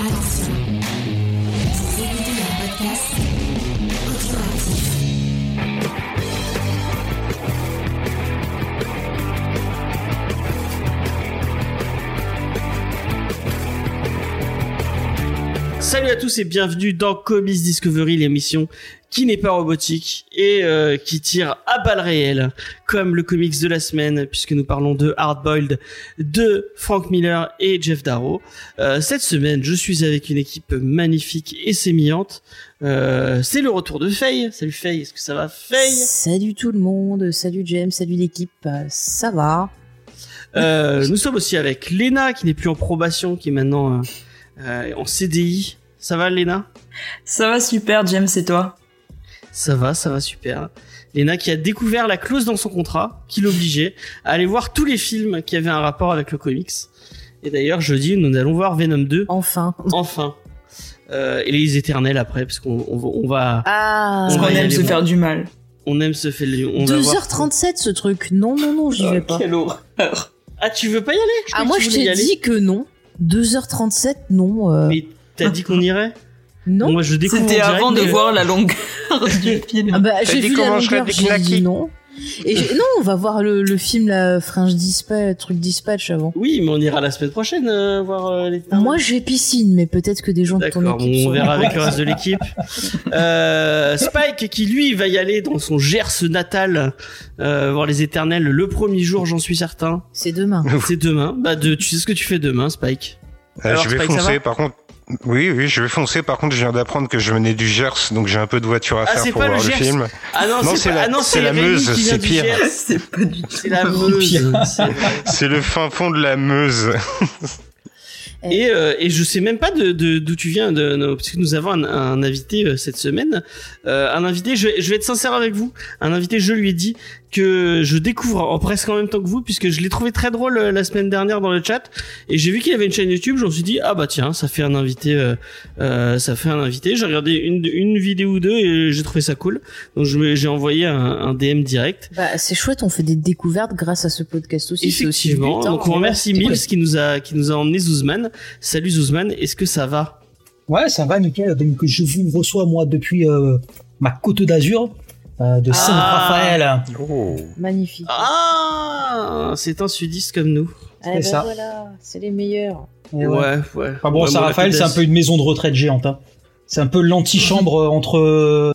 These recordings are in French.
Vous écoutez un podcast Salut à tous et bienvenue dans Comics Discovery, l'émission qui n'est pas robotique et euh, qui tire à balles réelles, comme le comics de la semaine, puisque nous parlons de Hardboiled, de Frank Miller et Jeff Darrow. Euh, cette semaine, je suis avec une équipe magnifique et sémillante. Euh, c'est le retour de Faye. Salut Faye, est-ce que ça va Faye? Salut tout le monde, salut James, salut l'équipe, ça va? Nous sommes aussi avec Lena, qui n'est plus en probation, qui est maintenant euh, en CDI. Ça va Lena Ça va super, James, et toi? Ça va, ça va super. Lena qui a découvert la clause dans son contrat qui l'obligeait à aller voir tous les films qui avaient un rapport avec le comics. Et d'ailleurs, jeudi, nous allons voir Venom 2. Enfin. Enfin. Euh, et les éternels après, parce qu'on on, va- on va, Ah On Parce va aime aller se voir. faire du mal. on aime se faire, va voir. 2h37 ce truc, non, non, non, j'y vais pas. Quelle horreur. Ah, tu veux pas y aller? Je Ah moi je t'ai dit que non. 2h37, non. euh, Mais t'as dit qu'on irait? Non. Moi, je découvre C'était avant de mais- voir la longueur du film. Ah bah j'ai vu la longueur, j'ai dit non. Et non, on va voir le, le film la Fringe Dispatch, truc Dispatch avant. Oui, mais on ira la semaine prochaine euh, voir euh, les. Moi j'ai piscine, mais peut-être que des gens de ton D'accord, équipe bon, on verra avec le reste de l'équipe. Euh, Spike qui lui va y aller dans son Gers natal euh, voir les éternels le premier jour, j'en suis certain. C'est demain. C'est demain. Bah de, tu sais ce que tu fais demain, Spike? Euh, Alors, je vais Spike, foncer, par contre. Oui, oui, je vais foncer. Par contre, je viens d'apprendre que je venais du Gers, donc j'ai un peu de voiture à Ah, faire pour voir le Gers. film. Ah non, Non, c'est pas- la- ah non, c'est la Meuse, c'est pire. C'est pas du tout. C'est la Meuse. C'est- C'est le fin fond de la Meuse. Et, euh, et je sais même pas de de- d'où tu viens, de, de- parce que nous avons un, un invité euh, cette semaine. Euh, un invité, je, je vais être sincère avec vous. Un invité, je lui ai dit que je découvre en presque en même temps que vous, puisque je l'ai trouvé très drôle euh, la semaine dernière dans le chat. Et j'ai vu qu'il avait une chaîne YouTube. Je me suis dit ah bah tiens, ça fait un invité, euh, euh, ça fait un invité. J'ai regardé une une vidéo ou deux et j'ai trouvé ça cool. Donc j'ai envoyé un, un DM direct. Bah c'est chouette, on fait des découvertes grâce à ce podcast aussi. aussi Effectivement. but, hein. Donc on remercie Mills qui nous a qui nous a emmené Zouzman. Salut Zouzman, est-ce que ça va? Ouais, ça va, nickel. Donc, je vous reçois, moi, depuis euh, ma côte d'Azur, euh, de Ah. Saint-Raphaël. Magnifique. Ah, c'est un sudiste comme nous. Eh ben ça. voilà, c'est les meilleurs. Et ouais. ouais. Enfin bon, Ouais, Saint-Raphaël, moi, c'est un peu une maison de retraite géante. Hein. C'est un peu l'antichambre euh, entre, euh,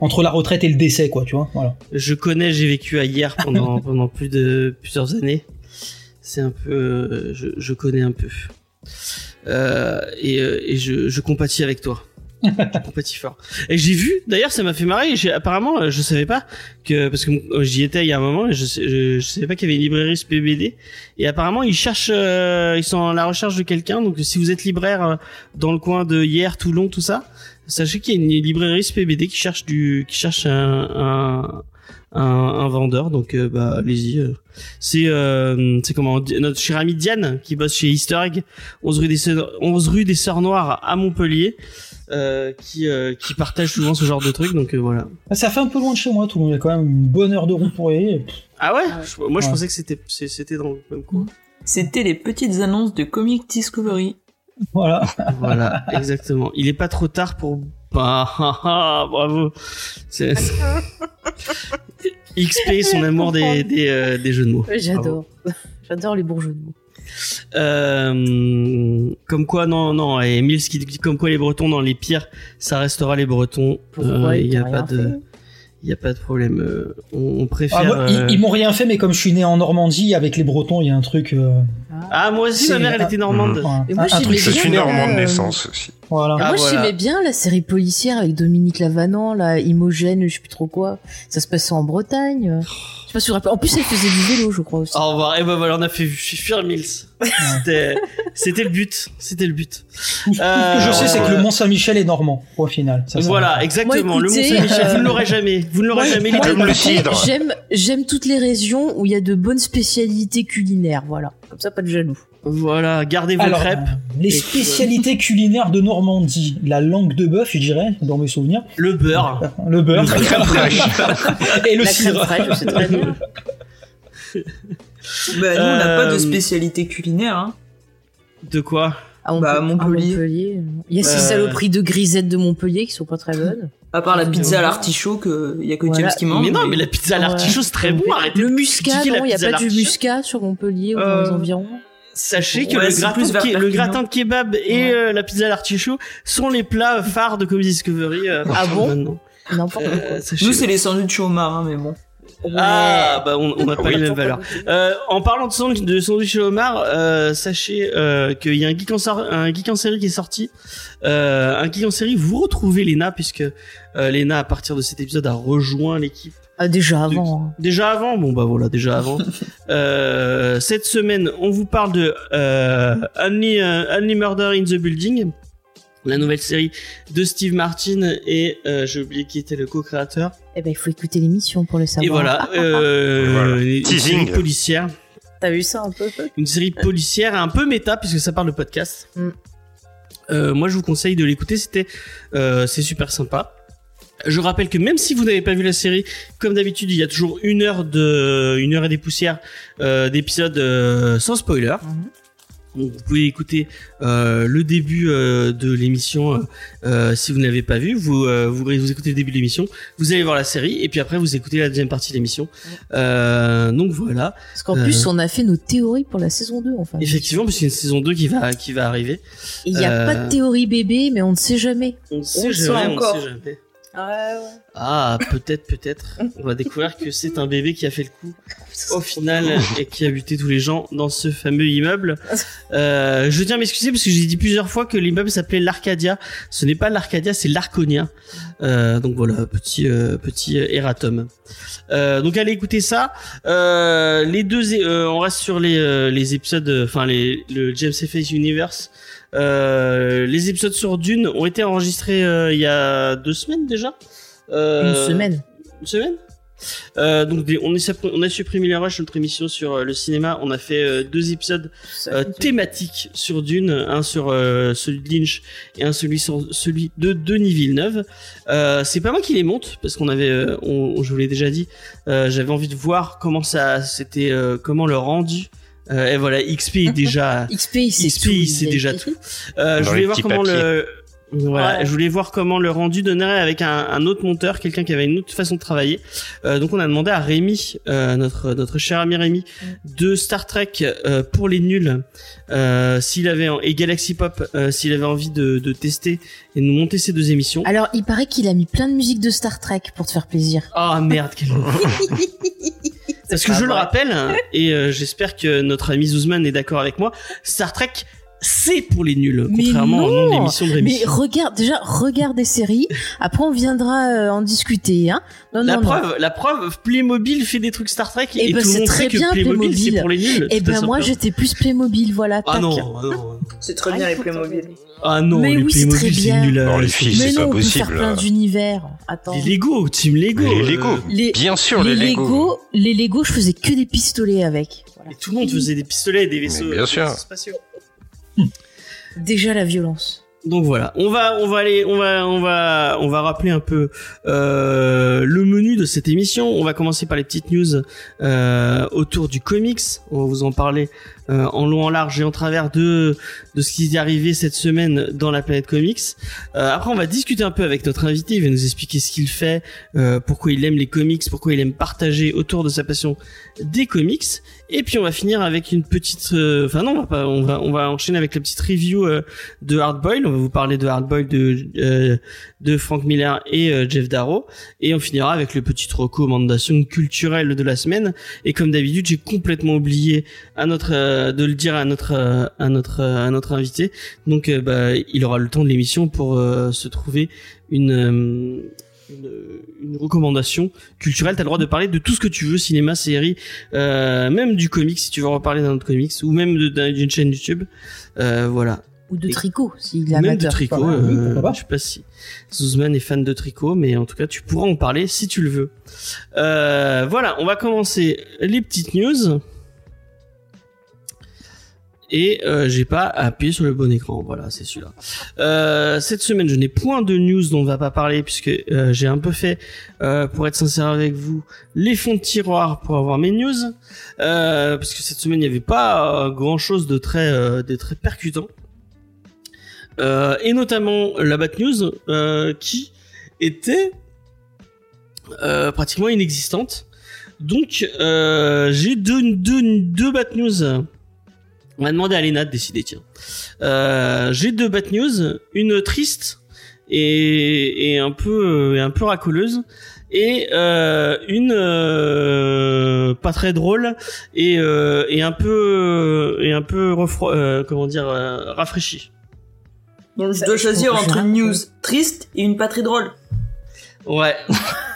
entre la retraite et le décès, quoi, tu vois. Voilà. Je connais, j'ai vécu à hier pendant pendant plus de plusieurs années. C'est un peu, euh, je, je connais un peu. Euh, et et je, je compatis avec toi. Et j'ai vu, d'ailleurs, ça m'a fait marrer. Apparemment, euh, je savais pas que parce que euh, j'y étais il y a un moment, je, je, je savais pas qu'il y avait une librairie SPBD. Et apparemment, ils cherchent, euh, ils sont à la recherche de quelqu'un. Donc, si vous êtes libraire euh, dans le coin de hier, Toulon, tout ça, sachez qu'il y a une librairie SPBD qui cherche du, qui cherche un, un, un, vendeur. Donc, bah, allez-y. euh. C'est, euh, c'est comment notre cher ami Diane qui bosse chez Easter Egg, 11 rue des Sœurs, 11 rue des Sœurs Noires à Montpellier. Euh, qui euh, qui partage souvent ce genre de trucs donc euh, voilà Ça fait un peu loin de chez moi, tout le monde. Il y a quand même une bonne heure de route pour y aller. ah ouais, Je- moi je Ouais. pensais que c'était c'était dans le même coin C'était les petites annonces de Comic Discovery. Voilà. Voilà, exactement. Il est pas trop tard pour. Bah, ah, ah, bravo. C'est- XP, son amour des, des, euh, des jeux de mots. J'adore. J'adore les bons jeux de mots. Euh, comme quoi, non, non, et Mills qui dit comme quoi les Bretons, dans les pires, ça restera les Bretons. Pourquoi Euh, Il y a pas de, fait il y a pas de problème. euh, On, on préfère. Ah, moi, ils- euh, ils, m'ont rien fait, mais comme je suis né en Normandie, avec les Bretons, il y a un truc. euh, Ah, moi aussi, ma mère, elle était normande. voilà. Et moi, un, un j'ai truc les Je suis normand de euh, naissance aussi. Voilà. Ah, moi, voilà. j'aimais bien la série policière avec Dominique Lavanant, la Imogène, je sais plus trop quoi. Ça se passait en Bretagne. Je sais pas si vous rappelez. En plus, elle faisait du vélo, je crois aussi. Au revoir. Et ben voilà, on a fait fuir Mills. C'était, c'était le but. C'était le but. Tout, tout ce que je sais, c'est que le Mont Saint-Michel est normand, au final. Ça, ça voilà, va. exactement. Moi, le Mont Saint-Michel, vous ne euh, l'aurez jamais. Vous ne l'aurez jamais. J'aime, j'aime toutes les régions où il y a de bonnes spécialités culinaires, voilà. Comme ça, pas de jaloux. Voilà, gardez vos Alors, crêpes. euh, les spécialités culinaires de Normandie. La langue de bœuf, je dirais, dans mes souvenirs. Le beurre. Le beurre. Le crème fraîche. Et le la crème cidre. fraîche, c'est très bien. Bah, nous, on n'a pas Euh, de spécialité culinaire. Hein. De quoi? À Bah, à Montpellier. Il y a ces Euh. saloperies de grisettes de Montpellier qui sont pas très bonnes. À part la pizza à l'artichaut, que y a que Voilà. James qui mange. Mais non, mais la pizza à l'artichaut, c'est très bon. Arrêtez. Le de muscat, la non, il y a pas du muscat sur Montpellier ou dans Euh, les environs. Sachez que Ouais, le, gratin de, vers ke- le Perpignan. gratin de kebab et Ouais. euh, la pizza à l'artichaut sont les plats phares de Comedy Discovery. euh, Ah bon. N'importe. Euh, Nous, c'est les sandwichs au homard, hein, mais bon. Ah, bah on on n'a pas Oui. les mêmes valeurs. Euh, en parlant de sandwich, de sandwich au homard, euh, sachez euh, qu'il y a un geek, en, un geek en série qui est sorti. Euh, un geek en série, vous retrouvez Lena, puisque euh, Lena, à partir de cet épisode, a rejoint l'équipe. Ah, déjà avant. hein. Déjà avant Bon bah voilà, déjà avant. euh, cette semaine, on vous parle de euh, Only, euh, Only Murder in the Building, la nouvelle série de Steve Martin et euh, j'ai oublié qui était le co-créateur. Eh ben, il faut écouter l'émission pour le savoir. Et voilà, euh, Voilà. une Teasing. série policière. T'as vu ça un peu Une série policière un peu méta puisque ça parle de podcast. Mm. Euh, moi, je vous conseille de l'écouter. C'était, euh, c'est super sympa. Je rappelle que même si vous n'avez pas vu la série, comme d'habitude, il y a toujours une heure de, une heure et des poussières euh, d'épisodes euh, sans spoiler. Mhm. Donc, vous pouvez écouter euh, le début euh, de l'émission euh, euh, si vous ne l'avez pas vu. Vous, euh, vous vous écoutez le début de l'émission, vous allez voir la série et puis après vous écoutez la deuxième partie de l'émission. Euh, donc voilà. Parce qu'en plus, on a fait nos théories pour la saison 2, enfin. Effectivement, parce qu'il y a une saison 2 qui va qui va arriver. Il n'y a pas de théorie bébé, mais on ne sait jamais. On ne sait jamais, on sait jamais. Ah, peut-être, peut-être. On va découvrir que c'est un bébé qui a fait le coup au final et qui a buté tous les gens dans ce fameux immeuble. Euh, je tiens à m'excuser parce que j'ai dit plusieurs fois que l'immeuble s'appelait l'Arcadia. Ce n'est pas l'Arcadia, c'est l'Arconia. Euh, donc voilà, petit euh, petit euh, erratum. Euh, donc allez écouter ça. Euh, les deux, on reste sur les les épisodes, enfin les le James F. Universe. Euh, les épisodes sur Dune ont été enregistrés euh, il y a deux semaines déjà. Euh, Une semaine. Une semaine donc des- on, est, on a supprimé les rushs notre émission sur le cinéma. On a fait deux épisodes thématiques sur Dune, un sur celui de Lynch et un celui sur celui de Denis Villeneuve. C'est pas moi qui les monte parce qu'on avait, on, je vous l'ai déjà dit, j'avais envie de voir comment ça, c'était, comment le rendu. Euh, et voilà, XP est déjà. XP, il sait XP, sait déjà tout. Euh, je voulais voir comment le. Voilà, Ouais. je voulais voir comment le rendu donnerait avec un, un autre monteur, quelqu'un qui avait une autre façon de travailler. Euh, donc on a demandé à Rémi, euh, notre notre cher ami Rémi, de Star Trek euh, pour les nuls, euh, s'il avait en- et Galaxy Pop, euh, s'il avait envie de, de tester et de nous monter ces deux émissions. Alors, il paraît qu'il a mis plein de musique de Star Trek pour te faire plaisir. Ah merde, quel Parce que pas je le vrai. rappelle, hein, et euh, j'espère que notre ami Zuzman est d'accord avec moi, Star Trek, c'est pour les nuls, Mais contrairement au nom de non l'émission de Rémi. Mais regarde, déjà, regarde des séries. Après, on viendra euh, en discuter, hein. Non, La non, non. preuve, la preuve, Playmobil fait des trucs Star Trek Eh et, ben, tout le c'est monde très sait que Playmobil, c'est pour les nuls. Eh tout ben, à moi, j'étais plus Playmobil, voilà. Ah tac. non, ah non, C'est très Ah, bien les faut Playmobil. ah non, Mais les oui, c'est très Playmobil, c'est bien. nul. à- Non, les filles, Mais c'est non, pas on peut faire possible. plein d'univers. Attends. Les Lego, Team Lego. Les euh, Lego. Les, Bien sûr, les les Lego. Lego, les Lego, je faisais que des pistolets avec. Voilà. Et tout le monde faisait des pistolets et des vaisseaux, Mais bien euh, sûr. Spatiaux. Déjà la violence. Donc voilà, on va on va aller on va on va on va rappeler un peu euh, le menu de cette émission. On va commencer par les petites news euh, autour du comics. On va vous en parler euh, en long, en large et en travers de de ce qui est arrivé cette semaine dans la planète comics. Après, on va discuter un peu avec notre invité. Il va nous expliquer ce qu'il fait, pourquoi il aime les comics, pourquoi il aime partager autour de sa passion des comics. Et puis on va finir avec une petite, euh, enfin non, on va pas, on va on va enchaîner avec la petite review euh, de Hardboil. On va vous parler de Hardboil de euh, de Frank Miller et Jeff Darrow. Et on finira avec le petite recommandation culturelle de la semaine. Et comme d'habitude, j'ai complètement oublié à notre de le dire à notre à notre à notre invité. Donc bah, il aura le temps de l'émission pour se trouver une une, une recommandation culturelle. T'as le droit de parler de tout ce que tu veux, cinéma, série, euh, même du comics si tu veux reparler d'un autre comics, ou même d'une chaîne YouTube. Euh, voilà. Ou de tricot, s'il est Ou même de tricot. Pas mal, oui, euh, je sais pas si Zuzman est fan de tricot, mais en tout cas, tu pourras en parler si tu le veux. Euh, voilà, on va commencer les petites news. Et euh, j'ai pas appuyé sur le bon écran. Voilà, c'est celui-là. Euh, cette semaine, je n'ai point de news dont on va pas parler puisque euh, j'ai un peu fait, euh, pour être sincère avec vous, les fonds de tiroir pour avoir mes news. Euh, parce que cette semaine, il n'y avait pas grand chose de très, euh, de très percutant. euh, et notamment la Bat News euh, qui était euh, pratiquement inexistante. Donc euh, j'ai deux, deux, deux Bat News. On va demander à Lena de décider, tiens. Euh, j'ai deux Bat News, une triste et, et un peu et un peu racoleuse et euh, une euh, pas très drôle et, euh, et un peu et un peu refro- euh, comment dire euh, rafraîchi. Donc je dois choisir entre une news triste et une pas très drôle. Ouais.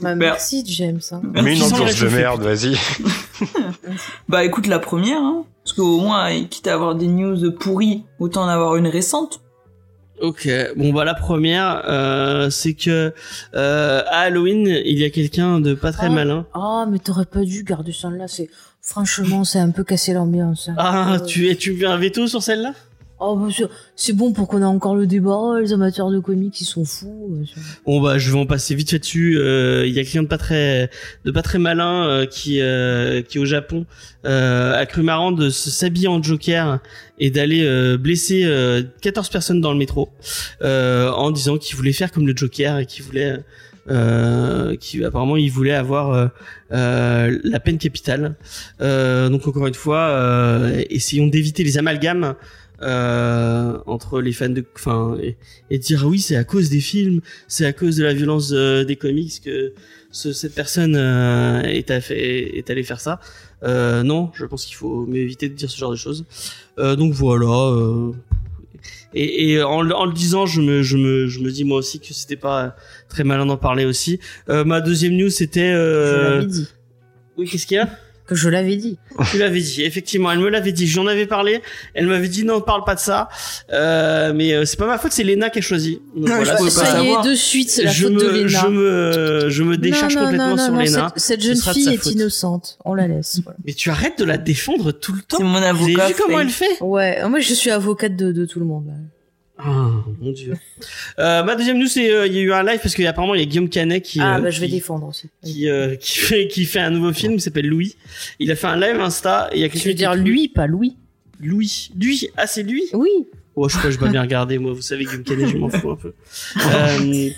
Bah, merci James. hein. Mais une ambiance de merde, vas-y. Bah écoute la première, hein. Parce qu'au moins, quitte à avoir des news pourries, autant en avoir une récente. Ok. Bon bah la première, euh, c'est que euh, à Halloween, il y a quelqu'un de pas très Ah. malin. Ah, mais t'aurais pas dû garder ça là. C'est franchement, c'est un peu cassé l'ambiance. hein. Ah, Euh, tu es tu veux un veto sur celle-là? Oh, bah, c'est- bon pour qu'on ait encore le débat. Oh, les amateurs de comics, ils sont fous. euh, Bon bah je vais en passer vite fait dessus. Euh, Il y a quelqu'un de pas très de pas très malin euh, qui euh, qui au Japon euh, a cru marrant de s'habiller en Joker et d'aller euh, blesser euh, 14 personnes dans le métro euh, en disant qu'il voulait faire comme le Joker et qu'il voulait euh, qui il voulait avoir euh, euh, la peine capitale. Euh, donc encore une fois, euh, essayons d'éviter les amalgames euh, entre les fans de, enfin, et, et dire oui c'est à cause des films, c'est à cause de la violence euh, des comics que ce- cette personne euh, est, à fait, est allée faire ça. Euh, non, je pense qu'il faut mieux éviter de dire ce genre de choses. Euh, donc voilà. euh, et, et en, le- en le disant, je me, je me, je me dis moi aussi que c'était pas très malin d'en parler aussi. Euh, ma deuxième news c'était. Euh... Oui, qu'est-ce qu'il y a? Je l'avais dit. Tu l'avais dit, effectivement, elle me l'avait dit. J'en avais parlé. Elle m'avait dit non, parle pas de ça. Euh, mais euh, c'est pas ma faute, c'est Lena qui a choisi. Donc, voilà, je pas ça y savoir. est, de suite, c'est la je faute me, de Léna. Je me, je me décharge non, non, complètement non, sur non, Lena. Cette, cette Ce jeune fille est faute. innocente. On la laisse. voilà. Mais tu arrêtes de la défendre tout le temps. C'est mon avocat. vu comment elle fait? Ouais, moi je suis avocate de, de tout le monde. là. Ah, mon dieu. euh, ma deuxième news, c'est euh, il y a eu un live parce qu'apparemment il y a Guillaume Canet qui, Ah, euh, bah je vais qui, défendre aussi. qui, qui fait qui fait un nouveau film qui s'appelle Louis. Il a fait un live Insta et il y a Je veux dire lui, pas Louis. Louis. Lui. Ah c'est lui. Oui. Oh, je sais pas, je pas bien regardé, moi. Vous savez, Guillaume Canet, je m'en fous un peu.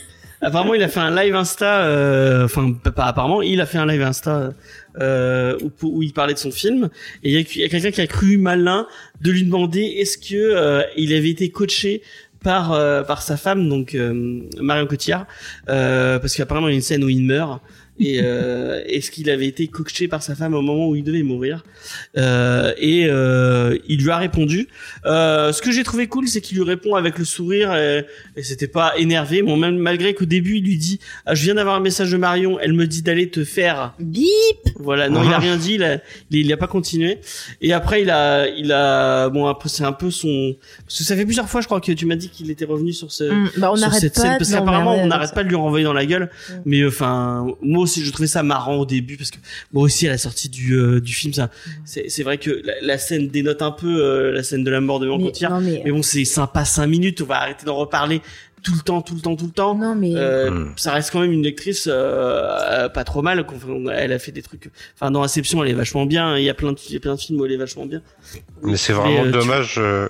Apparemment, il a fait un live Insta, enfin, pas apparemment, il a fait un live Insta, euh, où, où il parlait de son film. Et il y a, quelqu'un qui a cru malin de lui demander est-ce que, euh, il avait été coaché par, euh, par sa femme, donc, euh, Marion Cotillard, euh, parce qu'apparemment, il y a une scène où il meurt. Et euh, est-ce qu'il avait été coaché par sa femme au moment où il devait mourir euh, Et euh, il lui a répondu. Euh, ce que j'ai trouvé cool, c'est qu'il lui répond avec le sourire et, et c'était pas énervé. Bon, même malgré qu'au début il lui dit ah, "Je viens d'avoir un message de Marion, elle me dit d'aller te faire." Bip. Voilà, non, il a rien dit, il a, il, il a pas continué. Et après, il a, il a, bon, après c'est un peu son, parce que ça fait plusieurs fois, je crois que tu m'as dit qu'il était revenu sur ce, Hum, bah on sur cette pas. scène parce qu'apparemment on arrête n'arrête pas de lui renvoyer dans la gueule Mm. mais enfin moi aussi je trouvais ça marrant au début parce que moi aussi à la sortie du euh, du film ça c'est vrai que la, la scène dénote un peu euh, la scène de la mort de Marion Mais, mais, mais bon c'est sympa cinq minutes on va arrêter d'en reparler tout le temps tout le temps tout le temps non mais. euh, Mm. ça reste quand même une lectrice euh, pas trop mal qu'on- elle a fait des trucs enfin dans Inception elle est vachement bien il y a plein de, il y a plein de films où elle est vachement bien Mais c'est vraiment euh, tu- dommage. euh,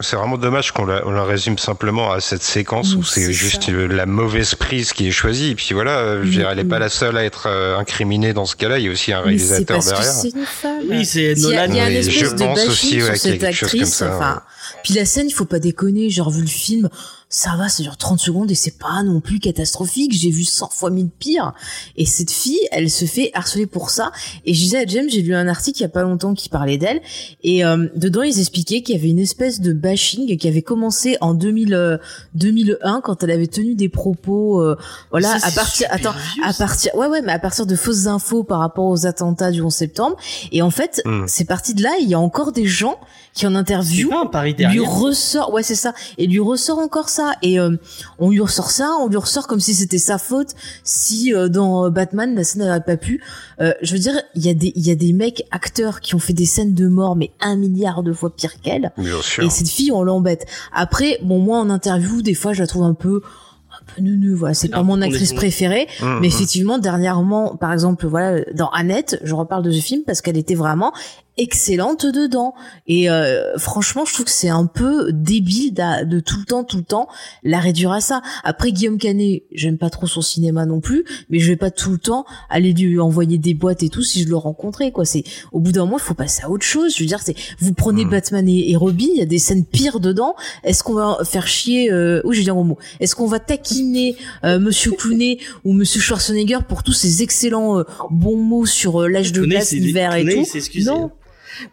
C'est vraiment dommage qu'on la, on la résume simplement à cette séquence où c'est juste ça. la mauvaise prise qui est choisie. Et puis voilà, je veux dire, elle est pas la seule à être euh, incriminée dans ce cas-là. Il y a aussi un réalisateur parce derrière. c'est une femme. oui c'est Il y a, Nolan il y a espèce je de pense aussi, sur ouais, qu'il y a cette quelque chose comme actrice. ça, enfin, puis la scène, il faut pas déconner. Genre vu le film, ça va, ça dure 30 secondes et c'est pas non plus catastrophique. J'ai vu 100 fois mille pire. Et cette fille, elle se fait harceler pour ça. Et je disais à James, j'ai lu un article il y a pas longtemps qui parlait d'elle. Et euh, dedans, ils expliquaient qu'il y avait une espèce de bashing qui avait commencé en 2000, euh, 2001 quand elle avait tenu des propos, euh, voilà, Ça, à partir, attends, vieux, à partir, ouais, ouais, mais à partir de fausses infos par rapport aux attentats du 11 septembre. Et en fait, Mm. c'est parti de là. Il y a encore des gens qui en interview pas un pari lui ressort, ouais, c'est ça, et lui ressort encore ça. Et euh, on lui ressort ça, on lui ressort comme si c'était sa faute. Si euh, dans euh, Batman la scène n'aurait pas pu, Euh, je veux dire, il y a des, il y a des mecs acteurs qui ont fait des scènes de mort, mais un milliard de fois pire qu'elle. Bien sûr. Et cette fille, on l'embête. Après, bon, moi en interview, des fois, je la trouve un peu, un peu. Voilà, c'est pas mon actrice préférée. Mm, Mais mm. effectivement, dernièrement, par exemple, voilà, dans Annette, je reparle de ce film parce qu'elle était vraiment excellentes dedans. Et euh, franchement, je trouve que c'est un peu débile d'a- de tout le temps, tout le temps la réduire à ça. Après Guillaume Canet, j'aime pas trop son cinéma non plus, mais je vais pas tout le temps aller lui envoyer des boîtes et tout si je le rencontrais quoi. C'est au bout d'un moment, il faut passer à autre chose. Je veux dire, c'est vous prenez Mm. Batman et, et Robin, il y a des scènes pires dedans. Est-ce qu'on va faire chier euh, Oui, je vais dire mot. Est-ce qu'on va taquiner euh, Monsieur Clooney ou Monsieur Schwarzenegger pour tous ces excellents euh, bons mots sur euh, l'âge de glace, l'hiver et tout? Non.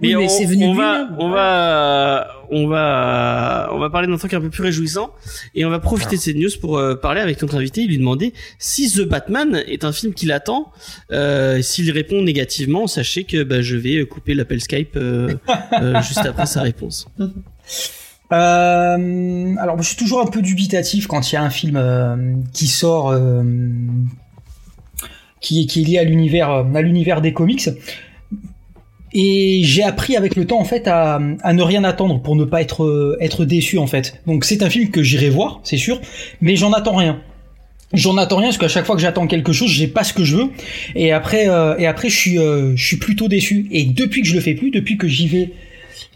Mais, Oui, mais on, c'est venu on va, on va, on va, on va parler d'un truc un peu plus réjouissant et on va profiter de cette news pour euh, parler avec notre invité et lui demander si The Batman est un film qu'il attend. Euh, S'il répond négativement, sachez que bah, je vais couper l'appel Skype euh, euh, juste après sa réponse. Euh, alors, je suis toujours un peu dubitatif quand il y a un film euh, qui sort, euh, qui, est- qui est lié à l'univers, euh, à l'univers des comics. Et j'ai appris avec le temps en fait à, ne rien attendre pour ne pas être euh, être déçu en fait. Donc c'est un film que j'irai voir, c'est sûr, mais j'en attends rien. J'en attends rien parce qu'à chaque fois que j'attends quelque chose, j'ai pas ce que je veux. Et après, euh, et après, je suis, euh, je suis plutôt déçu. Et depuis que je le fais plus, depuis que j'y vais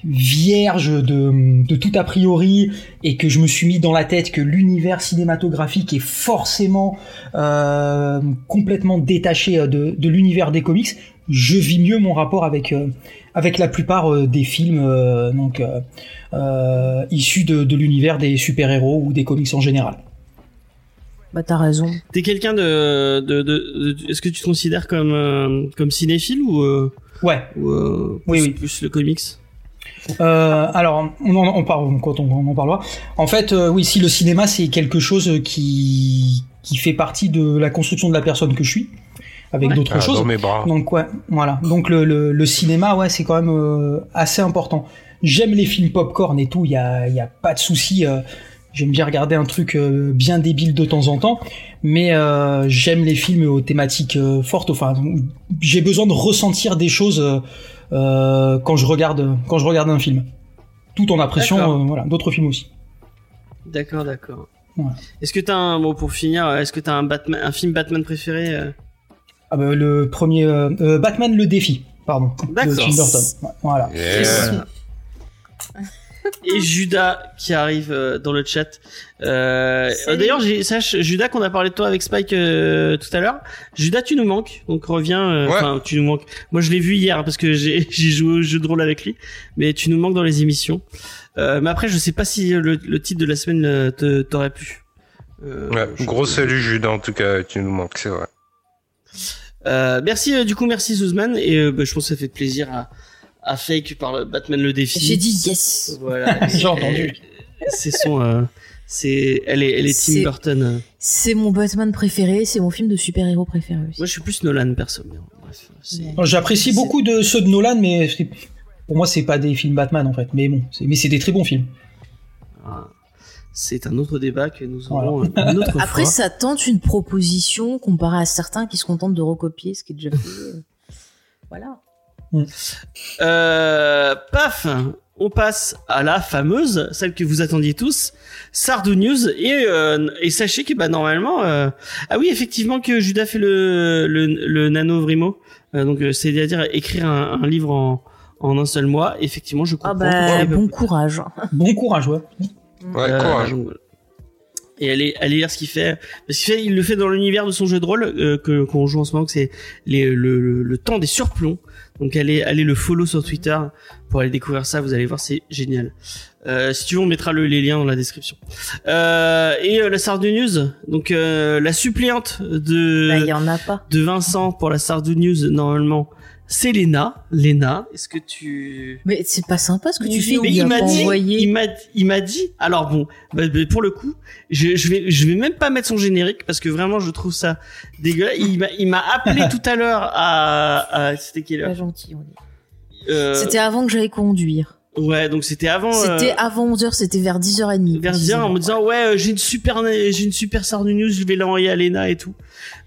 vierge de, de tout a priori et que je me suis mis dans la tête que l'univers cinématographique est forcément euh, complètement détaché euh, de, de l'univers des comics, je vis mieux mon rapport avec euh, avec la plupart euh, des films euh, donc euh, euh, issus de, de l'univers des super-héros ou des comics en général. Bah t'as raison. T'es quelqu'un de, de, de, de- est-ce que tu te considères comme euh, comme cinéphile ou, euh, Ouais. ou euh, Oui, plus, oui. plus le comics? Euh, alors, on en, on parle quand on, on en parlera. En fait, euh, oui, si le cinéma c'est quelque chose qui qui fait partie de la construction de la personne que je suis, avec Ouais. d'autres Ah, choses. dans mes bras. Donc ouais, voilà. Donc le, le, le cinéma, ouais, c'est quand même euh, assez important. J'aime les films popcorn et tout, il y a, y a pas de souci. euh, J'aime bien regarder un truc euh, bien débile de temps en temps, mais euh, j'aime les films aux thématiques euh, fortes. Enfin, j'ai besoin de ressentir des choses euh, euh, quand je regarde quand je regarde un film, tout en appréciant D'accord. euh, voilà d'autres films aussi. D'accord, d'accord. Ouais. Est-ce que t'as un mot pour finir Est-ce que t'as un Batman, un film Batman préféré euh Ah bah, le premier euh, euh, Batman le défi, pardon, de D'accord. Tim Burton. Ouais, Voilà. Yeah. et Judas qui arrive euh, dans le chat. Euh, euh, D'ailleurs, j'ai- sache Judas qu'on a parlé de toi avec Spike euh, tout à l'heure. Judas, tu nous manques, donc reviens. euh, Ouais. Enfin, tu nous manques. Moi, je l'ai vu hier parce que j'ai joué au jeu de rôle avec lui, mais tu nous manques dans les émissions. Euh, mais après, je sais pas si le, le titre de la semaine te- t'aurait plu. Euh, Ouais, gros salut Judas, en tout cas, tu nous manques, c'est vrai. Euh, merci euh, du coup, merci Zuzman et euh, bah, je pense que ça fait plaisir à, à Fake par le Batman le défi. J'ai dit yes. Voilà. J'ai entendu. C'est son. euh, c'est. Elle est. Elle est Tim Burton. C'est mon Batman préféré, c'est mon film de super-héros préféré aussi. Moi, je suis plus Nolan perso. J'apprécie beaucoup de ceux de Nolan, mais pour moi, c'est pas des films Batman en fait. Mais bon, c'est- mais c'est des très bons films. Ah, C'est un autre débat que nous aurons une autre Après, fois. ça tente une proposition comparé à certains qui se contentent de recopier ce qui est déjà fait. Voilà. Euh, paf on passe à la fameuse, celle que vous attendiez tous, Sardou News. Et, euh, et sachez que bah, normalement... euh, Ah oui, effectivement que Judas fait le, le, le nano Vrimo. Euh, donc c'est-à-dire écrire un, un livre en, en un seul mois. Effectivement, je comprends. Ah bah, bon courage. Bon courage, ouais. Ouais, Euh, courage. Et allez, allez lire ce qu'il fait. Parce qu'il fait, il le fait dans l'univers de son jeu de rôle euh, que qu'on joue en ce moment, que c'est les- le, le, le temps des surplombs. Donc allez, allez le follow sur Twitter pour aller découvrir ça. Vous allez voir, c'est génial. Euh, si tu veux, on mettra le- les liens dans la description. Euh, et euh, la Sardou News, donc euh, la suppliante de Bah, y en a pas. de Vincent pour la Sardou News normalement, c'est Léna. Léna, est-ce que tu Mais c'est pas sympa ce que tu fais. mais il m'a pas dit, envoyé. il m'a, il m'a dit. Alors bon, bah, bah, pour le coup, je, je vais, je vais même pas mettre son générique parce que vraiment, je trouve ça dégueulasse. Il m'a, il m'a appelé tout à l'heure à, à c'était quelle Pas heure gentil. on dit. Euh, C'était avant que j'aille conduire. Ouais, donc c'était avant. euh, C'était avant 11h, c'était vers 10h30. vers 10 heures en me disant ouais euh, j'ai une super j'ai une super Sardou News je vais l'envoyer à Léna et tout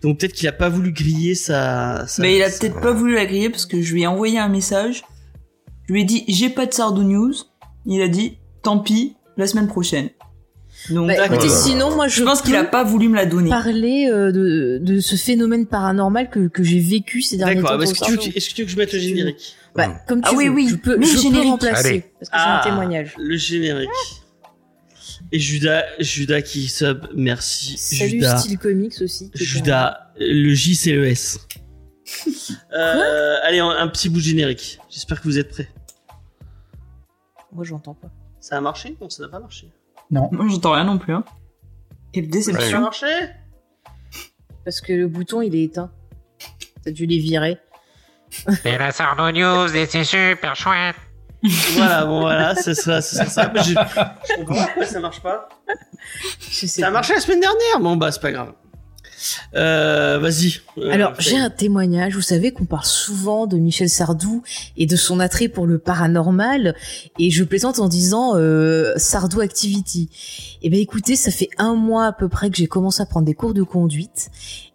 donc peut-être qu'il a pas voulu griller sa, sa- Mais il a sa- peut-être pas voulu la griller parce que je lui ai envoyé un message. Je lui ai dit j'ai pas de Sardou News. Il a dit tant pis, la semaine prochaine. Donc, Bah, d'accord. écoutez, sinon, moi, je, je pense qu'il a pas voulu me la donner. parler euh, de, de ce phénomène paranormal que, que j'ai vécu ces derniers D'accord. temps. bah, Est-ce que, tu que- est-ce que tu veux que je mette le générique Bah, comme tu Ah oui, veux. oui, Je peux, mais je peux générique. remplacer. Allez. Parce que j'ai un témoignage. Le générique. Et Judas, Judas qui sub, merci. Salut Judas. Style Comics aussi. Judas, le J c'est le S. Euh, allez, un, un petit bout de générique. J'espère que vous êtes prêts. Moi, j'entends pas. Ça a marché? Non, ça n'a pas marché. Non. Moi, j'entends rien non plus. Hein. Quelle Ça a déception. marché? Parce que le bouton, il est éteint. T'as dû les virer. C'est la Sardo News et c'est super chouette. Voilà, bon voilà, c'est ça, c'est ça. ça. Mais Je, je comprends pas pourquoi ça marche pas. Je sais Ça a pas. marché la semaine dernière Bon bah c'est pas grave. Euh, vas-y. Euh, Alors, j'ai un témoignage. Vous savez qu'on parle souvent de Michel Sardou et de son attrait pour le paranormal. Et je plaisante en disant euh, Sardou Activity. Eh ben, écoutez, ça fait un mois à peu près que j'ai commencé à prendre des cours de conduite.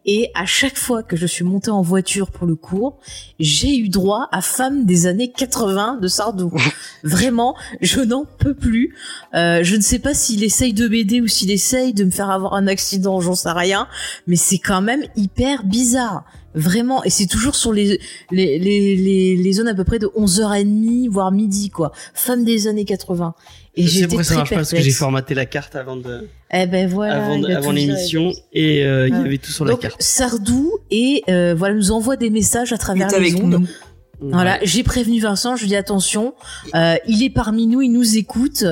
Et à chaque fois que je suis montée en voiture pour le cours, j'ai eu droit à Femme des années 80 de Sardou. Vraiment, je n'en peux plus. Euh, je ne sais pas s'il essaye de m'aider ou s'il essaye de me faire avoir un accident, j'en sais rien mais c'est quand même hyper bizarre. Vraiment, et c'est toujours sur les, les, les, les, les zones à peu près de 11h30, voire midi, quoi. Femme des années 80. Et Je sais pourquoi ça très marche pas parce que j'ai formaté la carte avant de, Eh ben voilà. avant, l'émission et euh, il y Ouais. avait tout sur la Donc carte. Sardou et euh, voilà nous envoie des messages à travers les ondes. nous. Voilà, j'ai prévenu Vincent, je lui dis attention, euh, il est parmi nous, il nous écoute,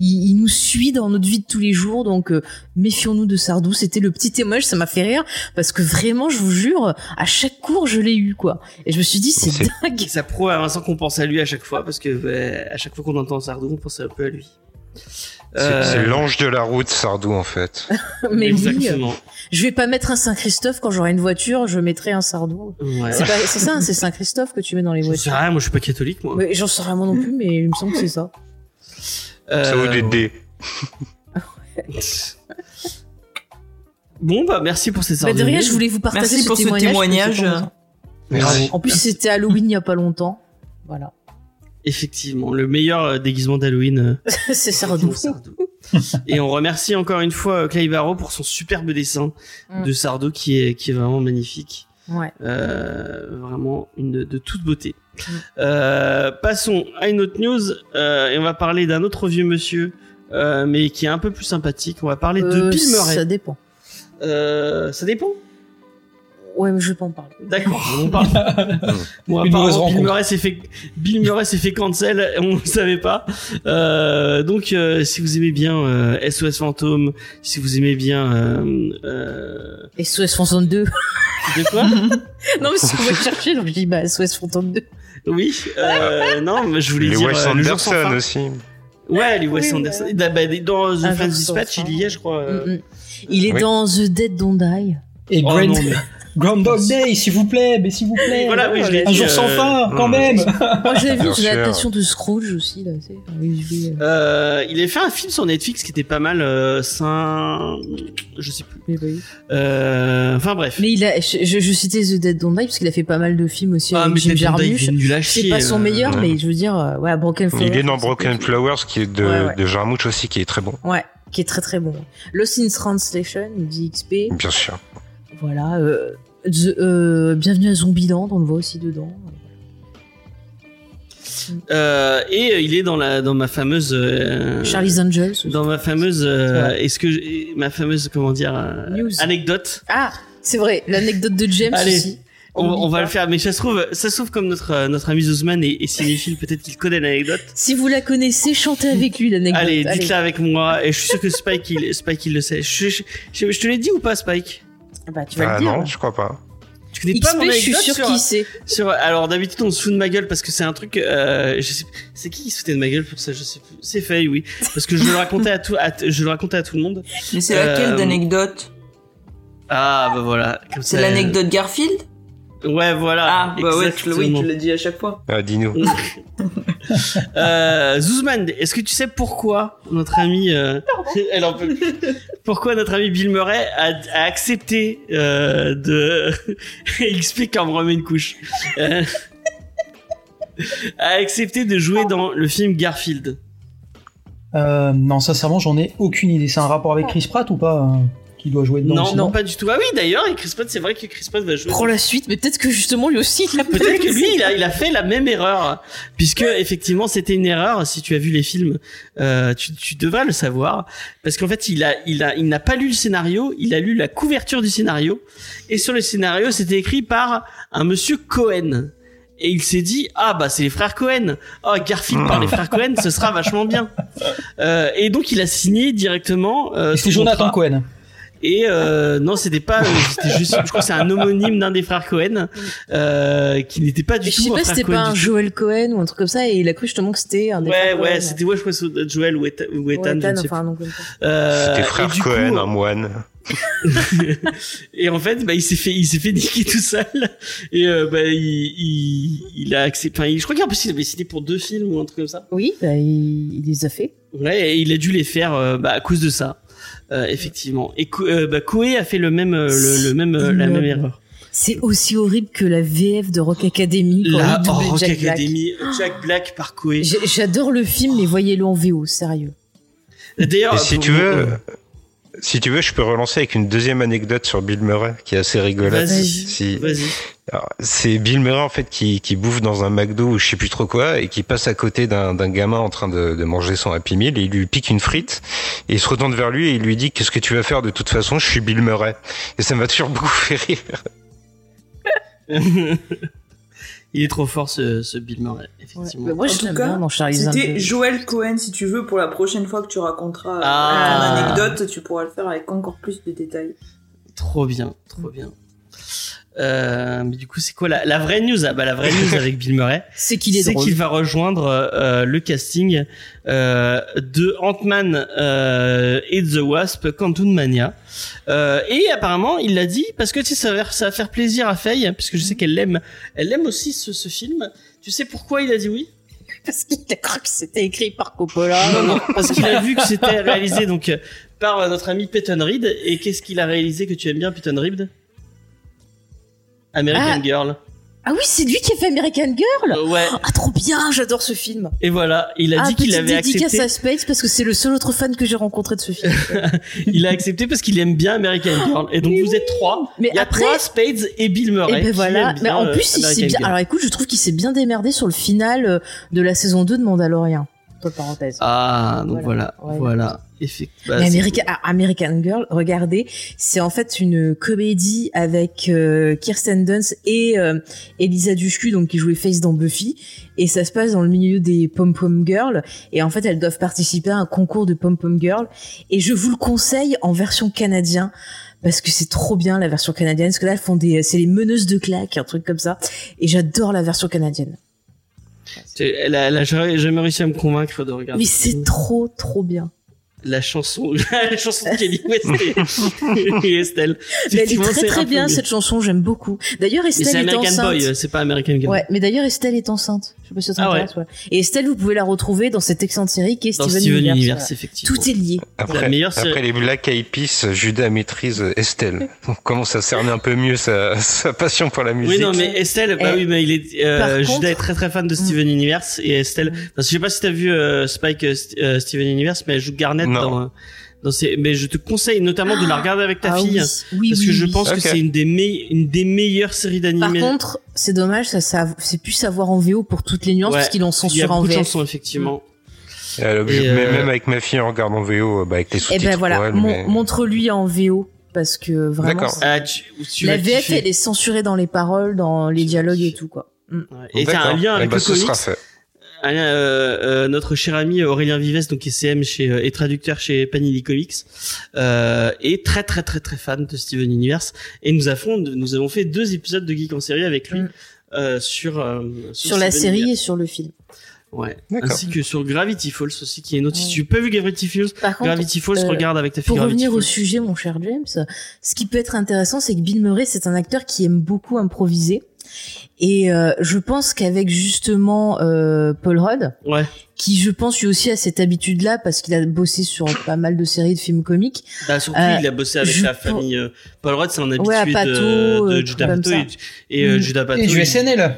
il, il nous suit dans notre vie de tous les jours, donc euh, méfions-nous de Sardou. C'était le petit témoignage, ça m'a fait rire parce que vraiment, je vous jure, à chaque cours, je l'ai eu quoi. Et je me suis dit c'est C'est- dingue. Ça prouve à Vincent qu'on pense à lui à chaque fois parce que bah, à chaque fois qu'on entend Sardou, on pense un peu à lui. C'est Euh, c'est l'ange de la route, Sardou, en fait. Mais oui, je vais pas mettre un Saint-Christophe quand j'aurai une voiture, je mettrai un Sardou. Ouais. C'est ça, hein, c'est Saint-Christophe que tu mets dans les voitures. rien, moi je suis pas catholique moi. Mais J'en sais rien moi non plus, mais il me semble que c'est ça. Euh, Ça vaut des dés. Bon bah merci pour ces Bah, de rien, je voulais vous partager Merci ce pour ce témoignage. témoignage. En plus, c'était Halloween il y a pas longtemps. Voilà. Effectivement, le meilleur euh, déguisement d'Halloween. euh, c'est Sardou. Sardou. Et on remercie encore une fois euh, Clay Barreau pour son superbe dessin Mm. de Sardou qui est, qui est vraiment magnifique. Ouais. Euh, vraiment une de, de toute beauté. Mm. Euh, passons à une autre news euh, et on va parler d'un autre vieux monsieur, mais qui est un peu plus sympathique. On va parler de Bill Murray. Ça dépend. Ça dépend. Ouais, mais je vais pas en parler. D'accord. On parle. bon, Une mauvaise Bill. Murray s'est fait Bill Murray s'est fait cancel. On ne savait pas. Euh, donc, euh, si vous aimez bien euh, SOS Fantôme, si vous aimez bien euh, euh, SOS Fantôme 2. de quoi non, mais ce qu'on va chercher, donc je dis, bah, SOS Fantôme 2. Oui. Euh, non, mais je voulais Les dire Wes euh, Anderson aussi. Ouais, les Wes Oui, Anderson. Bah, bah, dans The Friends Dispatch, il y est, je crois. euh. Mm, mm. Il est Oui. dans The Dead Don't Die. Et Oh, Grand, non, mais- Groundhog Day, s'il vous plaît, mais s'il vous plaît. Voilà, oui, je l'ai Un dit, jour sans euh, fin, quand même. Moi, je l'ai vu, sûr. l'adaptation de Scrooge aussi, là, tu sais. Oui, oui, euh, Euh, il avait fait un film sur Netflix qui était pas mal. Euh, Saint, je sais plus. Euh, enfin bref. Mais il a, je, citais The Dead Don't Die parce qu'il a fait pas mal de films aussi ah, avec mais Jim Jarmusch. C'est pas son meilleur, ouais. mais je veux dire, ouais, Broken Flowers. Il est dans Broken. Flowers, qui est de, Ouais, ouais. de Jarmusch aussi, qui est très bon. Ouais, qui est très très bon. Lost in Translation, il dit XP. Bien sûr. Voilà. Euh, The- euh, Bienvenue à Zombieland, on le voit aussi dedans. Euh, et euh, il est dans la dans ma fameuse euh, Charlie's Angels. dans ma fameuse euh, Ouais. est-ce que ma fameuse comment dire News. anecdote Ah, c'est vrai, l'anecdote de James Allez, aussi. on, va le faire mais ça se trouve ça se trouve comme notre notre ami Zuzman est, est cinéphile peut-être qu'il connaît l'anecdote Si vous la connaissez, chantez avec lui l'anecdote. allez dites-la avec moi et je suis sûr que Spike il Spike il le sait je, je, je- je te l'ai dit ou pas Spike? Bah, tu vas Ah le dire. non, je crois pas. tu connais pas mon je suis anecdote sûr sur, qu'il sait. sur alors d'habitude on se fout de ma gueule parce que c'est un truc euh, je sais c'est qui qui se foutait de ma gueule pour ça je sais plus c'est Faye oui parce que je le racontais à tout à je le racontais à tout le monde Mais c'est laquelle Euh, d'anecdote? Ah bah voilà comme C'est ça, l'anecdote Garfield? Ouais, voilà. Ah, bah ouais, tu, le- oui, tu le dis à chaque fois. Ah, dis-nous. Euh, Zuzman, est-ce que tu sais pourquoi notre ami, euh, elle en peut plus. pourquoi notre ami Bill Murray a, a accepté euh, de explique quand on me remet une couche, Euh, a accepté de jouer dans le film Garfield. Euh, non, sincèrement, j'en ai aucune idée. C'est un rapport avec Chris Pratt ou pas euh, Qui doit jouer dedans Non, non, pas du tout. Ah oui, d'ailleurs, et Chris Pratt, c'est vrai que Chris Pratt va jouer. Prends la suite, mais peut-être que justement lui aussi il a Peut-être que lui, il a, il a fait la même erreur, puisque effectivement, c'était une erreur. Si tu as vu les films, euh, tu, tu devrais le savoir, parce qu'en fait, il a, il a, il n'a pas lu le scénario, il a lu la couverture du scénario, et sur le scénario, c'était écrit par un monsieur Cohen. Et il s'est dit ah bah c'est les frères Cohen. Oh Garfield par les frères Cohen, ce sera vachement bien. Euh, et donc il a signé directement. Euh, C'était son Jonathan contrat. Cohen. Et euh, non, c'était pas, euh, c'était juste, je crois que c'est un homonyme d'un des frères Cohen euh, qui n'était pas du Je tout sais un pas si frère c'était Cohen pas un. Joel Cohen ou un truc comme ça, et il a cru justement que c'était un des Ouais, frères ouais, Cohen. c'était ouais, je crois que c'est Joel ou Ethan, ou Ethan, Ouais, je ne Ethan, sais enfin, plus. Euh, C'était frère Cohen, coup, un moine. et en fait, bah, il s'est fait, il s'est fait niquer tout seul. Et euh, bah, il, il, il a accepté. Enfin, je crois qu'en plus il avait signé pour deux films ou un truc comme ça. Oui, bah, il, il les a fait. Ouais, et il a dû les faire euh, bah, à cause de ça, euh, effectivement. Et euh, bah, a fait le même, euh, le, le même, la même erreur. C'est aussi horrible que la VF de Rock Academy quand La doublait Rock Jack Black. Academy, Jack Black par Koé. J'ai- J'adore le film, mais voyez-le en VO, sérieux. D'ailleurs, si tu veux, euh, si tu veux, je peux relancer avec une deuxième anecdote sur Bill Murray qui est assez rigolote. Vas-y, Si- vas-y. Alors, C'est Bill Murray en fait qui, qui bouffe dans un McDo ou je sais plus trop quoi et qui passe à côté d'un d'un gamin en train de, de manger son Happy Meal et il lui pique une frite et il se retourne vers lui et il lui dit qu'est-ce que tu vas faire de toute façon? Je suis Bill Murray et ça m'a toujours beaucoup fait rire. Il est trop fort ce, ce Bill Murray, effectivement. Ouais, moi, En je tout l'aime cas, C'était. Joel Cohen, si tu veux, pour la prochaine fois que tu raconteras euh, Ah. ton anecdote, tu pourras le faire avec encore plus de détails. Trop bien, trop bien. Euh, mais du coup, c'est quoi la, la vraie news? Ah bah la vraie news avec Bill Murray, C'est qu'il est qu'il va rejoindre euh, le casting euh, de Ant-Man euh, et The Wasp, Quantum Mania. Euh, et apparemment, il l'a dit parce que tu sais, ça va, ça va faire plaisir à Faye, puisque je sais qu'elle l'aime. Elle aime aussi ce, ce film. Tu sais pourquoi il a dit oui? Parce qu'il a cru que c'était écrit par Coppola. Non, non, parce qu'il a vu que c'était réalisé donc par notre ami Peyton Reed. Et qu'est-ce qu'il a réalisé que tu aimes bien, Peyton Reed? American Ah. Girl. Ah oui, c'est lui qui a fait American Girl Euh, ouais. Ah trop bien, j'adore ce film. Et voilà, il a ah, dit qu'il petite avait dédicace accepté. à Space parce que c'est le seul autre fan que j'ai rencontré de ce film. Il a accepté parce qu'il aime bien American Girl. Et donc Mais vous êtes trois. Mais Il y a après, trois Spades et Bill Murray. et ben qui voilà. Mais en euh, plus, il s'est bien. Girl. Alors écoute, je trouve qu'il s'est bien démerdé sur le final euh, de la saison 2 de Mandalorian. Entre parenthèses. Ah, donc voilà, Voilà. voilà. Effectivement. American, ah, American Girl, regardez, c'est en fait une comédie avec euh, Kirsten Dunst et euh, Elisa Dushku, donc qui jouait Face dans Buffy, et ça se passe dans le milieu des pom pom girls, et en fait elles doivent participer à un concours de pom pom girls, et je vous le conseille en version canadien parce que c'est trop bien la version canadienne, parce que là elles font des, c'est les meneuses de claques, un truc comme ça, et j'adore la version canadienne. Elle a, elle a jamais réussi à me convaincre de regarder. Mais c'est trop trop bien. La chanson, la chanson de Kelly West et, Estelle. Mais elle est très c'est très bien cette chanson, j'aime beaucoup. D'ailleurs c'est Estelle est American enceinte. Boy, euh, c'est pas American Girl. Ouais, mais d'ailleurs Estelle est enceinte. Je sais pas si ça Ah ouais. t'intéresse. ouais. Et Estelle, vous pouvez la retrouver dans cette excellente série qui est Dans Steven, Steven Universe. Effectivement. Tout est lié. Après, La meilleure après les Black Eyed Peas, Judas maîtrise Estelle. On commence à cerner un peu mieux sa, sa passion pour la musique. Oui, non, mais Estelle, bah Eh, oui, mais il est, euh, Judas contre- est très très fan de Steven Universe et Estelle, parce que je sais pas si t'as vu euh, Spike euh, euh, Steven Universe, mais elle joue Garnet Non. dans, euh, dans ses, mais je te conseille notamment de la regarder avec ta Ah fille. oui, oui, Parce oui, que je oui. pense que c'est une des me- une des meilleures séries Par d'animés. contre, c'est dommage, ça, ça c'est plus savoir en VO pour toutes les nuances Ouais. parce qu'ils l'ont il y a censuré en beaucoup de VF. chansons effectivement. Euh, Et, mais euh, Même avec ma fille en regardant VO, euh, bah, avec les Et sous-titres. ben voilà, pour elle, mon- mais- montre-lui en VO parce que vraiment. Ah, tu, tu La VF, kiffer. elle est censurée dans les paroles, dans les dialogues et tout quoi. Mm. Ouais. Et t'as un lien Eh avec ben, le comics. Lien, euh, euh, notre cher ami Aurélien Vives, donc qui est CM chez euh, et traducteur chez Panini Comics, euh, est très très très très fan de Steven Universe et nous avons nous avons fait deux épisodes de Geek en série avec lui Mm. euh, sur euh, Sur la Steven série Universe. et sur le film. ouais, D'accord. ainsi que sur Gravity Falls aussi qui est une autre. Si tu peux vu Gravity Falls, Par contre, Gravity Falls euh, regarde avec ta fille Pour Gravity revenir au sujet, mon cher James, ce qui peut être intéressant, c'est que Bill Murray, c'est un acteur qui aime beaucoup improviser. Et euh, je pense qu'avec justement euh, Paul Rudd, Ouais, qui je pense lui aussi a cette habitude-là parce qu'il a bossé sur pas mal de séries de films comiques. bah surtout Euh, il a bossé avec la famille euh, Paul Rudd, c'est un habitué Ouais, Pato, de, euh, de tout Judas Pato et, et euh, Mm. Judas Pato. Et du il- SNL.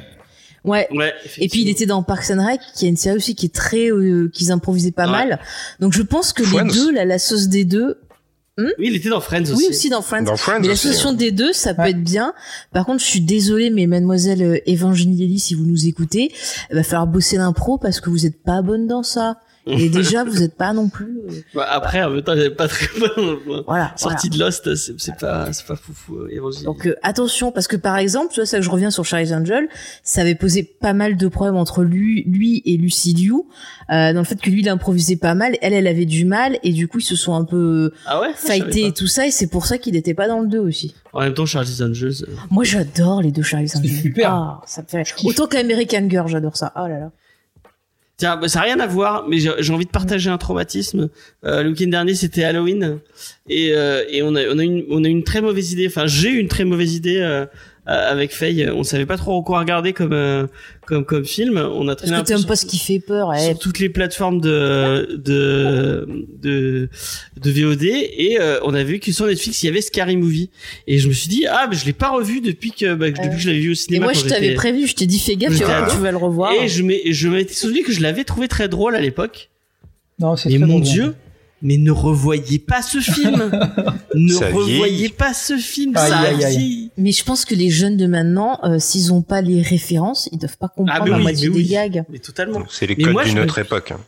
Ouais. Ouais. Et puis il était dans Parks and Rec, qui est une série aussi qui est très, euh, qu'ils improvisaient pas Ouais. mal. Donc je pense que les deux, la, la sauce des deux, Oui, il était dans Friends aussi. oui aussi dans Friends. Dans Friends Mais aussi, l'association des deux, ça peut Ouais. être bien. Par contre, je suis désolée, mais mademoiselle euh, Evangélie, si vous nous écoutez, il va falloir bosser l'impro parce que vous êtes pas bonne dans ça. Et déjà, vous êtes pas non plus. euh, Bah, après, en même temps, est pas très bon. Voilà. voilà. Sorti de Lost, c'est pas, c'est pas foufou, euh. Donc euh, attention, parce que par exemple, tu vois, ça que je reviens sur Charlie's Angel, ça avait posé pas mal de problèmes entre lui, lui et Lucy Liu, euh, dans le fait que lui il improvisait pas mal, elle elle avait du mal, et du coup ils se sont un peu ah ouais? Fightés et tout ça, et c'est pour ça qu'il était pas dans le 2 aussi. En même temps, Charlie's Angels. euh, Moi j'adore les deux Charlie's Angel. super. Ah, ça me fait autant qu'American Girl, j'adore ça. Oh là là. Tiens, bah, ça n'a rien à voir, mais j'ai envie de partager un traumatisme. Euh, le week-end dernier, c'était Halloween, et, euh, on a, on une, une très mauvaise idée. Enfin, j'ai eu une très mauvaise idée euh, avec Faye. On savait pas trop quoi regarder comme, euh, comme, comme film. On a Parce traîné un peu sur pas ce qui fait peur, eh. sur toutes les plateformes de de de, de VOD et euh, on a vu que sur Netflix il y avait Scary Movie et je me suis dit ah mais je l'ai pas revu depuis que bah, depuis que je l'avais vu au Et cinéma moi quand je t'avais prévu, je t'ai dit fais gaffe, tu, vas- ado. tu vas le revoir. et je m'ai je m'étais souvenu que je l'avais trouvé très drôle à l'époque Non, c'est mais très mon drôle. dieu mais ne revoyez pas ce film ne Ça revoyez pas ce film Aïe, ça aïe, aïe. Mais je pense que les jeunes de maintenant, euh, s'ils ont pas les références, ils doivent pas comprendre Ah, mais la oui, moitié mais des oui. gags. mais totalement C'est les Mais codes d'une me- autre époque. hein.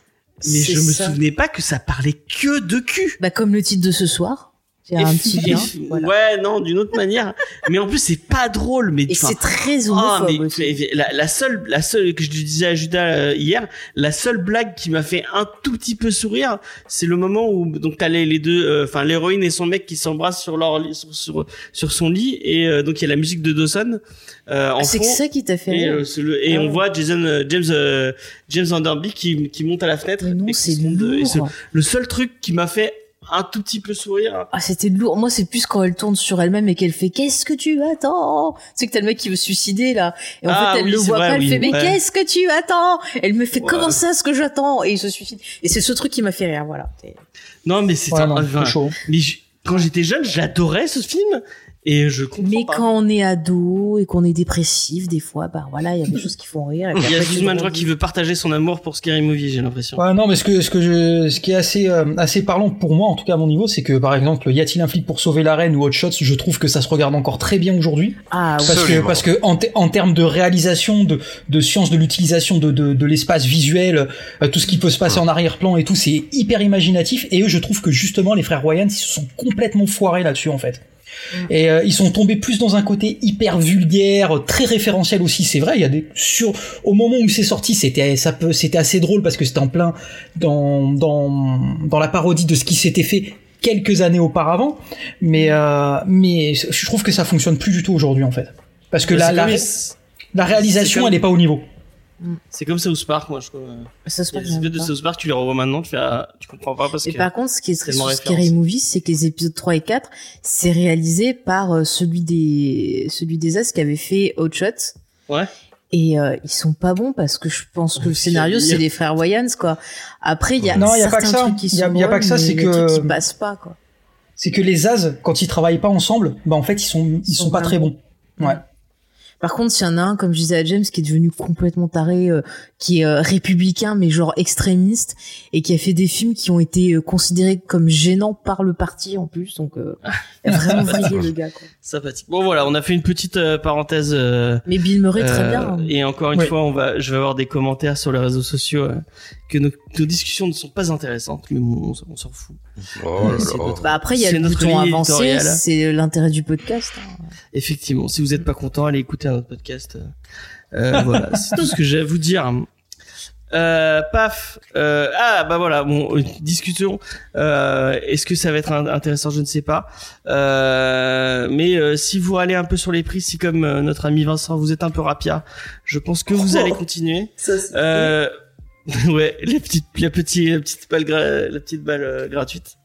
mais je me ça. souvenais pas que ça parlait que de cul Bah comme le titre de ce soir, c'est un Et- petit voilà. Ouais, non, d'une autre manière. Mais en plus, c'est pas drôle. Mais Et c'est très ah, homophobe mais, aussi. mais la, la seule, la seule que je disais à Judas euh, hier, la seule blague qui m'a fait un tout petit peu sourire, c'est le moment où donc t'as les, les deux, euh, enfin l'héroïne et son mec qui s'embrassent sur leur lit- sur, sur sur son lit et euh, donc il y a la musique de Dawson euh, en Ah, c'est ça qui t'a fait Et, rire. euh, le- et Ah on voit Jason, James, euh, James Vanderbeek qui, qui monte à la fenêtre. Mais non, se c'est lourd. le seul truc qui m'a fait un tout petit peu sourire. Ah, c'était lourd. Moi, c'est plus quand elle tourne sur elle-même et qu'elle fait Qu'est-ce que tu attends? C'est que t'as le mec qui veut se suicider là. Et en Ah fait, elle oui, le voit vrai, pas. Elle oui, fait Mais ouais. qu'est-ce que tu attends? Elle me fait Ouais. Comment ça, ce que j'attends? Et il se suicide. Et c'est ce truc qui m'a fait rire. Voilà. Non, mais c'est Ouais, non, enfin, c'est chaud. Mais je- quand j'étais jeune, j'adorais ce film et je comprends Mais pas. quand on est ado et qu'on est dépressif, des fois, bah voilà, il y a des choses qui font rire. Il y a crois, grandis. qui veut partager son amour pour Scary Movie, j'ai l'impression. Ouais, non, mais ce que, ce que je, ce qui est assez, euh, assez parlant pour moi, en tout cas à mon niveau, c'est que par exemple, y a-t-il un flic pour sauver la reine ou Hot Shots, je trouve que ça se regarde encore très bien aujourd'hui. Ah oui. Parce que, parce que en, te- en termes de réalisation, de, de science de l'utilisation de, de, de l'espace visuel, euh, tout ce qui peut se passer en arrière-plan et tout, c'est hyper imaginatif. Et eux, je trouve que justement, les frères Wayans, ils se sont complètement foirés là-dessus, en fait. Et euh, ils sont tombés plus dans un côté hyper vulgaire, très référentiel aussi. C'est vrai, il y a des sur au moment où c'est sorti, c'était ça peut c'était assez drôle parce que c'était en plein dans dans dans la parodie de ce qui s'était fait quelques années auparavant. Mais euh, mais je trouve que ça fonctionne plus du tout aujourd'hui en fait. Parce que Mais la, la, la réalisation, comme- elle est pas au niveau. C'est comme South Park, moi, je trouve. Se Les épisodes de South Park, tu les revois maintenant, tu fais, ah, tu comprends pas parce Et que. par contre, ce qui est sur Scary. Movie, c'est que les épisodes 3 et 4, c'est réalisé par euh, celui des celui des As qui avait fait Hot Shots. Ouais. Et euh, ils sont pas bons parce que je pense que le scénario c'est les frères Wayans quoi. Après il y a Non, il y a certains pas que ça. trucs qui Il y a- sont il y a pas que ça, c'est mais il y a des que- trucs qui passent pas quoi. C'est que les As, quand ils travaillent pas ensemble, bah en fait ils sont ils, Ils sont, pas très bons. bons. Ouais. Par contre, s'il y en a un, comme je disais à James, qui est devenu complètement taré, euh, qui est euh, républicain, mais genre extrémiste, et qui a fait des films qui ont été euh, considérés comme gênants par le parti en plus. Donc, euh, il a vraiment vrillé le gars. Quoi. Sympathique. Bon, voilà, on a fait une petite euh, parenthèse. euh, Mais Bill Murray, très bien. hein. Et encore une fois, on va, je vais avoir des commentaires sur les réseaux sociaux euh, que nos, nos discussions ne sont pas intéressantes, mais bon, on, on s'en fout. Oh là c'est là. notre- Bah après, il y a le notre bouton avancé, c'est l'intérêt du podcast. hein. Effectivement, si vous n'êtes pas content, allez écouter un autre podcast. Euh, euh, voilà, c'est tout ce que j'ai à vous dire. Euh, paf. Euh, ah bah voilà, bon, euh, discussion. Euh, Est-ce que ça va être intéressant Je ne sais pas. Euh, mais euh, si vous allez un peu sur les prix, si comme euh, notre ami Vincent, vous êtes un peu rapia, je pense que vous Oh. allez continuer. Ça, c'est- Euh, ouais, la petite, la petite, la petite balle, gra- la petite balle euh, gratuite.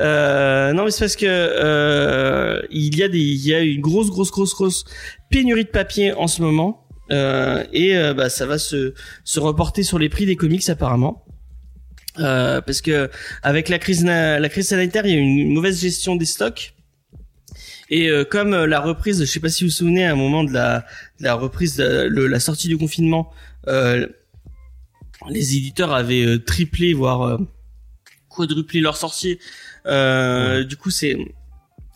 Euh, non, mais c'est parce que euh, il y a des, il y a une grosse, grosse, grosse, grosse pénurie de papier en ce moment, euh, et euh, bah ça va se se reporter sur les prix des comics apparemment. Euh, parce que avec la crise la crise sanitaire, il y a une mauvaise gestion des stocks Et comme la reprise, je sais pas si vous vous souvenez, à un moment de la, de la reprise, le- la sortie du confinement, les éditeurs avaient euh, triplé, voire euh, quadruplé leurs sorties. Euh, Du coup, c'est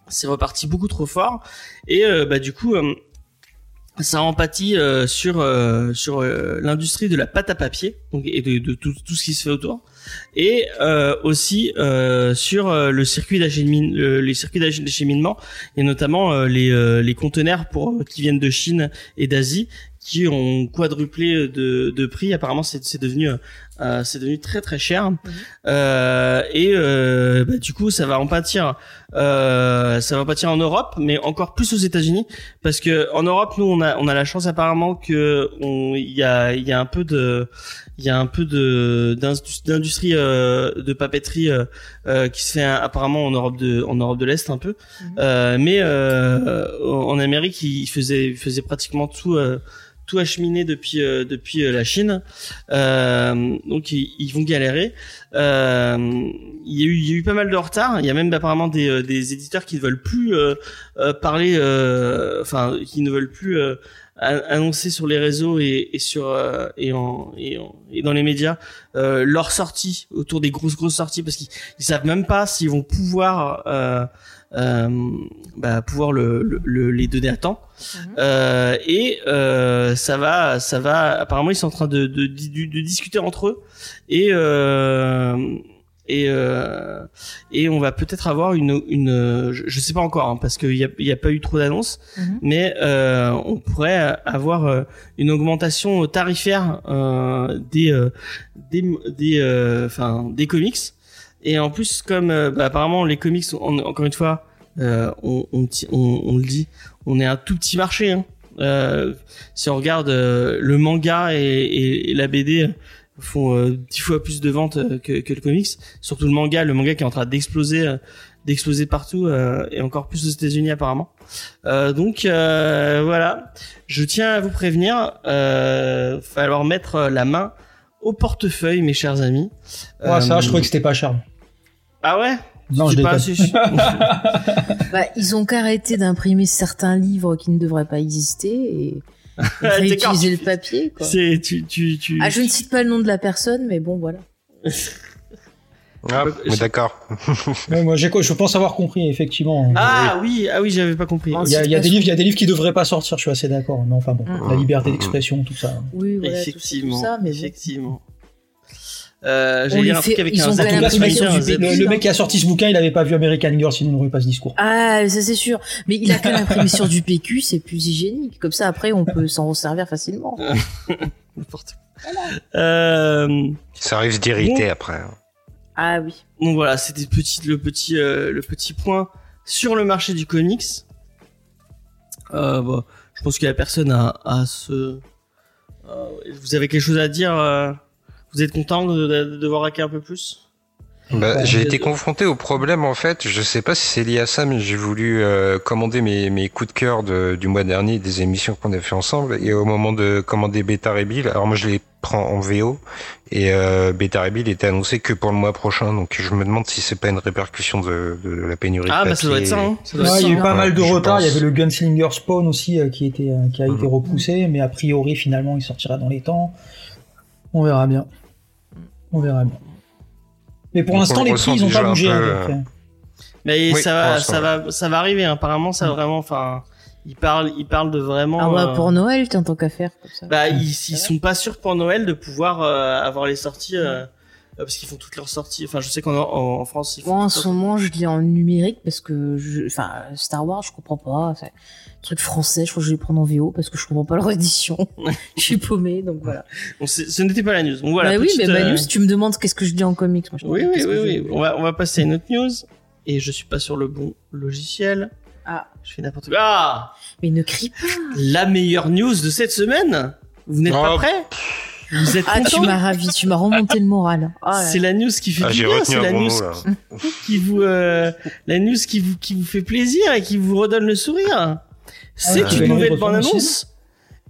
c'est reparti beaucoup trop fort. Et bah du coup, ça empathie euh, sur euh, sur euh, l'industrie de la pâte à papier donc et de, de tout, tout ce qui se fait autour et euh, aussi euh, sur le circuit d'acheminement les circuits d'ach- d'acheminement et notamment les euh, les conteneurs pour qui viennent de Chine et d'Asie qui ont quadruplé de, de prix. Apparemment c'est c'est devenu euh, c'est devenu très très cher. Euh, et euh, bah, du coup ça va en pâtir euh, ça va en pâtir en Europe mais encore plus aux États-Unis. Parce que en Europe nous on a on a la chance apparemment que on il y a il y a un peu de il y a un peu de d'indus- d'industrie euh, de papeterie euh, euh, qui se fait euh, apparemment en Europe de en Europe de l'Est un peu. Euh, mais euh, en Amérique ils faisaient ils faisaient pratiquement tout euh, tout acheminé depuis euh, depuis euh, la Chine. Euh, donc ils, ils vont galérer. Euh, il y a eu il y a eu pas mal de retard. Il y a même apparemment des des éditeurs qui ne veulent plus parler enfin qui ne veulent plus annoncer sur les réseaux et, et sur euh, et, en, et, en- et dans les médias euh, leurs sorties autour des grosses grosses sorties parce qu'ils ils savent même pas s'ils vont pouvoir euh, bah, pouvoir le, le- le- les donner à temps. Euh, et euh, ça va ça va apparemment ils sont en train de de, de, de discuter entre eux. Et euh, et euh, et on va peut-être avoir une une je, sais pas encore hein, parce qu'il y a y a pas eu trop d'annonces Mhm. mais euh, on pourrait avoir euh, une augmentation tarifaire euh, des euh, des des euh, enfin des comics et en plus comme euh, bah, apparemment les comics on- encore une fois euh, on, on, on, le dit on est un tout petit marché hein. Euh, si on regarde euh, le manga et, et, et la BD font euh, dix fois plus de ventes que, que le comics. Surtout le manga le manga qui est en train d'exploser d'exploser partout et encore plus aux États-Unis apparemment. Donc voilà. Je tiens à vous prévenir euh, falloir mettre la main au portefeuille mes chers amis Ouais, ça, Euh, je trouvais que c'était pas cher. ah ouais? Non, je pas assez. Bah, ils ont qu'arrêté d'imprimer certains livres qui ne devraient pas exister et D'accord, réutiliser le papier. Quoi. tu tu Ah, je ne cite pas le nom de la personne, mais bon, voilà. Ah, mais d'accord. Ouais, moi, j'ai, je pense avoir compris, effectivement. ah oui ah oui j'avais pas compris Ah, Il y a, il y a c'est des livres, il y a des livres qui devraient pas sortir, je suis assez d'accord. Mais enfin bon, Mm. la liberté d'expression, tout ça. Oui, voilà, effectivement tout ça, mais bon. effectivement euh, un truc avec ils un Z, mec, un Z. le, le mec qui a sorti ce bouquin, il avait pas vu American Girl, sinon il n'aurait pas ce discours. Ah, ça c'est sûr. Mais il a qu'à l'imprimer sur du PQ, c'est plus hygiénique. Comme ça, après, on peut s'en resservir facilement. n'importe quoi euh, Ça risque d'irriter Bon. après. hein. Ah oui. Donc voilà, c'était petit, le petit, euh, le petit point sur le marché du comics. Euh, bon, je pense que la personne a, a ce. euh, vous avez quelque chose à dire euh, Vous êtes content de, de, de devoir hacker un peu plus? Bah, Bah, j'ai été confronté au problème en fait. Je sais pas si c'est lié à ça, mais j'ai voulu euh, commander mes, mes coups de cœur de- du mois dernier, des émissions qu'on a fait ensemble. Et au moment de commander Beta Rebill, alors moi je les prends en VO et euh, Beta Rebill était annoncé que pour le mois prochain. Donc je me demande si c'est pas une répercussion de, de la pénurie Ah de bah ça doit être papier. ça. Hein. Ça doit Ouais, être il y a eu hein. pas mal de retard. Il y avait le Gunslinger Spawn aussi euh, qui était euh, qui a été Mhm. repoussé, mais a priori finalement il sortira dans les temps. On verra bien. On verra bien. Mais pour l'instant les le prix ils ont pas un bougé. peu, hein, Mais Oui, ça va, ça va, ça va arriver. hein. Apparemment, ça vraiment, enfin, ils parlent, ils parlent de vraiment. Ah ouais, euh, pour Noël, tant qu'à faire. Comme ça. Bah, ils, ils sont pas sûrs pour Noël de pouvoir euh, avoir les sorties euh, parce qu'ils font toutes leurs sorties. Enfin, je sais qu'en en, en France, ils font. Moi, en ce moment, je lis en numérique parce que, je... enfin, Star Wars, je comprends pas. C'est un truc français, je crois que je vais prendre en VO parce que je comprends pas leur édition. je suis paumée, donc voilà. Bon, ce n'était pas la news. Bah oui, petite, mais Manu, si tu me demandes qu'est-ce que je lis en comics, moi je Oui, oui, oui, oui. On va, on va passer à une autre news. Et je suis pas sur le bon logiciel. Ah, Je fais n'importe quoi. Ah mais ne crie pas. La meilleure news de cette semaine. Vous n'êtes pas Oh. prêts Vous êtes Ah, tu contents m'as ravi, tu m'as remonté le moral. Ah, là. C'est la news qui fait Ah, du j'ai bien, retenu c'est un la news mot là. qui vous euh, la news qui vous qui vous fait plaisir et qui vous redonne le sourire. C'est tu une vas nouvelle le bande refaire aussi annonce,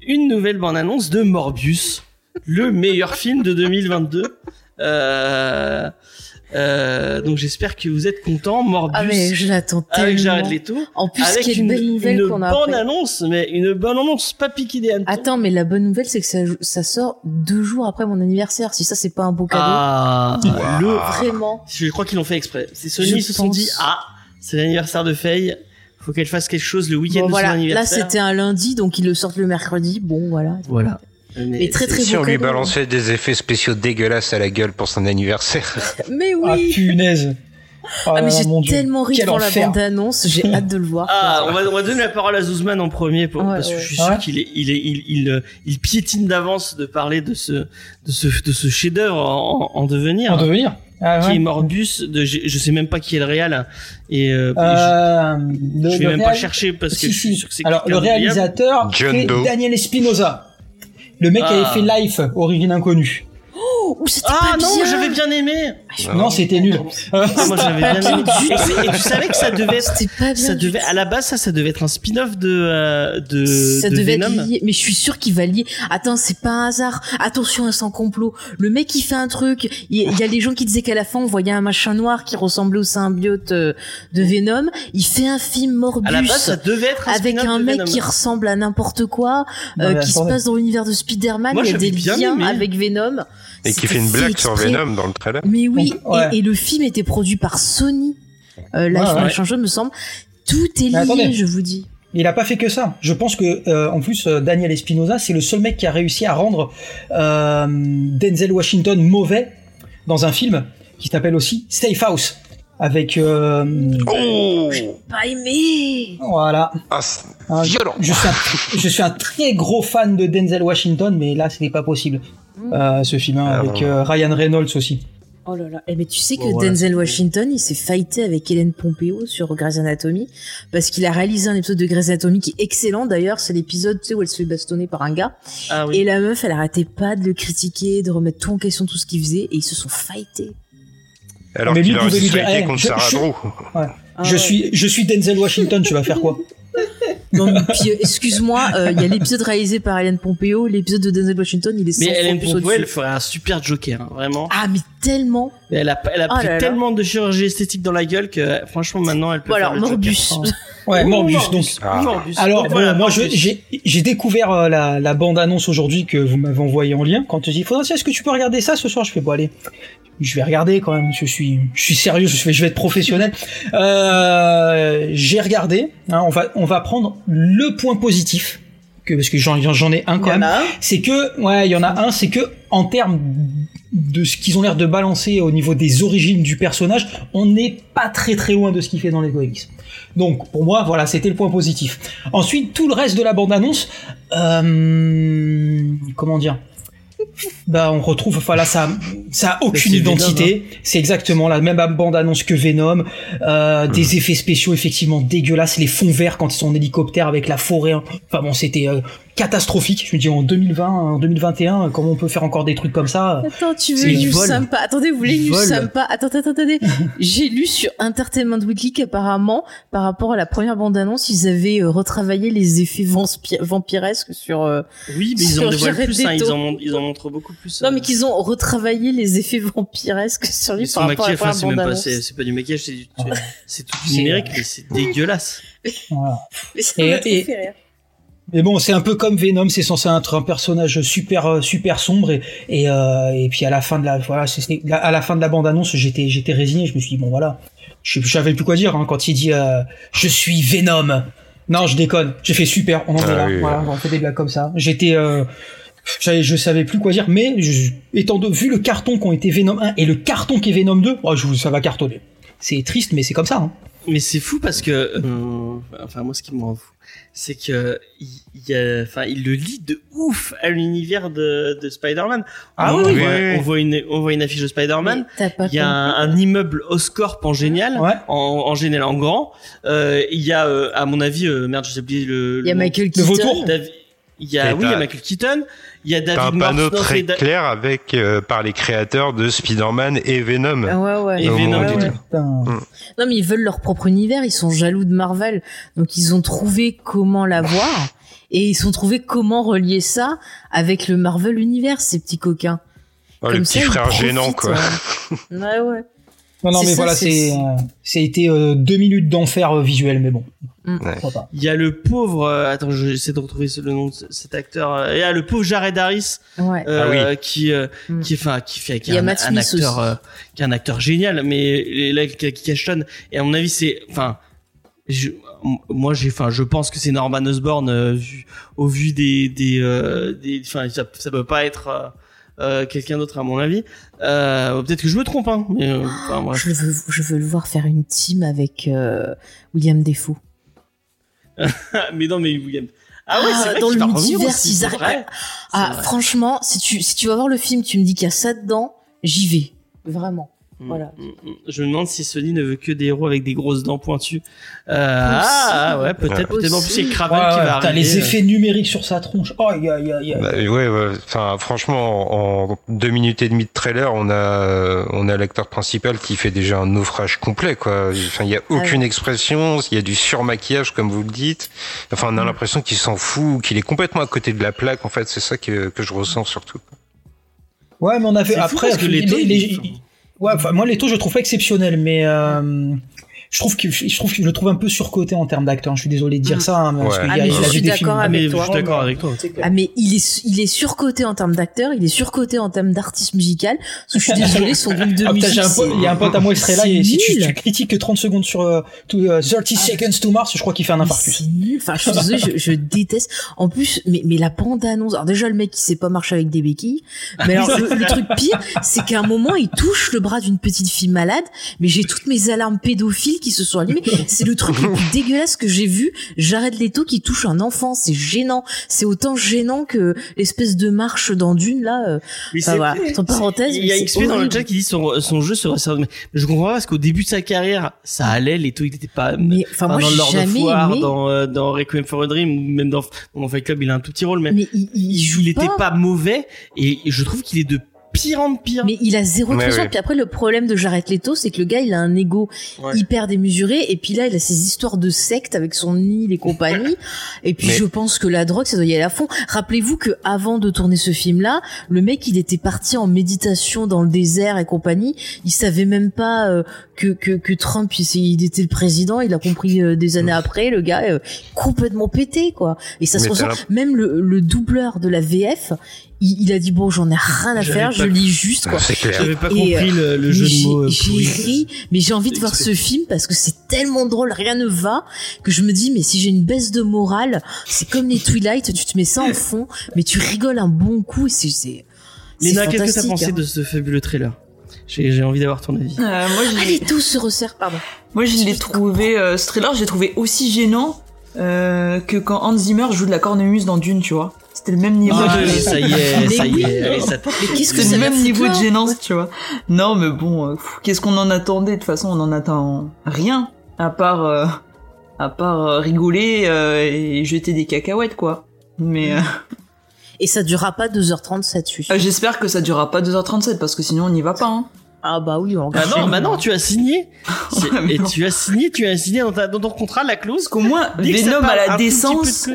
une nouvelle bande annonce de Morbius, le meilleur film de 2022. Euh, Euh, donc j'espère que vous êtes contents. Morbus Ah mais je l'attends avec Jared tellement. Leto. En plus, avec quelle une, belle nouvelle une qu'on a bonne après. annonce, mais une bonne annonce, pas piquée des hannetons. Attends, mais la bonne nouvelle, c'est que ça, ça sort deux jours après mon anniversaire. Si ça, c'est pas un beau cadeau. Ah, le Vraiment. Je crois qu'ils l'ont fait exprès. C'est Sony ils se sont dit ah c'est l'anniversaire de Faye, faut qu'elle fasse quelque chose le week-end Bon, de voilà. son Là, anniversaire. c'était un lundi, donc ils le sortent le mercredi. Bon, voilà. voilà. Mais très, c'est- très Si on lui balançait des effets spéciaux dégueulasses à la gueule pour son anniversaire. Mais Ah oui. punaise. Oh Ah, mais j'ai tellement ri devant la enfer. bande-annonce. J'ai hâte de le voir. Ah, on va, on va donner la parole à Zuzman en premier pour, Ouais, parce que ouais. je suis Ah sûr ouais qu'il est, il est, il, il, euh, il piétine d'avance de parler de ce, de ce, de ce chef-d'œuvre en, en devenir. En devenir. Ah, Qui ouais. est Morbus de, je, je sais même pas qui est le réal et euh, Euh, je, le- je vais même pas chercher parce que Si, je suis si. sûr que c'est Alors, le réalisateur, John c'est Doe. Daniel Espinosa. Le mec Ah. avait fait Life, Origine Inconnue. Oh, c'était Ah pas non, bien. j'avais bien aimé. Non, c'était nul. Ah, moi j'avais bien aimé. Et, tu savais que ça devait être pas bien. Ça devait, à la base, ça, ça devait être un spin-off de, euh, de, ça de devait Venom. être lié, mais je suis sûr qu'il va lier. Attends, c'est pas un hasard. Attention à son complot. Le mec il fait un truc. Il il y, a des gens qui disaient qu'à la fin on voyait un machin noir qui ressemblait au symbiote euh, de Venom. Il fait un film Morbus À la base, ça devait être un avec un de mec qui ressemble à n'importe quoi, euh, Non, mais qui se passe dans l'univers de Spider-Man. Moi, Il y a des liens aimé. avec Venom. Et qui fait une blague sur. Venom dans le trailer. Mais oui, Donc, ouais. et, et le film était produit par Sony. Euh, Life Ouais, ouais. me semble. Tout est lié, attendez. je vous dis. Il a pas fait que ça. Je pense que euh, en plus euh, Daniel Espinosa, c'est le seul mec qui a réussi à rendre euh, Denzel Washington mauvais dans un film qui s'appelle aussi Safe House avec euh, Oh Pas aimé. voilà. Ah, Hein, violent. Je suis, un, je suis un très gros fan de Denzel Washington, mais là c'était pas possible. Euh, ce film hein, Ah, avec euh, Ryan Reynolds aussi. Oh là là. Eh mais tu sais que Denzel Washington, il s'est fighté avec Hélène Pompeo sur Grey's Anatomy parce qu'il a réalisé un épisode de Grey's Anatomy qui est excellent d'ailleurs. C'est l'épisode tu sais où elle se fait bastonner par un gars Ah oui. et la meuf, elle arrêtait pas de le critiquer, de remettre tout en question tout ce qu'il faisait et ils se sont fightés. Alors Mais qu'il lui aurait pouvait dû lui dire, fighter eh, contre je- Sarah je- Drew. Ah je ouais. suis je suis Denzel Washington, tu vas faire quoi? Non, mais puis euh, excuse-moi, euh, il y a l'épisode réalisé par Hélène Pompeo, l'épisode de Denzel Washington, il est 100 Mais fois Hélène plus Pompeo, elle ferait un super Joker, hein, vraiment. Ah mais tellement. Mais Elle a, elle a Oh pris là là. tellement de chirurgie esthétique dans la gueule que, franchement, maintenant, elle peut Bon faire le Morbus. Joker. Ouais, Morbus. Donc Ah. Morbus. Alors, Donc voilà, moi, je- Morbus. j'ai découvert euh, la, la bande-annonce aujourd'hui que vous m'avez envoyée en lien. Quand tu dis, faudra, est-ce que tu peux regarder ça ce soir? Je fais, bon, allez, je vais regarder quand même. Je suis, je suis sérieux, je, fais, je vais être professionnel. Euh, j'ai regardé. hein, on va, on va prendre le point positif. Que, parce que j'en j'en ai un quand même. C'est que, ouais, il y en a un, c'est que en termes de ce qu'ils ont l'air de balancer au niveau des origines du personnage, on n'est pas très très loin de ce qu'il fait dans les comics. Donc pour moi, voilà, c'était le point positif. Ensuite, tout le reste de la bande-annonce, euh, comment dire? Bah, on retrouve, enfin là, ça, ça a aucune identité. C'est exactement la même bande-annonce que Venom. Euh, Des effets spéciaux effectivement dégueulasses, les fonds verts quand ils sont en hélicoptère avec la forêt. Enfin bon, c'était euh, catastrophique. Je me dis en 2020, en 2021, comment on peut faire encore des trucs comme ça? Attends, tu veux vol. sympa Attendez, vous voulez vol. sympa? Attends, attends, attendez. J'ai lu sur Entertainment Weekly qu'apparemment, par rapport à la première bande-annonce, ils avaient euh, retravaillé les effets vampi- vampiresques sur. euh, Oui, mais ils en dévoilent plus, hein, ils, en, mon- ils en montrent beaucoup plus. Non, euh, mais qu'ils ont retravaillé les effets vampiresques sur lui par rapport à la première bande-annonce. c'est pas du maquillage, c'est du- Ouais. c'est tout du C'est, numérique, euh, mais c'est dégueulasse. Voilà. Mais ça Et- et- fait rire. Mais bon, c'est un peu comme Venom, c'est censé être un personnage super euh, super sombre et et, euh, et puis à la fin de la voilà, c'est- à la fin de la bande annonce, j'étais j'étais résigné, je me suis dit bon voilà, je savais plus quoi dire hein, quand il dit euh, je suis Venom. Non, je déconne, j'ai fait super, on en Ah est là, oui, voilà, on fait des blagues comme ça. J'étais euh, je savais plus quoi dire, mais je, étant de, vu le carton qu'ont été Venom 1 et le carton qui est Venom 2, oh, je, vous- ça va cartonner. C'est triste, mais c'est comme ça. Hein. Mais c'est fou parce que, euh, enfin moi ce qui me rend fou, c'est que il a, enfin il le lit de ouf à l'univers de, de Spider-Man. Ah on, oui, voit, oui, oui. on voit une, on voit une affiche de Spider-Man. Mais T'as pas Il y a un, un immeuble Oscorp en génial, Ouais. en, en génial en grand. Euh, il y a, euh, à mon avis, euh, merde, j'ai oublié le. Il y a le vautour. Il y a, oui, il y a Michael Keaton. Il y a T'as David un panneau Morse. très Da- clair avec euh, par les créateurs de Spider-Man et Venom. Ah ouais, ouais. Et Venom, ouais, ouais. Putain. Non, mais ils veulent leur propre univers, ils sont jaloux de Marvel. Donc ils ont trouvé comment l'avoir et ils ont trouvé comment relier ça avec le Marvel univers, ces petits coquins. Oh, le Comme petit ça, frère gênant quoi. euh. Ouais, ouais. Non, non, mais ça, voilà, c'est- c'est, euh, ça a été euh, deux minutes d'enfer euh, visuel, mais bon. Mm. pas. Il y a le pauvre, euh, attends, j'essaie de retrouver le nom de ce- cet acteur. euh, Il y a le pauvre Jared Harris, Ouais. euh, qui, euh, Mm. qui, enfin, qui fait, qui est a un, acteur, euh, qui est un acteur génial, mais là, qui, qui cachetonne. Et à mon avis, c'est, enfin, je- moi, j'ai, enfin, je pense que c'est Norman Osborn euh, vu- au vu des, des, euh, des, enfin, ça, ça peut pas être. Euh, quelqu'un d'autre à mon avis euh, peut-être que je me trompe hein mais euh, enfin, bref. Je veux, je veux le voir faire une team avec William Defoe. mais non mais William ah ouais Ah, c'est vrai dans ils vrai. Ah, franchement, si tu, si tu vas voir le film, tu me dis qu'il y a ça dedans, j'y vais. Vraiment. Voilà. Mm, mm, mm. Je me demande si Sony ne veut que des héros avec des grosses dents pointues. Euh, ah ouais, peut-être. Ouais. Peut-être en plus il y a Ouais, Craven qui va t'as les euh. effets numériques sur sa tronche. Oh, aïe, aïe, aïe. Bah, ouais, ouais. Enfin, franchement, en deux minutes et demie de trailer, on a, on a l'acteur principal qui fait déjà un naufrage complet, quoi. Enfin, il y a aucune expression, il y a du surmaquillage, comme vous le dites. Enfin, on a l'impression qu'il s'en fout, qu'il est complètement à côté de la plaque. En fait, c'est ça que, que je ressens surtout. Ouais, mais on a fait après. parce que les- Leto, les- il- les- Ouais, moi, Leto, je le trouve pas exceptionnel, mais euh, je trouve que je trouve que je le trouve un peu surcoté en termes d'acteur. Je suis désolé de dire Mm. ça, hein, parce Ouais. qu'il Ah, y a, mais il je suis d'accord. Ah, avec je toi. suis d'accord avec toi. C'est clair. Ah mais il est il est surcoté en termes d'acteur, il est surcoté en termes d'artiste musical. Je suis désolée, son groupe de Ah, musique. il y a un pote à moi, il serait là, et si tu, critiques que 30 secondes sur euh, to, euh, 30 seconds to Mars, je crois qu'il fait un infarctus. C'est nul. Enfin, je suis désolée, je, je déteste. En plus, mais, mais la bande annonce. Alors déjà, le mec qui sait pas marcher avec des béquilles. Mais alors, le, le truc pire, c'est qu'à un moment, il touche le bras d'une petite fille malade. Mais j'ai toutes mes alarmes pédophiles qui se sont allumées. C'est le truc le plus dégueulasse que j'ai vu. Jared Leto qui touche un enfant. C'est gênant. C'est autant gênant que l'espèce de marche dans Dune, là. euh. Mais Enfin, voilà. Entre parenthèses, Il y a XP dans le chat qui dit son, son jeu. Mais je comprends pas parce qu'au début de sa carrière, ça allait, Leto il était pas. Mais, enfin, moi, dans Lord of War, aimé. dans, euh, dans Requiem for a Dream, ou même dans, dans Fight Club, il a un tout petit rôle, mais, Mais il, il, il, joue il était pas mauvais et je trouve qu'il est de pire en pire. Mais il a zéro Ouais, ouais. Puis après, le problème de Jared Leto, c'est que le gars, il a un ego Ouais. hyper démesuré. Et puis là, il a ses histoires de secte avec son nid et compagnie. et puis Mais- je pense que la drogue, ça doit y aller à fond. Rappelez-vous que avant de tourner ce film-là, le mec, il était parti en méditation dans le désert et compagnie. Il savait même pas euh, que, que que Trump, il, était le président. Il a compris euh, des années après. Le gars, euh, complètement pété, quoi. Et ça se ressent. Même le, le doubleur de la VF, il, il a dit bon, j'en ai rien à faire. Je lis juste, quoi. C'est clair. J'avais pas Et, compris le, le Mais jeu de j'ai- mots. euh, J'ai pourri. ri, mais j'ai envie de voir ce film parce que c'est tellement drôle, rien ne va, que je me dis, mais si j'ai une baisse de morale, c'est comme les Twilight, tu te mets ça en fond, mais tu rigoles un bon coup, et c'est, c'est, c'est Léna, qu'est-ce que t'as pensé hein. de ce fabuleux trailer? J'ai j'ai envie d'avoir ton avis. Euh, moi, je Allez, l'ai- tout se resserre, pardon. moi, je l'ai trouvé, euh, ce trailer, je l'ai trouvé aussi gênant euh, que quand Hans Zimmer joue de la cornemuse dans Dune, tu vois. C'était le même niveau. Ah, de... ça y est, Mais ça y oui. est. allez, ça tape. Mais qu'est-ce que C'est ça le même niveau de gênance, tu vois. Non, mais bon, euh, qu'est-ce qu'on en attendait? De toute façon, on en attend rien, à part, euh, à part euh, rigoler euh, et jeter des cacahuètes, quoi. Mais euh, Et ça durera pas 2h37, je suis sûre. euh, j'espère que ça durera pas 2h37, parce que sinon on n'y va pas. Hein. Ah bah oui, on Bah regarde. non, bah non, tu as signé. Mais Et non. tu as signé, tu as signé dans, ta- dans ton contrat la clause. Qu'au moins, Venom a la décence.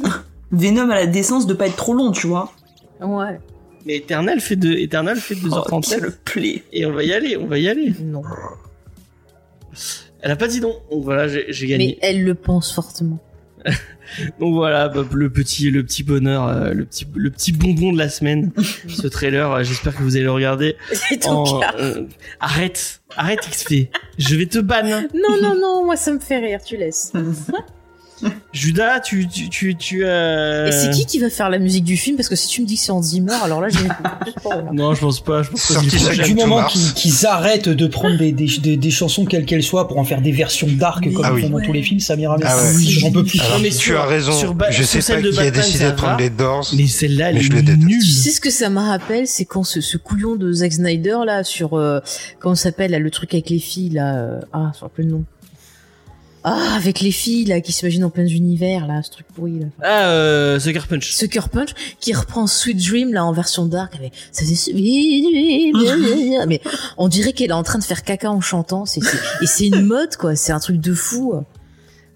Venom a la décence de pas être trop long, tu vois. Ouais. Mais Eternal fait de, Eternal fait Oh, 2h37. quelle plaie. Et on va y aller, on va y aller. Non. Elle a pas dit non. Donc voilà, j'ai gagné. Mais elle le pense fortement. Donc voilà, bah, le petit, le petit bonheur, euh, le petit, le petit bonbon de la semaine. ce trailer, euh, j'espère que vous allez le regarder. C'est ton en- cas. euh, arrête, arrête XP. Je vais te ban. Non, non, non, moi ça me fait rire, tu laisses. Judas, tu, tu, tu, tu euh... Et c'est qui qui va faire la musique du film? Parce que si tu me dis que c'est Hans Zimmer, alors là j'ai plus pour rien. Non, je pense pas. Je pense pas. Sorti Du moment qu'ils arrêtent de prendre des, des, des, des chansons quelles qu'elles soient pour en faire des versions dark comme Ah ils oui. font dans tous les films, ça m'ira bien. Ah ouais. Oui, J'en peux plus. Alors, mais tu sur- as raison. sur je sais celle pas de qui a Batman, décidé de prendre les Doors. Mais celle-là, elle est nulle. Tu sais ce que ça me rappelle? C'est quand ce, ce couillon de Zack Snyder là sur euh, comment ça s'appelle là, le truc avec les filles là euh, ah je me rappelle le nom ah avec les filles là qui s'imaginent en plein univers là ce truc pourri là. Ah, euh, Sucker Punch. Sucker Punch qui reprend Sweet Dream là en version dark avec ça faisait Sweet Dream mais on dirait qu'elle est en train de faire caca en chantant c'est- et c'est une mode quoi c'est un truc de fou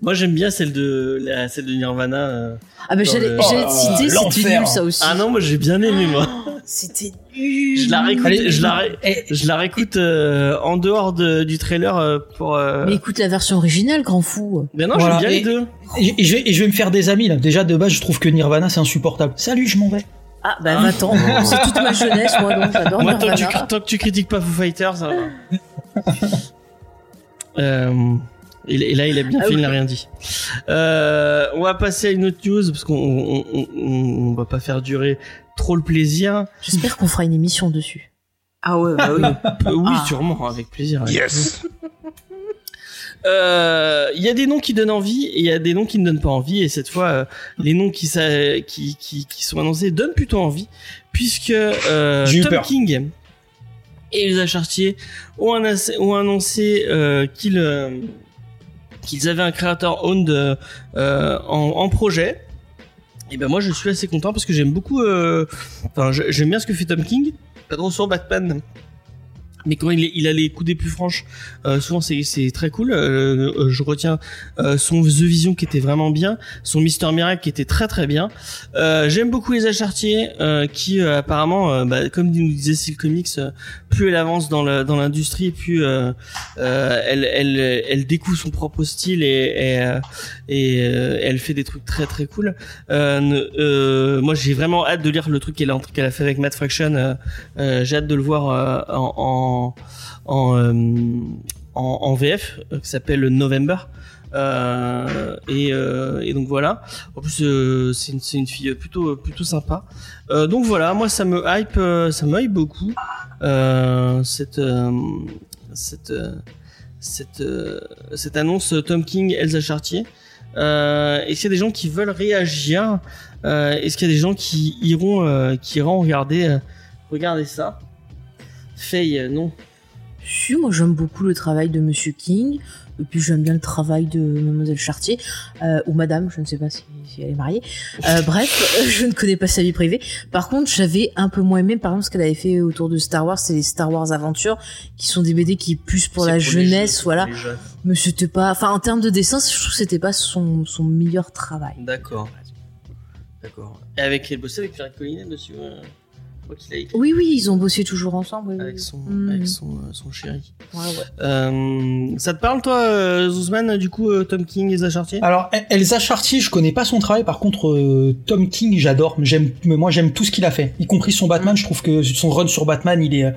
Moi, j'aime bien celle de, la, celle de Nirvana. euh. ah ben Dans j'allais le- Oh, citer c'était nul ça aussi Ah non, moi j'ai bien aimé moi. c'était Je la réécoute, Allez, je la, ré- eh, je la réécoute euh, en dehors de- du trailer euh, pour. euh, Mais écoute la version originale, grand fou. Mais non, Voilà, j'aime bien et- les deux. et, et je vais, et je vais me faire des amis là. Déjà de base, je trouve que Nirvana c'est insupportable. Salut, je m'en vais. Ah bah va-t'en, c'est toute ma jeunesse moi donc j'adore Moi, tant que, tu, tant que tu critiques pas Foo Fighters, ça va. euh, et, et là, il a bien Ah fait, il oui. n'a rien dit. Euh, on va passer à une autre news parce qu'on on, on, on- va pas faire durer trop le plaisir. J'espère qu'on fera une émission dessus. Ah ouais, bah oui. Euh, oui, Ah. sûrement, avec plaisir. avec Yes. Euh, Il y a des noms qui donnent envie et il y a des noms qui ne donnent pas envie. Et cette fois, euh, les noms qui, sa- qui, qui, qui sont annoncés donnent plutôt envie, puisque euh, Tom peur. King et Elsa Chartier ont, annoncé, ont annoncé euh, qu'ils euh, qu'ils avaient un créateur owned euh, euh, en, en projet. Et ben moi, je suis assez content parce que j'aime beaucoup. euh, Enfin, j'aime bien ce que fait Tom King. Pas trop sur Batman. Mais quand il, il a les coups des plus franches, euh, souvent c'est très cool. Euh, euh, je retiens euh, son The Vision qui était vraiment bien, son Mister Miracle qui était très très bien. Euh, J'aime beaucoup les Chartier euh, qui apparemment, bah, comme nous disait Steel Comics, plus elle avance dans le- dans l'industrie, plus elle, elle elle découvre son propre style et et, et, elle fait des trucs très très cool. Moi j'ai vraiment hâte de lire le truc qu'elle a a fait avec Matt Fraction. J'ai hâte de le voir euh, en en en, euh, VF euh, qui s'appelle November. Euh, et, donc voilà. En plus, c'est une, fille plutôt plutôt sympa. Donc voilà, moi ça me hype, ça me hype beaucoup cette cette cette cette annonce Tom King, Elsa Chartier. Est-ce qu'il y a des gens qui veulent réagir? Est-ce qu'il y a des gens qui iront qui iront regarder regarder ça? Faye, euh, non. Si, moi j'aime beaucoup le travail de Monsieur King, et puis j'aime bien le travail de Mademoiselle Chartier, euh, ou Madame, je ne sais pas si, si elle est mariée. Euh, bref, je ne connais pas sa vie privée. Par contre, j'avais un peu moins aimé, par exemple, ce qu'elle avait fait autour de Star Wars, c'est les Star Wars Aventures, qui sont des BD qui est plus pour la jeunesse, jeunes, voilà. Mais c'était pas, enfin, en termes de dessin, je trouve que c'était pas son, son meilleur travail. D'accord. D'accord. Et avec elle bossait avec Pierre Collinet dessus. crois qu'il a écrit Oui, oui, ils ont bossé toujours ensemble. oui, oui, avec son Mm. avec son euh, son chéri. Ouais, ouais. Euh, ça te parle toi, euh, Zuzman, du coup, Tom King et Zachartier Alors El- Elsa Chartier, je connais pas son travail. Par contre, Tom King, j'adore. J'aime, moi, j'aime tout ce qu'il a fait, y compris son Batman. Je trouve que son run sur Batman, il est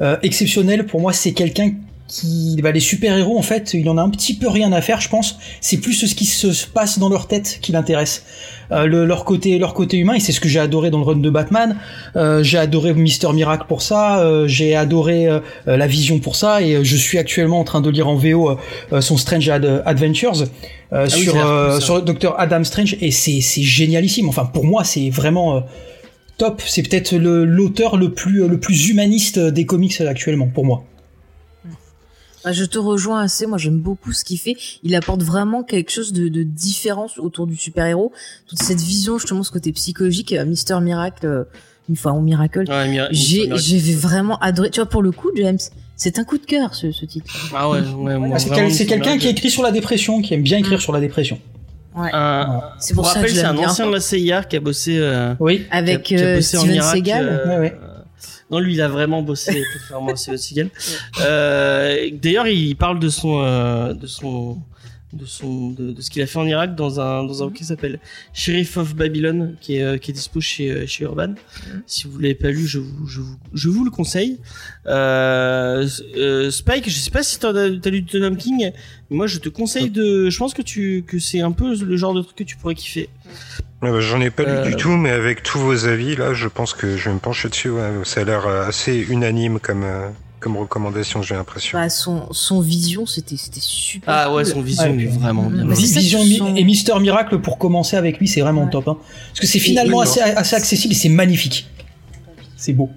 euh, exceptionnel. Pour moi, c'est quelqu'un qui, bah, les super héros, en fait, il en a un petit peu rien à faire, je pense. C'est plus ce qui se passe dans leur tête qui l'intéresse. Euh, le- leur côté, leur côté humain, et c'est ce que j'ai adoré dans le run de Batman. Euh, j'ai adoré Mister Miracle pour ça. euh, j'ai adoré euh, euh, la Vision pour ça, et euh, je suis actuellement en train de lire en VO son Strange Ad- Adventures euh, Ah oui, sur euh, ça. sur Dr Adam Strange, et c'est c'est génialissime. Enfin, pour moi, c'est vraiment euh, top. C'est peut-être le- l'auteur le plus le plus humaniste des comics actuellement pour moi. Bah, je te rejoins assez. Moi, j'aime beaucoup ce qu'il fait. Il apporte vraiment quelque chose de, de différent autour du super-héros. Toute cette vision, justement, ce côté psychologique, euh, Mister Miracle, euh, une fois, ou Miracle. Ouais, J'ai, j'ai vraiment adoré. Tu vois, pour le coup, James, c'est un coup de cœur, ce, ce titre. Ah ouais, ouais, moi, Ah, c'est quel- quelqu'un qui Miracle. écrit sur la dépression, qui aime bien écrire Mm. sur la dépression. Ouais. Un, C'est pour pour ça rappel, que je c'est un ancien de la CIA qui a bossé. euh, Oui. Avec qui a- qui a euh, bossé en Steven Irak, Seagal. euh, Ouais, ouais. Non, lui, il a vraiment bossé, à Steven Seagal. Euh, D'ailleurs, il parle de son, euh, de son, de son, de, de ce qu'il a fait en Irak dans un, dans un bouquin qui s'appelle Sheriff of Babylon, qui est, euh, qui est dispo chez, euh, chez Urban. Si vous l'avez pas lu, je vous, je vous, je vous le conseille. Euh, Spike, je sais pas si t'as as lu Tom King, mais moi, je te conseille de, je pense que tu, que c'est un peu le genre de truc que tu pourrais kiffer. Bah, J'en ai pas Euh, lu du tout, mais avec tous vos avis, là, je pense que je vais me pencher dessus. ouais. Ça a l'air euh, assez unanime comme, euh, comme recommandation, j'ai l'impression. Bah, son, son vision, c'était, c'était super. Ah ouais, cool. son vision Ouais, est vraiment bien. Vision et Mister Miracle pour commencer avec lui, c'est vraiment Ouais. top. Hein. Parce que c'est finalement oui, assez, assez accessible et c'est magnifique. C'est beau.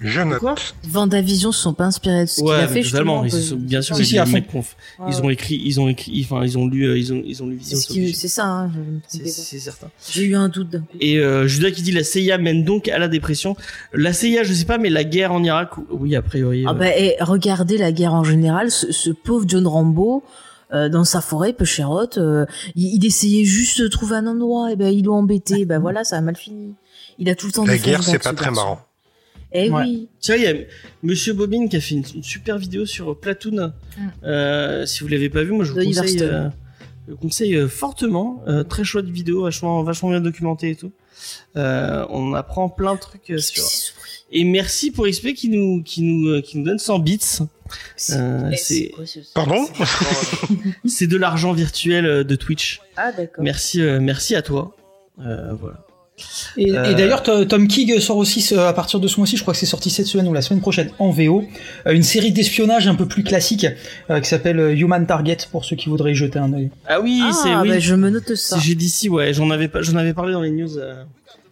Je note. Quoi Vendavision se sont pas inspirés de ce qu'il a fait. totalement. justement, Ils sont, bien sûr, Si, ils, à fond. conf- Ouais, ils ont écrit, ils ont écrit, enfin, ils ont lu, euh, ils ont, ils ont lu C'est Vision. ce qui- c'est ça, hein, C'est certain. J'ai eu un doute d'un coup. Et euh, Judas qui dit la CIA mène donc à la dépression. La CIA, je sais pas, mais la guerre en Irak, oui, a priori. Ah euh, bah, et regardez la guerre en général, ce, ce pauvre John Rambo, euh, dans sa forêt, Pécherotte, euh, il, il essayait juste de trouver un endroit, et ben ils l'ont embêté, ben voilà, ça a mal fini. Il a tout le temps La des guerre, c'est pas très marrant. Eh Ouais. oui. Tiens, il y a Monsieur Bobine qui a fait une, une super vidéo sur Platoon. Euh, si vous l'avez pas vu, moi je vous conseille, euh, je conseille euh, fortement. Euh, très chouette vidéo, vachement, vachement bien documentée et tout. Euh, on apprend plein de trucs euh, sur. Et merci pour XP qui nous, qui nous, euh, qui nous donne 100 bits. C'est- Euh, c'est- Pardon? C'est de l'argent virtuel euh, de Twitch. Ah d'accord. Merci, euh, merci à toi. Euh, voilà. Et, Euh, et d'ailleurs, Tom King sort aussi ce- à partir de ce mois-ci, je crois que c'est sorti cette semaine ou la semaine prochaine en VO, euh, une série d'espionnage un peu plus classique euh, qui s'appelle Human Target pour ceux qui voudraient y jeter un œil. Ah oui, Ah, c'est oui. bah, je me note ça. C'est GDC, ouais. J'en avais pas, j'en avais parlé dans les news. euh,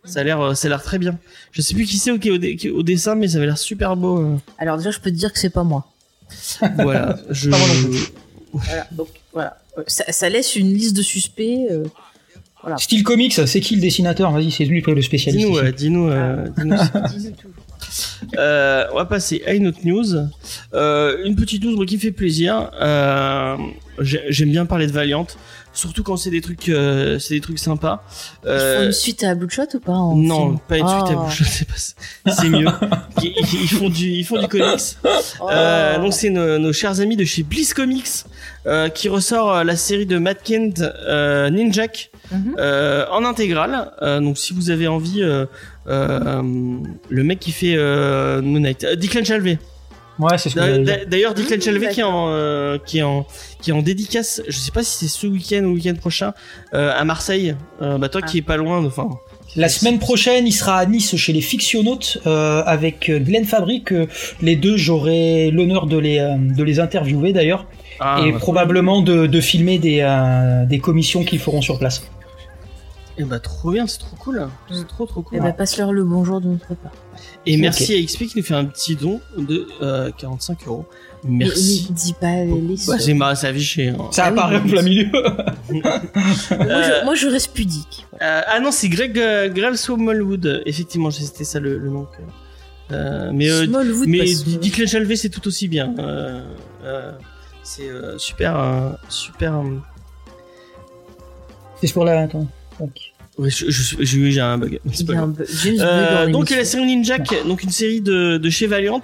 Ça a l'air, euh, ça a l'air très bien. Je sais plus qui c'est au, au, dé- au dessin, mais ça avait l'air super beau. euh. Alors déjà, je peux te dire que c'est pas moi. Voilà. Je. Pas moi non plus. Voilà. Donc voilà. Ça, ça laisse une liste de suspects. Voilà. Style comics, c'est qui le dessinateur? Vas-y, c'est lui le spécialiste. Dis-nous, dis-nous, euh, dis-nous. Euh, on va passer à une autre news. Euh, une petite news qui fait plaisir. Euh, j'ai- J'aime bien parler de Valiant, surtout quand c'est des trucs, euh, c'est des trucs sympas. Ils Euh, font une suite à Bloodshot ou pas en non, film pas une suite à Ah. bouche, c'est pas, c'est mieux. Ils, font du, ils font du comics. Oh. Euh, donc c'est nos, nos chers amis de chez Bliss Comics euh, qui ressort euh, la série de Matt Kent euh, Ninjak Mhm. euh, en intégrale. Euh, donc si vous avez envie, euh, euh, le mec qui fait euh, Moon Knight, euh, Declan Chalvé. Ouais, c'est ce. D'ailleurs, Declan Mmh, Chalvé qui est en euh, qui est en qui est en dédicace. Je sais pas si c'est ce week-end ou le week-end prochain euh, à Marseille. Euh, bah toi Ah. qui est pas loin, enfin. La semaine prochaine, il sera à Nice chez les Fictionautes euh, avec Glenn Fabric. euh, les deux, j'aurai l'honneur de les, euh, de les interviewer d'ailleurs. Ah, et bah, probablement de, de filmer des, euh, des commissions qu'ils feront sur place. Eh bah trop bien, c'est trop cool. C'est trop trop cool. Eh ben, passe-leur le bonjour de notre part. Et merci à XP qui nous fait un petit don de euh, 45 euros. Mais, Merci. mais dis pas les Bah, sommes. c'est marrant, c'est affiché. hein. Ça Ah oui, apparaît en mais- plein milieu. moi, je, moi, je reste pudique. Euh, ah non, c'est Greg euh, Greg Smallwood. Effectivement, c'était ça le, le nom. que- Euh, mais euh, Smallwood, mais Chalvé, c'est tout aussi bien. Euh, euh, c'est euh, super, euh, super. euh, C'est pour la. Attends. Je, suis- j'ai j'ai un bug. Pas y a grave. un bu- Euh, donc la série Ninjak, donc une série de, de chez Valiant,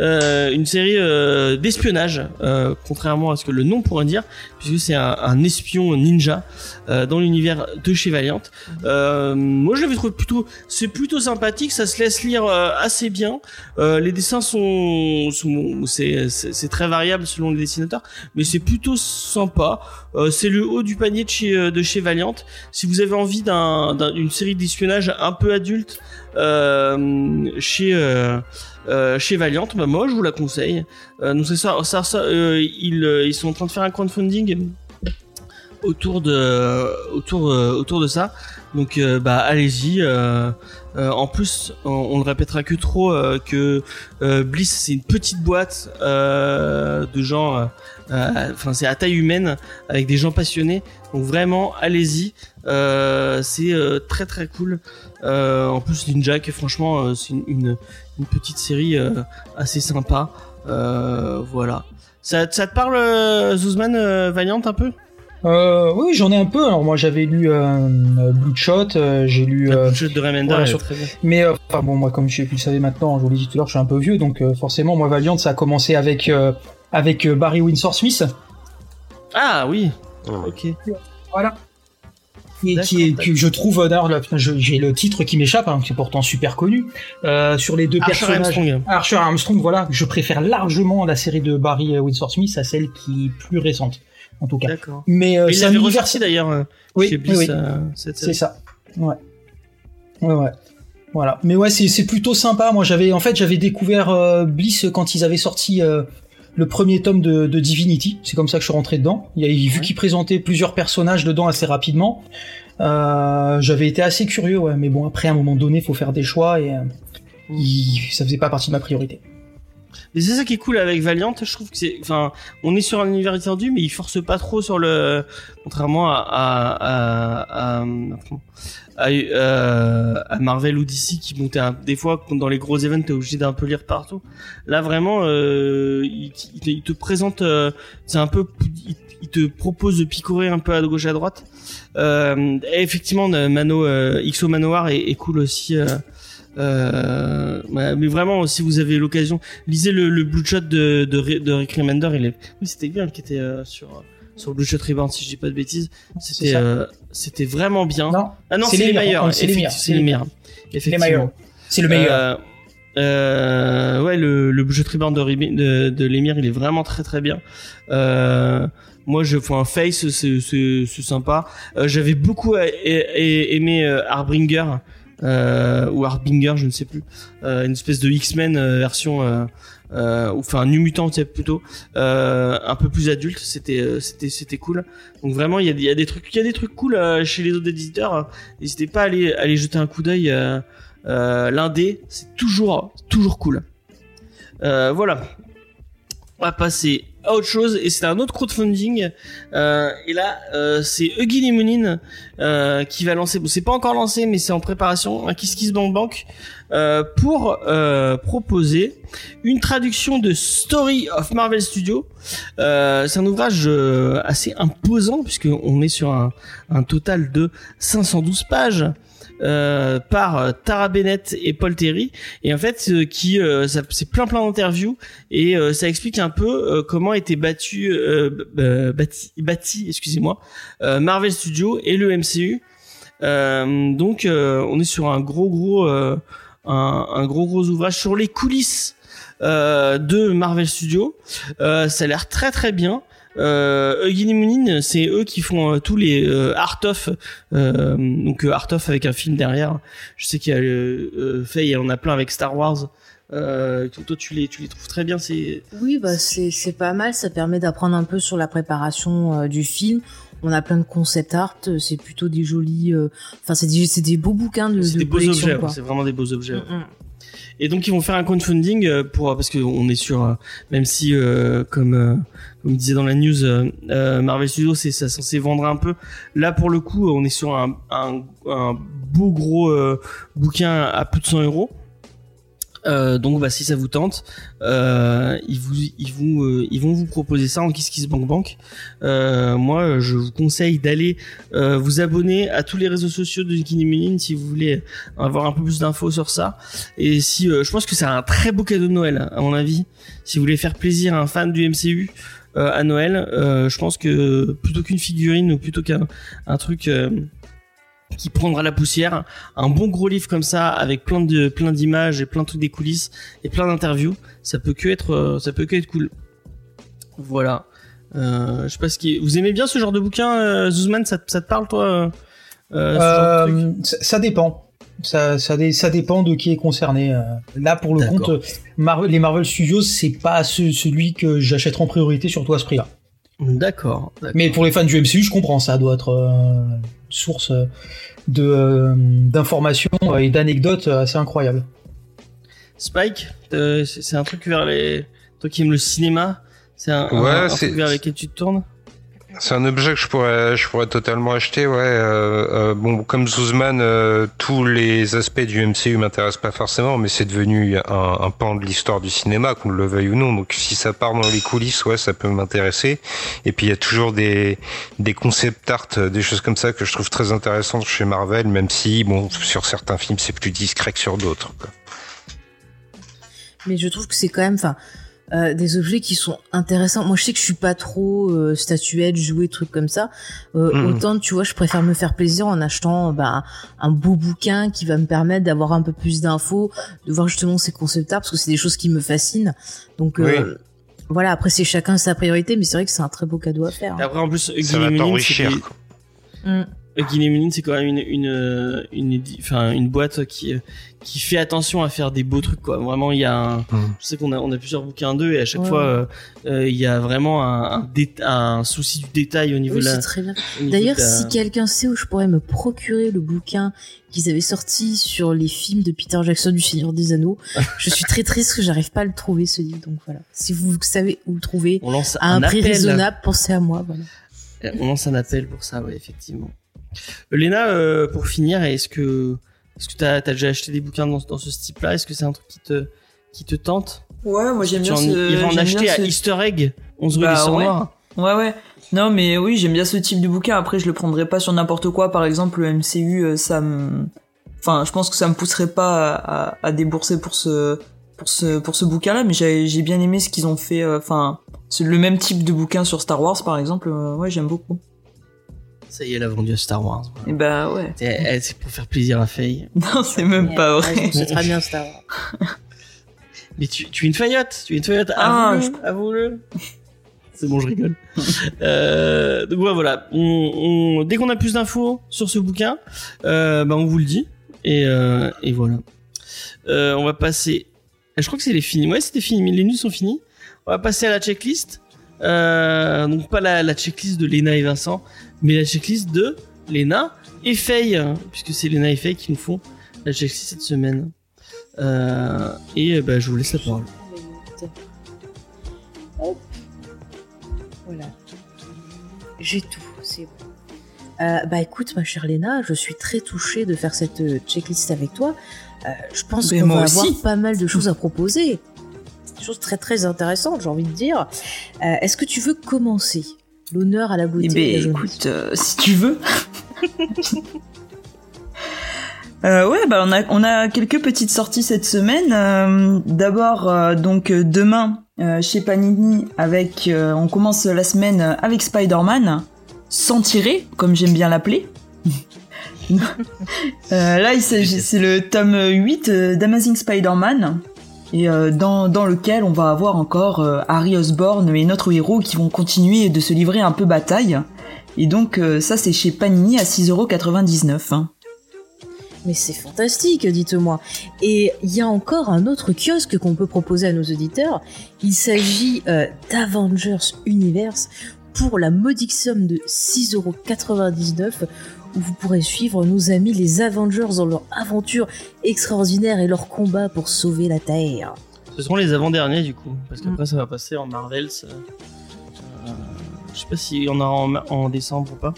euh, une série euh, d'espionnage, euh, contrairement à ce que le nom pourrait dire, puisque c'est un, un espion ninja dans l'univers de chez Valiant. Euh, moi je l'avais trouvé plutôt, c'est plutôt sympathique, ça se laisse lire assez bien. Les dessins sont, c'est très variable selon les dessinateurs, mais c'est plutôt sympa. Euh, c'est le haut du panier de chez euh, de Valiant. Si vous avez envie d'un d'un- d'une série d'espionnage un peu adulte euh, chez Valiant, bah moi je vous la conseille. Donc c'est ils sont en train de faire un crowdfunding autour de autour de ça. Donc bah allez-y. Euh, en plus, on, on ne répétera que trop euh, que euh, Bliss c'est une petite boîte de gens. Enfin, c'est à taille humaine avec des gens passionnés. Donc vraiment, allez-y. C'est très très cool. En plus, Ninjak, franchement, euh, c'est une, une, petite série assez sympa. Voilà. Ça, ça te parle, Zuzman Valiant, un peu? Euh, oui, j'en ai un peu. Alors moi, j'avais lu euh, euh, Bloodshot, euh, j'ai lu. euh, jeu de Remender, est très bien. Mais euh, enfin bon, moi comme je, vous le savez maintenant, je vous l'ai dit tout à l'heure, je suis un peu vieux, donc euh, forcément, moi Valiant, ça a commencé avec euh, avec euh, Barry Windsor Smith, Ah oui. Ouais. Ok. voilà. Et qui est, que je trouve d'ailleurs, j'ai le titre qui m'échappe, hein, c'est pourtant super connu. Euh, sur les deux Archer personnages, Armstrong. Archer Armstrong, voilà, je préfère largement la série de Barry Windsor Smith à celle qui est plus récente, en tout cas. Mais euh, c'est un univers, d'ailleurs euh, oui, chez oui, Bliss oui. euh, C'est ça. Ouais. Ouais, ouais. Voilà. Mais ouais, c'est, c'est plutôt sympa. Moi, j'avais, en fait, j'avais découvert euh, Bliss quand ils avaient sorti euh, le premier tome de, de Divinity. C'est comme ça que je suis rentré dedans. Il y a, vu Ouais. qu'ils présentaient plusieurs personnages dedans assez rapidement, euh, j'avais été assez curieux, ouais. Mais bon, après, à un moment donné, faut faire des choix et euh, il- ça faisait pas partie de ma priorité. Mais c'est ça qui est cool avec Valiant, je trouve que c'est, enfin, on est sur un univers étendu, mais il force pas trop sur le, contrairement à, à, à, à, à, euh, Marvel ou DC qui montaient des fois dans les gros events t'es obligé d'un peu lire partout. Là vraiment, euh, il, te, présente, euh, c'est un peu, il, te propose de picorer un peu à gauche à droite. Euh, et effectivement, Mano, euh, XO Manoir est, est cool aussi. Euh, Euh, mais vraiment, si vous avez l'occasion, lisez le, le Bloodshot de, de, Ri- de Rick Remender. Il est, oui, c'était bien qui était euh, sur sur Bloodshot Reborn, si je dis pas de bêtises. C'était euh, c'était vraiment bien. Non, ah non, c'est les les meilleurs, c'est les meilleurs, C'est les meilleurs. Effectivement. C'est le meilleur. Euh, euh, ouais, le, le Bloodshot Reborn de, Rimi- de, de l'émir, il est vraiment très très bien. Euh, moi, je fais un face, c'est sympa. Euh, J'avais beaucoup aimé euh, euh, ou Harbinger, je ne sais plus, euh, une espèce de X-Men euh, version, euh, euh, enfin New Mutant plutôt, euh, un peu plus adulte. C'était euh, c'était c'était cool. Donc vraiment, il y a, des trucs, il y a des trucs cool euh, chez les autres éditeurs. N'hésitez pas à aller aller jeter un coup d'œil. Euh, euh, L'indé, c'est toujours toujours cool. Euh, voilà. On va passer autre chose et c'est un autre crowdfunding. Euh, et là euh, c'est Huggy Limonine euh, qui va lancer bon c'est pas encore lancé mais c'est en préparation un Kiss Kiss Bank Bank euh, pour euh, proposer une traduction de Story of Marvel Studios euh, c'est un ouvrage assez imposant puisque on est sur un, un total de 512 pages euh, par euh, Tara Bennett et Paul Terry. Et en fait euh, qui ça- c'est plein plein d'interviews. Et euh, ça explique un peu comment était battu bâti, bâti excusez-moi Marvel Studios et le MCU donc on est sur un gros gros un, un gros gros ouvrage sur les coulisses euh, de Marvel Studios. Euh, ça a l'air très très bien euh, Limonine, c'est eux qui font euh, tous les euh, art of euh, donc euh, art of avec un film derrière je sais qu'il y a fait il y en a plein avec Star Wars euh, toi tu les tu les trouves très bien c'est Oui, bah c'est c'est pas mal. Ça permet d'apprendre un peu sur la préparation euh, du film. On a plein de concept art. C'est plutôt des jolis. euh, Enfin, c'est des c'est des beaux bouquins de, c'est de des beaux objets c'est vraiment des beaux objets Mm, mm. Et donc ils vont faire un crowdfunding euh, pour parce que on est sur euh, même si euh, comme comme disait dans la news Marvel Studios c'est censé vendre un peu. Là pour le coup on est sur un un, beau gros bouquin à plus de 100 euros Euh, donc bah si ça vous tente, euh, ils vous ils vous euh, ils vont vous proposer ça en Kiss Kiss Bank Bank. Euh, moi je vous conseille d'aller vous abonner à tous les réseaux sociaux de Nikini Munin si vous voulez avoir un peu plus d'infos sur ça. Et si je pense que c'est un très beau cadeau de Noël à mon avis. Si vous voulez faire plaisir à un fan du MCU à Noël, je pense que plutôt qu'une figurine ou plutôt qu'un un truc qui prendra la poussière, un bon gros livre comme ça avec plein de plein d'images et plein de trucs des coulisses et plein d'interviews, ça peut que être euh, ça peut que être cool. Voilà. Euh, je sais pas ce qui vous aimez bien ce genre de bouquin euh, Zuzman ça, te- ça te parle toi euh, ce genre de truc? Ça, dépend. Ça, ça, dé- ça dépend de qui est concerné. Là, pour le compte, Marvel, les Marvel Studios, c'est pas ce- celui que j'achèterai en priorité, surtout à ce prix-là. D'accord. Mais pour les fans du MCU, je comprends, ça doit être euh, une source euh, de euh, d'informations et d'anecdotes assez incroyables. Spike, euh, c'est un truc vers les toi qui aimes le cinéma, c'est un, un- Ouais, un c'est- truc vers lequel tu te tournes? C'est un objet que je pourrais, je pourrais totalement acheter, ouais. Euh, euh, bon, comme Zuzman, euh, tous les aspects du MCU m'intéressent pas forcément, mais c'est devenu un, un pan de l'histoire du cinéma, qu'on le veuille ou non. Donc, si ça part dans les coulisses, ouais, ça peut m'intéresser. Et puis, il y a toujours des, des concept art, euh, des choses comme ça que je trouve très intéressantes chez Marvel, même si, bon, sur certains films, c'est plus discret que sur d'autres. Mais je trouve que c'est quand même, enfin, euh, des objets qui sont intéressants. Moi, je sais que je suis pas trop euh, statuette, jouer, trucs comme ça. Euh, Mhm. Autant, tu vois, je préfère me faire plaisir en achetant bah, un beau bouquin qui va me permettre d'avoir un peu plus d'infos, de voir justement ces concept art, parce que c'est des choses qui me fascinent. Donc, euh, voilà, après, c'est chacun sa priorité, mais c'est vrai que c'est un très beau cadeau à faire. Et après en plus Ça va t'enrichir. Huggy Lemonine, c'est quand même une une euh, une une boîte qui euh, qui fait attention à faire des beaux trucs quoi. Vraiment, il y a un Mm. je sais qu'on a on a plusieurs bouquins d'eux et à chaque Ouais, fois euh, euh, il y a vraiment un un, dé- un souci du détail au niveau Oui, de la c'est très bien. au niveau D'ailleurs, la- si quelqu'un sait où je pourrais me procurer le bouquin qu'ils avaient sorti sur les films de Peter Jackson du Seigneur des Anneaux, je suis très triste que j'arrive pas à le trouver ce livre. Donc voilà, si vous savez où le trouver on lance à un, prix appel. raisonnable, pensez à moi. Voilà. Euh, On lance un appel pour ça, ouais, effectivement. Léna, euh, pour finir, est-ce que est-ce que t'as as déjà acheté des bouquins dans, dans ce type-là? Est-ce que c'est un truc qui te qui te tente? Ouais, moi j'aime bien en ce. irais en j'aime acheter à ce- Easter Egg, 11 rue Bah, ouais. Ouais, ouais. Non, mais oui, j'aime bien ce type de bouquin. Après, je le prendrai pas sur n'importe quoi. Par exemple, le MCU, euh, ça me, enfin, je pense que ça me pousserait pas à, à- à débourser pour ce pour ce pour ce bouquin-là, mais j'ai bien aimé ce qu'ils ont fait. euh, Enfin, c'est le même type de bouquin sur Star Wars, par exemple. euh, ouais, j'aime beaucoup. Ça y est, elle a vendu à Star Wars. Et bah ouais. C'est elle, c'est pour faire plaisir à Faye. Non, c'est même pas vrai. C'est très bien Star Wars. Mais tu, tu es une faillotte, tu es une faillotte. Ah, Avoue-le, avoue-le. C'est bon, je rigole. euh, donc ouais, voilà. On, on- dès qu'on a plus d'infos sur ce bouquin, euh, bah, on vous le dit. Et, euh, et voilà. Euh, on va passer. Je crois que c'est les finis. Ouais, c'était fini. Les nuits sont finis. On va passer à la checklist. Euh, donc pas la, la checklist de Lena et Vincent, mais la checklist de Lena et Faye, hein, puisque c'est Lena et Faye qui nous font la checklist cette semaine. Euh, et euh, bah, je vous laisse la parole. Hop. Voilà. J'ai tout, c'est bon. Euh, bah écoute, ma chère Léna, je suis très touchée de faire cette checklist avec toi. Euh, je pense qu'on va aussi. avoir pas mal de choses à proposer. Des choses très très intéressantes, j'ai envie de dire. Euh, Est-ce que tu veux commencer? L'honneur à la beauté. Eh la ben, écoute, euh, si tu veux. Euh, ouais, bah on a on a quelques petites sorties cette semaine. Euh, D'abord, euh, donc demain euh, chez Panini, avec euh, on commence la semaine avec Spider-Man, sans tirer, comme j'aime bien l'appeler. Euh, là, c'est le tome 8 euh, d'Amazing Spider-Man, et euh, dans, lequel on va avoir encore euh, Harry Osborn et notre héros qui vont continuer de se livrer un peu bataille. Et donc euh, ça c'est chez Panini à 6,99€. Hein. Mais c'est fantastique, dites-moi. Et il y a encore un autre kiosque qu'on peut proposer à nos auditeurs. Il s'agit d'Avengers Universe pour la modique somme de 6,99€ où vous pourrez suivre nos amis les Avengers dans leur aventure extraordinaire et leur combat pour sauver la Terre. Ce seront les avant-derniers du coup, parce qu'après Mm. ça va passer en Marvels. euh, euh, je sais pas s'il y en aura en, en décembre ou pas.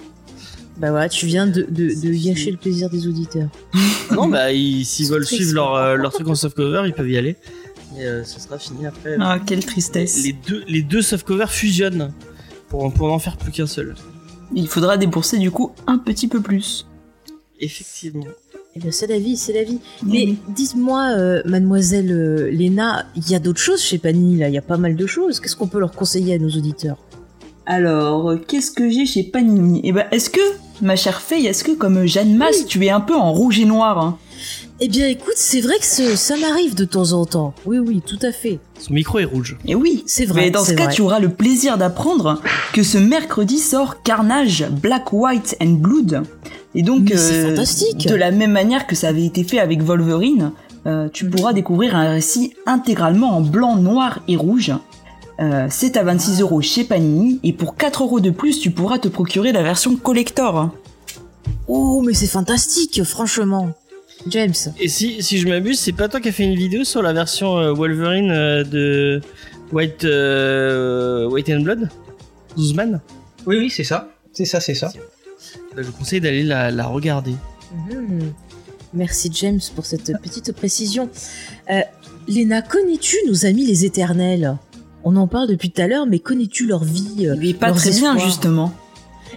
Bah voilà, tu viens de, de, de gâcher le plaisir des auditeurs. non, bah ils- s'ils veulent suivre leur, euh, leur truc en softcover, ils peuvent y aller. Mais euh, ce sera fini après. Ah quelle tristesse. Les deux, les deux softcovers fusionnent pour, pour n'en faire plus qu'un seul. Il faudra débourser du coup un petit peu plus. Effectivement. Eh bien, c'est la vie, c'est la vie. Mais dites-moi, euh, mademoiselle euh, Léna, il y a d'autres choses chez Panini, là, il y a pas mal de choses. Qu'est-ce qu'on peut leur conseiller à nos auditeurs? Alors, euh, qu'est-ce que j'ai chez Panini? Eh ben, est-ce que, ma chère Faye, est-ce que comme Jeanne Masse, tu es un peu en rouge et noir hein? Eh bien, écoute, c'est vrai que ce- ça m'arrive de temps en temps. Oui, oui, tout à fait. Son micro est rouge. Eh oui, C'est vrai, Mais dans ce cas, vrai. tu auras le plaisir d'apprendre que ce mercredi sort Carnage, Black, White and Blood. Et donc, euh, fantastique. de la même manière que ça avait été fait avec Wolverine, euh, tu pourras découvrir un récit intégralement en blanc, noir et rouge. Euh, c'est à 26 euros chez Panini et pour 4 euros de plus, tu pourras te procurer la version collector. Oh, mais c'est fantastique, franchement. James. Et si, si je m'abuse, c'est pas toi qui as fait une vidéo sur la version euh, Wolverine euh, de White, euh, White and Blood? Zuzman Oui, oui, c'est ça. C'est ça, c'est ça. Bah, Je vous conseille d'aller la, la regarder. Mhm. Merci James pour cette petite précision. Euh, Léna, connais-tu nos amis les éternels? On en parle depuis tout à l'heure, mais connais-tu leur vie euh, est pas très bien, justement.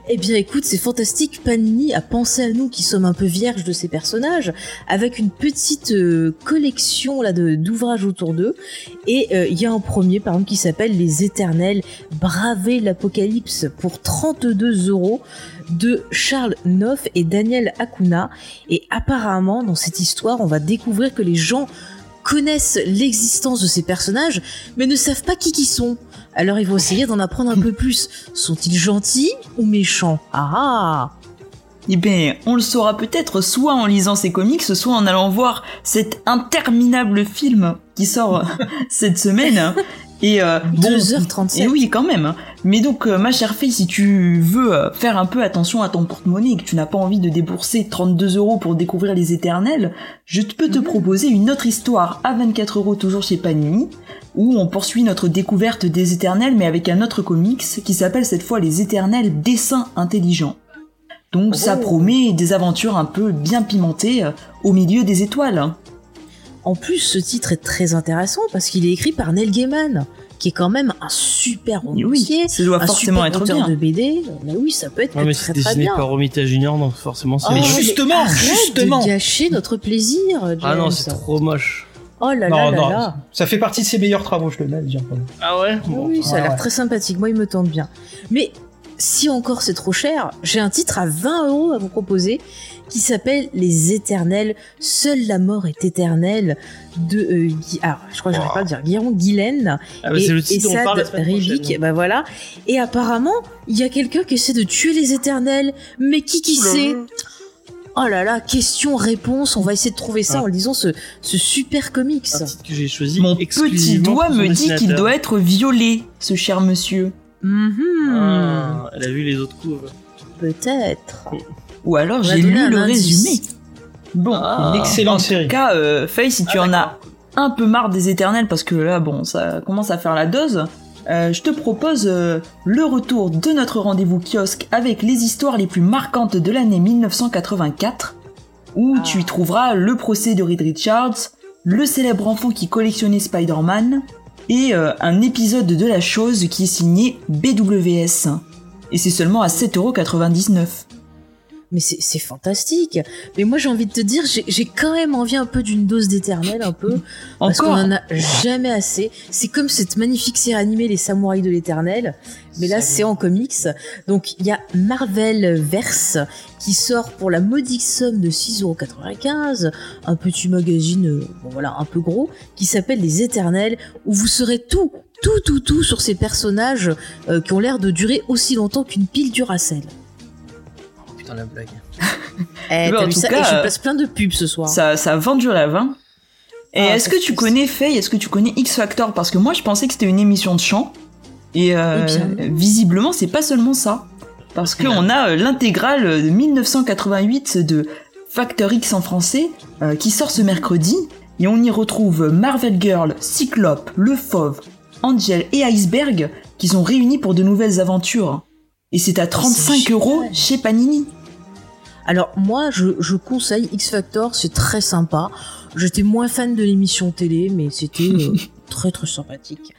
Eh bien écoute, c'est fantastique, Panini a pensé à nous qui sommes un peu vierges de ces personnages, avec une petite euh, collection d'ouvrages autour d'eux. Et euh, il y a un premier par exemple qui s'appelle Les Éternels, Braver l'Apocalypse pour 32 euros de Charles Neuf et Daniel Acuna. Et apparemment dans cette histoire, on va découvrir que les gens connaissent l'existence de ces personnages, mais ne savent pas qui qui sont. Alors ils vont essayer d'en apprendre un peu plus. Sont-ils gentils ou méchants? Ah Eh bien, on le saura peut-être soit en lisant ces comics, soit en allant voir cet interminable film qui sort cette semaine. Et euh, bon, 2h37. Et oui, quand même. Mais donc, euh, ma chère fille, si tu veux euh, faire un peu attention à ton porte-monnaie et que tu n'as pas envie de débourser 32 euros pour découvrir les éternels, je peux te proposer une autre histoire à 24 euros toujours chez Panini, où on poursuit notre découverte des éternels, mais avec un autre comics qui s'appelle cette fois les éternels dessins intelligents. Donc ça Oh. promet des aventures un peu bien pimentées euh, au milieu des étoiles. En plus, ce titre est très intéressant parce qu'il est écrit par Neil Gaiman. qui est quand même un super romancier, oui, ça doit un forcément super être auteur bien. de BD. Mais oui, ça peut être Ouais, mais très c'est très dessiné bien. par Romita Junior, donc forcément c'est Oh, Mais justement, justement. de gâcher notre plaisir, James. Ah non, c'est trop moche. Oh là là Non, là non, là. ça fait partie de ses meilleurs travaux, je le même. Ah ouais Ah oui, ça a Ouais, l'air ouais. très sympathique. Moi, il me tente bien. Mais si encore c'est trop cher, j'ai un titre à 20 euros à vous proposer qui s'appelle Les Éternels. Seule la mort est éternelle de euh, Guy- alors, je crois que j'arrive pas à dire. Guillaume Guylaine Ah bah et, c'est le et dont on parle prochaine. Bah voilà. Et apparemment, il y a quelqu'un qui essaie de tuer les Éternels. Mais qui qui sait? Oh là là, question-réponse. On va essayer de trouver ça Ah. en lisant ce, ce super comics. Un titre que j'ai choisi Mon petit doigt me dit qu'il doit être violet, ce cher monsieur. Mhm. Ah, elle a vu les autres couves. Peut-être. Ou alors j'ai lu le indice. résumé. Bon, Ah. Une excellente en série. tout cas, euh, Faye, si tu Ah, en as un peu marre des éternels, parce que là, bon, ça commence à faire la dose, euh, je te propose euh, le retour de notre rendez-vous kiosque avec les histoires les plus marquantes de l'année 1984, où Ah. tu y trouveras le procès de Reed Richards, le célèbre enfant qui collectionnait Spider-Man, et euh, un épisode de la chose qui est signé BWS. Et c'est seulement à 7,99€. Mais c'est fantastique. Mais moi, j'ai envie de te dire, j'ai quand même envie un peu d'une dose d'éternel, un peu. Parce qu'on en a jamais assez. C'est comme cette magnifique série animée Les Samouraïs de l'éternel. Mais là, c'est en comics. Donc, il y a Marvel Verse qui sort pour la modique somme de 6,95€. Un petit magazine, euh, bon voilà, un peu gros, qui s'appelle Les Éternels, où vous saurez tout, tout, tout, tout sur ces personnages euh, qui ont l'air de durer aussi longtemps qu'une pile. Oh, putain, la blague. Eh, en tout ça cas, Et je euh, passe plein de pubs ce soir. Ça, ça vend du rêve, hein. Et Ah, est-ce que tu connais Faye? Est-ce que tu connais X Factor? Parce que moi, je pensais que c'était une émission de chant. Et, euh, visiblement, c'est pas seulement ça. Parce qu'on a euh, l'intégrale de 1988 de Factor X en français euh, qui sort ce mercredi. Et on y retrouve Marvel Girl, Cyclope, Le Fauve, Angel et Iceberg qui sont réunis pour de nouvelles aventures. Et c'est à 35 génial. euros chez Panini. Alors moi, je, je conseille X Factor, c'est très sympa. J'étais moins fan de l'émission télé, mais c'était euh, très très sympathique.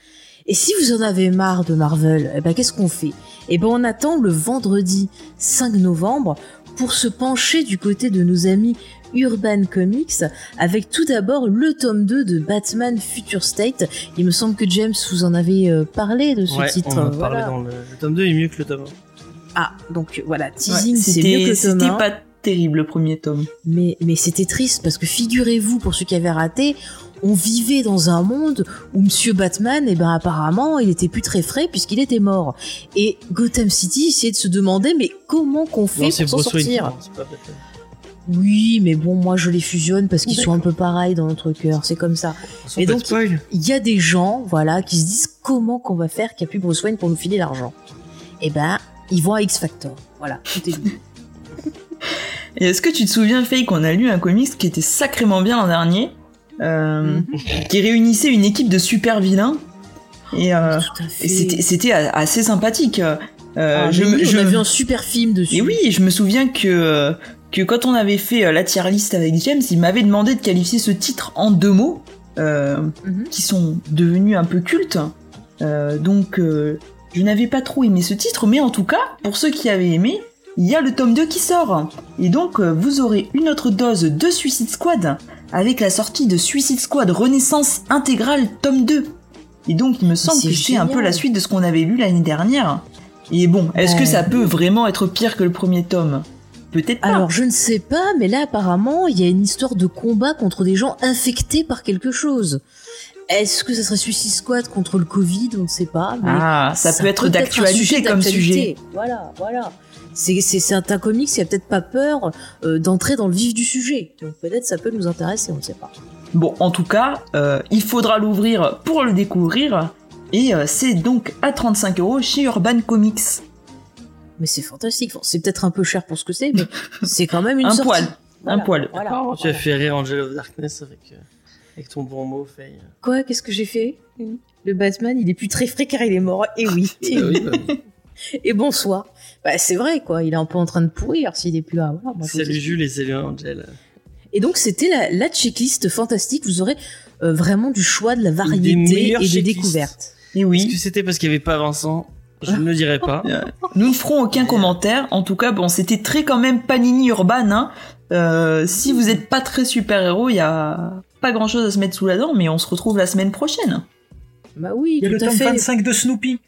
Et si vous en avez marre de Marvel, eh ben qu'est-ce qu'on fait? Eh ben on attend le vendredi 5 novembre pour se pencher du côté de nos amis Urban Comics avec tout d'abord le tome 2 de Batman Future State. Il me semble que James vous en avez euh, parlé de ce Ouais, titre. on en a voilà. parlé dans le... le tome 2 est mieux que le tome 1. Ah, donc voilà, Ouais, teasing, c'est c'était- mieux que le tome C'était 1. pas terrible le premier tome. Mais, mais c'était triste parce que figurez-vous, pour ceux qui avaient raté, on vivait dans un monde où Monsieur Batman, eh ben apparemment, il était plus très frais puisqu'il était mort. Et Gotham City essayait de se demander, mais comment qu'on fait Non, pour s'en sortir non, pas. Oui, mais bon, moi je les fusionne parce qu'ils sont un peu pareils dans notre cœur, c'est comme ça. Et donc-. Il y a des gens, voilà, qui se disent comment qu'on va faire qu'il n'y a plus Bruce Wayne pour nous filer l'argent? Eh ben, ils vont à X Factor. Voilà, tout est dit. Et est-ce que tu te souviens, Faye, qu'on a lu un comics qui était sacrément bien l'an dernier, euh, qui réunissait une équipe de super vilains et, euh, et c'était assez sympathique. Euh, Ah, je, oui, je on a vu un super film dessus. Et oui, je me souviens que euh, que quand on avait fait euh, la tier list avec James, il m'avait demandé de qualifier ce titre en deux mots euh, Mhm. qui sont devenus un peu cultes. Euh, donc euh, je n'avais pas trop aimé ce titre, mais en tout cas, pour ceux qui avaient aimé, il y a le tome 2 qui sort. Et donc euh, vous aurez une autre dose de Suicide Squad avec la sortie de Suicide Squad Renaissance intégrale tome 2. Et donc il me semble que c'est un peu la suite de ce qu'on avait lu l'année dernière. Et bon, est-ce que ça peut vraiment être pire que le premier tome? Peut-être pas. Alors je ne sais pas, mais là apparemment il y a une histoire de combat contre des gens infectés par quelque chose. Est-ce que ça serait Suicide Squad contre le Covid? On ne sait pas. Mais ah, ça, peut être un d'actualité sujet comme sujet. Voilà, voilà. C'est c'est c'est un, comics qui a peut-être pas peur euh, d'entrer dans le vif du sujet. Donc peut-être ça peut nous intéresser, on ne sait pas. Bon, en tout cas, euh, il faudra l'ouvrir pour le découvrir. Et euh, c'est donc à 35 euros chez Urban Comics. Mais c'est fantastique. Bon, c'est peut-être un peu cher pour ce que c'est, mais c'est quand même une Un sortie. poil, Voilà, un poil. Voilà, Tu as fait rire Angel of Darkness avec, euh, avec ton bon mot, Faye. Quoi? Qu'est-ce que j'ai fait? Le Batman, il est plus très frais car il est mort. Et oui. Ah oui, bah oui. Et bonsoir. Bah, c'est vrai, quoi. Il est un peu en train de pourrir s'il est plus là. Voilà, moi, Salut. Jules et salut Angel. Et donc, c'était la, la checklist fantastique. Vous aurez euh, vraiment du choix, de la variété et des découvertes. Et Est-ce oui. que c'était parce qu'il n'y avait pas Vincent? Je ne le dirai pas. Nous ne ferons aucun commentaire. En tout cas, bon, c'était très quand même Panini Urban. Hein. Euh, si vous êtes pas très super-héros, il y a pas grand-chose à se mettre sous la dent, mais on se retrouve la semaine prochaine. Bah oui, Il y a le à tome fait. 25 de Snoopy.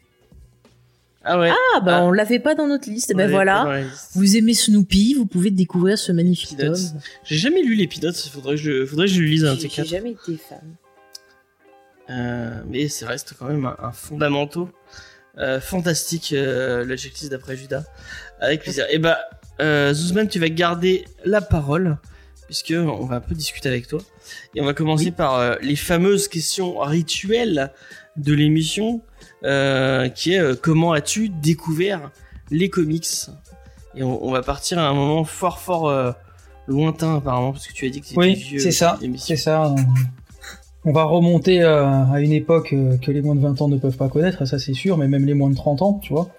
Ah ouais. Ah bah Ah. on l'avait pas dans notre liste. On Ben l'avait pas dans voilà. la liste. Vous aimez Snoopy, vous pouvez découvrir ce magnifique Peanuts. tome. J'ai jamais lu les Peanuts, faudrait que je, faudrait que je le lise un J'ai j'ai jamais été fan. Euh, mais ça reste quand même un, un fondamentaux euh, fantastique, euh, le checklist d'après Judas. Avec plaisir. Et bah, euh, Zuzman, tu vas garder la parole, puisque on va un peu discuter avec toi. Et on va commencer par euh, les fameuses questions rituelles de l'émission, euh, qui est euh, comment as-tu découvert les comics? Et on, on va partir à un moment fort fort lointain apparemment, parce que tu as dit que c'était Oui, vieux. c'est ça. C'est ça. On va remonter à une époque que les moins de 20 ans ne peuvent pas connaître, ça c'est sûr, mais même les moins de 30 ans, tu vois.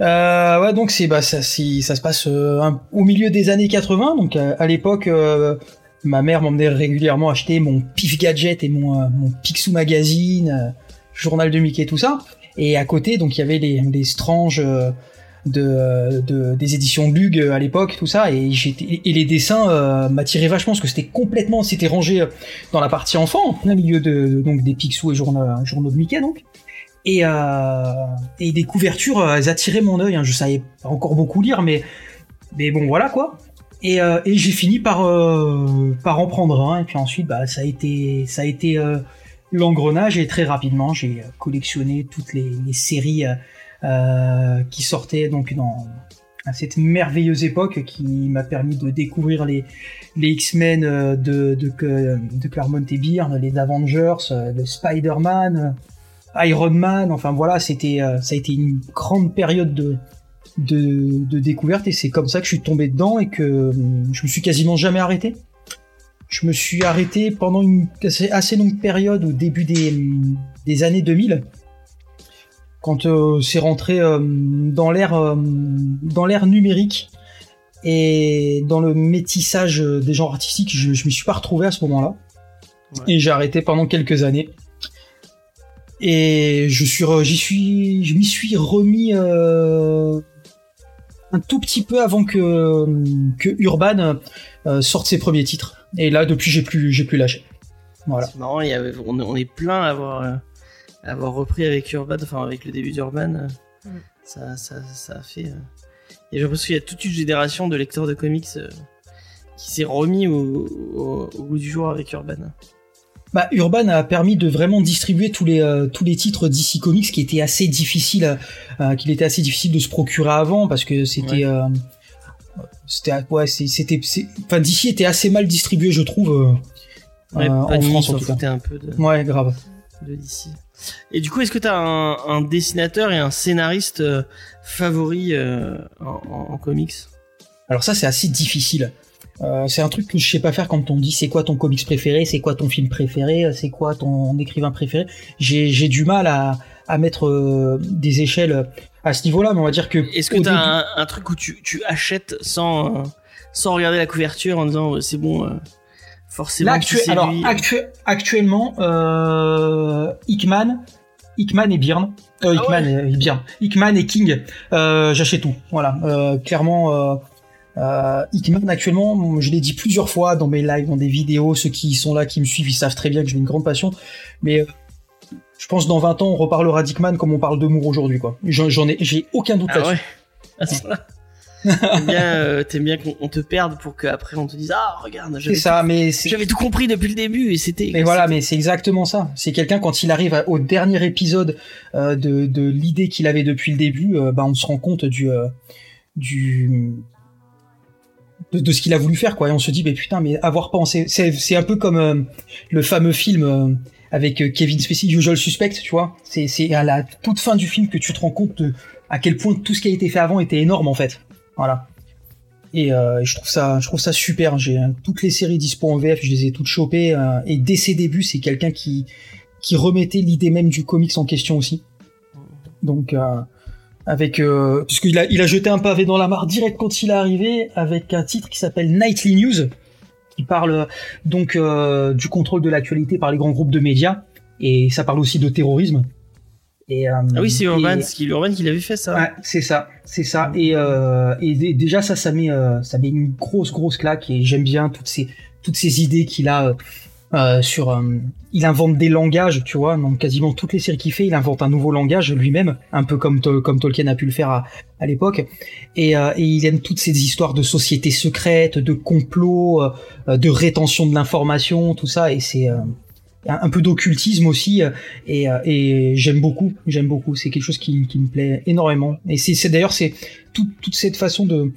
Euh, ouais, donc c'est bah ça, ça se passe euh, au milieu des années 80. Donc euh, à l'époque, euh, ma mère m'emmenait régulièrement acheter mon Pif Gadget et mon, Picsou Magazine, journal de Mickey, tout ça. Et à côté, donc il y avait les, les Strange euh, de, de- des éditions Lug à l'époque, tout ça. Et, les dessins m'attiraient vachement parce que c'était complètement, c'était rangé dans la partie enfant, en plein milieu donc des Picsou et journaux, journaux de Mickey donc. Et, euh, et des couvertures, euh, elles attiraient mon œil. Hein. Je savais pas encore beaucoup lire, mais mais bon voilà quoi. Et, euh, j'ai fini par par en prendre un. Et puis ensuite, bah ça a été ça a été l'engrenage et très rapidement j'ai collectionné toutes les, séries qui sortaient donc dans cette merveilleuse époque qui m'a permis de découvrir les les X-Men de, de, de Claremont et Byrne, les Avengers, le Spider-Man, Iron Man, enfin voilà, c'était, euh, ça a été une grande période de, de, de découverte et c'est comme ça que je suis tombé dedans et que euh, je me suis quasiment jamais arrêté. Je me suis arrêté pendant une assez, assez longue période au début des, des années 2000 quand euh, c'est rentré euh, dans l'ère euh, dans l'ère numérique et dans le métissage euh, des genres artistiques, je, je m'y suis pas retrouvé à ce moment-là. Ouais. Et j'ai arrêté pendant quelques années. Et je suis, re- j'y suis, je m'y suis remis euh, un tout petit peu avant que que Urban euh, sorte ses premiers titres. Et là, depuis, j'ai plus, j'ai plus lâché. Voilà. C'est marrant, il y avait, on, on est plein à avoir, euh, à avoir repris avec Urban, enfin avec le début d'Urban. Mm. ça, ça, ça a fait. euh, Et j'ai l'impression qu'il y a toute une génération de lecteurs de comics euh, qui s'est remis au, au, au goût du jour avec Urban. Bah, Urban a permis de vraiment distribuer tous les euh, tous les titres DC Comics qui étaient assez difficiles, euh, qu'il était assez difficile de se procurer avant parce que c'était Ouais. euh, c'était ouais c'était enfin DC était assez mal distribué je trouve euh, Ouais, euh, en France en tout cas. foutait un peu de, Ouais grave. de DC. Et du coup, est-ce que tu as un, un dessinateur et un scénariste euh, favori euh, en comics? Alors ça c'est assez difficile. Euh, c'est un truc que je sais pas faire quand on dit c'est quoi ton comics préféré, c'est quoi ton film préféré, c'est quoi ton écrivain préféré. J'ai j'ai du mal à à mettre euh, des échelles à ce niveau-là, mais on va dire que Est-ce que au tu as début- un, un truc où tu, tu achètes sans, euh, sans regarder la couverture en disant c'est bon, forcément Là, actu- alors lui. actu- actuellement, euh, Hickman, Hickman et Byrne, euh, Ah Hickman et Byrne, Hickman et King, euh, j'achète tout. Voilà, euh, clairement. Euh, Hickman actuellement, je l'ai dit plusieurs fois dans mes lives, dans des vidéos, ceux qui sont là, qui me suivent, ils savent très bien que j'ai une grande passion. Mais euh, je pense dans 20 ans, on reparlera d'Hickman comme on parle de Moore aujourd'hui, quoi. J'en ai, j'ai aucun doute Ah là-dessus. ouais point-là. T'aimes bien, euh, bien qu'on on te perde pour qu'après on te dise ah regarde j'avais ça, tout, j'avais tout compris depuis le début et c'était Mais voilà, mais c'est exactement ça. C'est quelqu'un quand il arrive au dernier épisode euh, de, de l'idée qu'il avait depuis le début, euh, bah on se rend compte du euh, du de, de ce qu'il a voulu faire quoi. Et on se dit mais putain mais avoir pensé, c'est c'est un peu comme euh, le fameux film euh, avec euh, Kevin Spacey, Usual Suspect, tu vois. C'est c'est à la toute fin du film que tu te rends compte de à quel point tout ce qui a été fait avant était énorme en fait. Voilà. Et euh, je trouve ça, je trouve ça super. J'ai euh, toutes les séries dispo en VF, je les ai toutes chopées. euh, et dès ses débuts, c'est quelqu'un qui qui remettait l'idée même du comics en question aussi. Donc euh, avec euh, puisqu'il a il a jeté un pavé dans la mare direct quand il est arrivé avec un titre qui s'appelle Nightly News qui parle euh, donc euh, du contrôle de l'actualité par les grands groupes de médias et ça parle aussi de terrorisme. Et, euh, Ah oui, c'est Urban, qui, Urban qui l'avait fait ça. Ouais, c'est ça, c'est ça. Et, euh, et dé- déjà ça, ça met, euh, ça met une grosse, grosse claque. Et j'aime bien toutes ces, toutes ces idées qu'il a euh, sur. euh, il invente des langages, tu vois. Dans quasiment toutes les séries qu'il fait, il invente un nouveau langage lui-même, un peu comme comme Tolkien a pu le faire à, à l'époque. Et, euh, et il aime toutes ces histoires de sociétés secrètes, de complots, euh, de rétention de l'information, tout ça. Et c'est euh, un un peu d'occultisme aussi et, et j'aime beaucoup j'aime beaucoup c'est quelque chose qui, qui me plaît énormément et c'est d'ailleurs c'est tout- toute cette façon de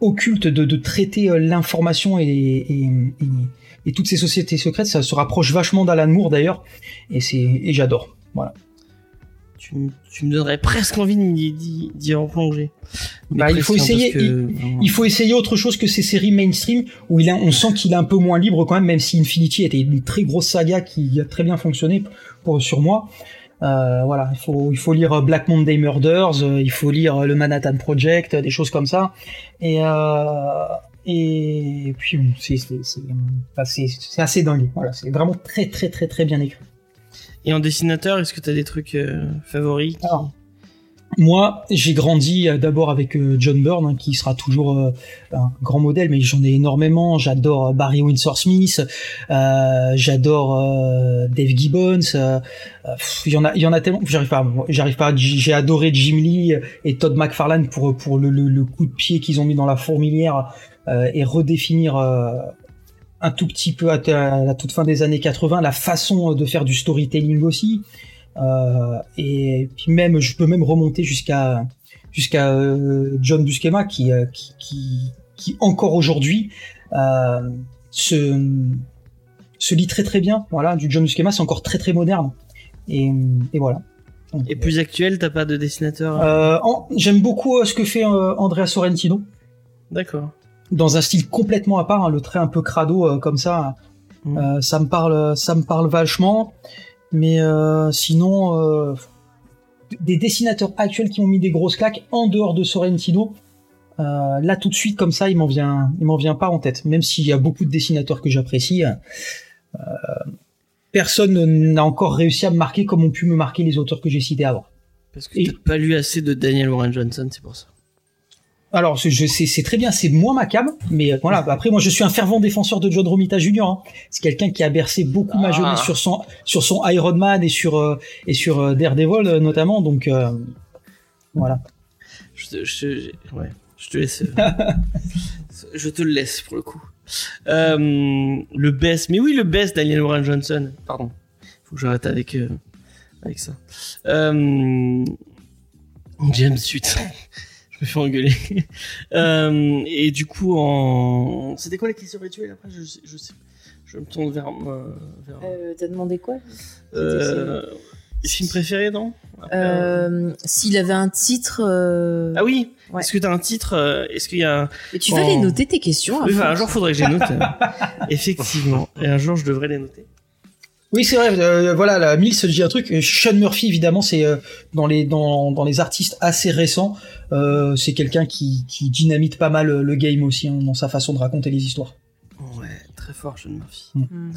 occulte de, de traiter l'information et, et, et- toutes ces sociétés secrètes ça se rapproche vachement d'Alan Moore d'ailleurs et c'est et j'adore voilà Tu, me donnerais presque envie d'y- replonger. Bah, il faut hein, essayer, il faut essayer autre chose que ces séries mainstream où il a, on sent qu'il est un peu moins libre quand même, même si Infinity était une très grosse saga qui a très bien fonctionné pour, sur moi. Euh, voilà, il faut, il faut lire Black Monday Murders, euh, il faut lire le Manhattan Project, des choses comme ça. Et, euh, et puis, bon, c'est, c'est assez dingue. Voilà, c'est vraiment très, très, très, très bien écrit. Et en dessinateur, est-ce que t'as des trucs euh, favoris qui- Alors, Moi, j'ai grandi euh, d'abord avec euh, John Byrne, hein, qui sera toujours un grand modèle, mais j'en ai énormément. J'adore Barry Windsor Smith, euh, j'adore Dave Gibbons. Il y en a, il y en a tellement. J'arrive pas, j'arrive pas. J'ai adoré Jim Lee et Todd McFarlane pour pour le, le, le coup de pied qu'ils ont mis dans la fourmilière et redéfinir. euh, un tout petit peu à, la toute fin des années 80 la façon de faire du storytelling aussi euh, et puis même, je peux même remonter jusqu'à jusqu'à euh, John Buscema qui, euh, qui, qui, qui encore aujourd'hui euh, se, se lit très très bien. Voilà, du John Buscema, c'est encore très très moderne. Et, et voilà. Et plus actuel, t'as pas de dessinateur Euh, J'aime beaucoup euh, ce que fait euh, Andrea Sorrentino D'accord. Dans un style complètement à part, hein, le trait un peu crado euh, comme ça. Mm. Euh, ça me parle, ça me parle vachement. Mais euh, sinon, euh, des dessinateurs actuels qui ont mis des grosses claques en dehors de Sorrentino, euh, là tout de suite comme ça, il m'en vient, il m'en vient pas en tête. Même s'il y a beaucoup de dessinateurs que j'apprécie, euh, personne n'a encore réussi à me marquer comme ont pu me marquer les auteurs que j'ai cités avant. Parce que Et- t'as pas lu assez de Daniel Warren Johnson, c'est pour ça. Alors, c'est- je sais, c'est très bien, c'est moi ma cam, mais euh, voilà. Après, moi, je suis un fervent défenseur de John Romita Jr. hein. C'est quelqu'un qui a bercé beaucoup ma Ah. jeunesse sur son sur son Iron Man et sur euh, et sur euh, Daredevil euh, notamment. Donc voilà. Je te, je, je- ouais, je te laisse. je te le laisse pour le coup. Le best, mais oui, le best Daniel Warren Johnson. Pardon. Faut que j'arrête avec, avec ça. James, suite. Je me fais engueuler. Euh, et du coup, en. C'était quoi la question rituelle après? Je sais, je sais. Je me tourne vers. euh, vers Euh, T'as demandé quoi? Euh, film préféré, non? Euh, S'il avait un titre. euh, Ah oui Ouais. Est-ce que t'as un titre Est-ce qu'il y a un... Mais tu vas les noter tes questions. à Oui, enfin, un jour, faudrait que je les note. Effectivement. Et un jour, je devrais les noter. Oui, c'est vrai. euh, voilà, la Mills se dit un truc. Euh, Sean Murphy, évidemment, c'est euh, dans les dans, dans les artistes assez récents. euh, c'est quelqu'un qui, qui dynamite pas mal le game aussi hein, dans sa façon de raconter les histoires. Ouais, très fort, Sean Murphy. Hmm.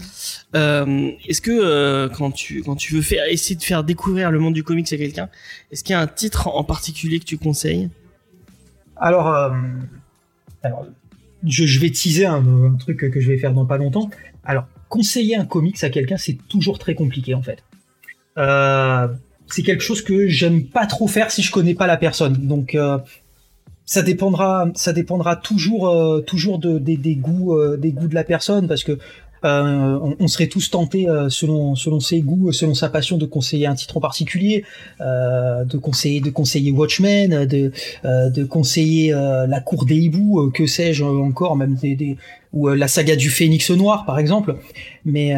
Euh, est-ce que euh, quand tu quand tu veux faire essayer de faire découvrir le monde du comics à quelqu'un, est-ce qu'il y a un titre en particulier que tu conseilles? Alors, euh, alors je, je vais teaser un, un truc que je vais faire dans pas longtemps. Alors, conseiller un comics à quelqu'un, c'est toujours très compliqué en fait. Euh, c'est quelque chose que j'aime pas trop faire si je connais pas la personne. Donc, euh, ça dépendra, ça dépendra toujours, euh, toujours de, des, goûts, des goûts de la personne, parce que euh, on, serait tous tentés, euh, selon, ses goûts, selon sa passion, de conseiller un titre en particulier, euh, de conseiller, de conseiller Watchmen, de, conseiller la cour des hiboux, que sais-je encore, même ou la saga du Phénix noir, par exemple. Mais,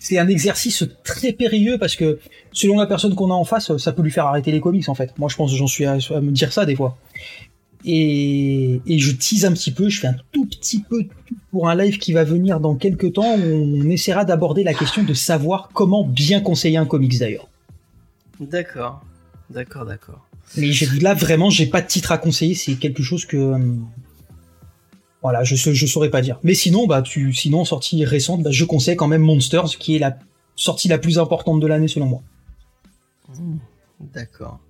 c'est un exercice très périlleux parce que selon la personne qu'on a en face, ça peut lui faire arrêter les comics en fait. Moi, je pense que j'en suis à, à me dire ça des fois. Et, et je tease un petit peu, je fais un tout petit peu pour un live qui va venir dans quelques temps où on essaiera d'aborder la question de savoir comment bien conseiller un comics d'ailleurs. D'accord, d'accord, d'accord. Mais là, vraiment, j'ai pas de titre à conseiller. C'est quelque chose que. hum, voilà, je, je saurais pas dire. Mais sinon, bah, tu, sinon, sortie récente, bah, je conseille quand même Monsters, qui est la sortie la plus importante de l'année selon moi. D'accord.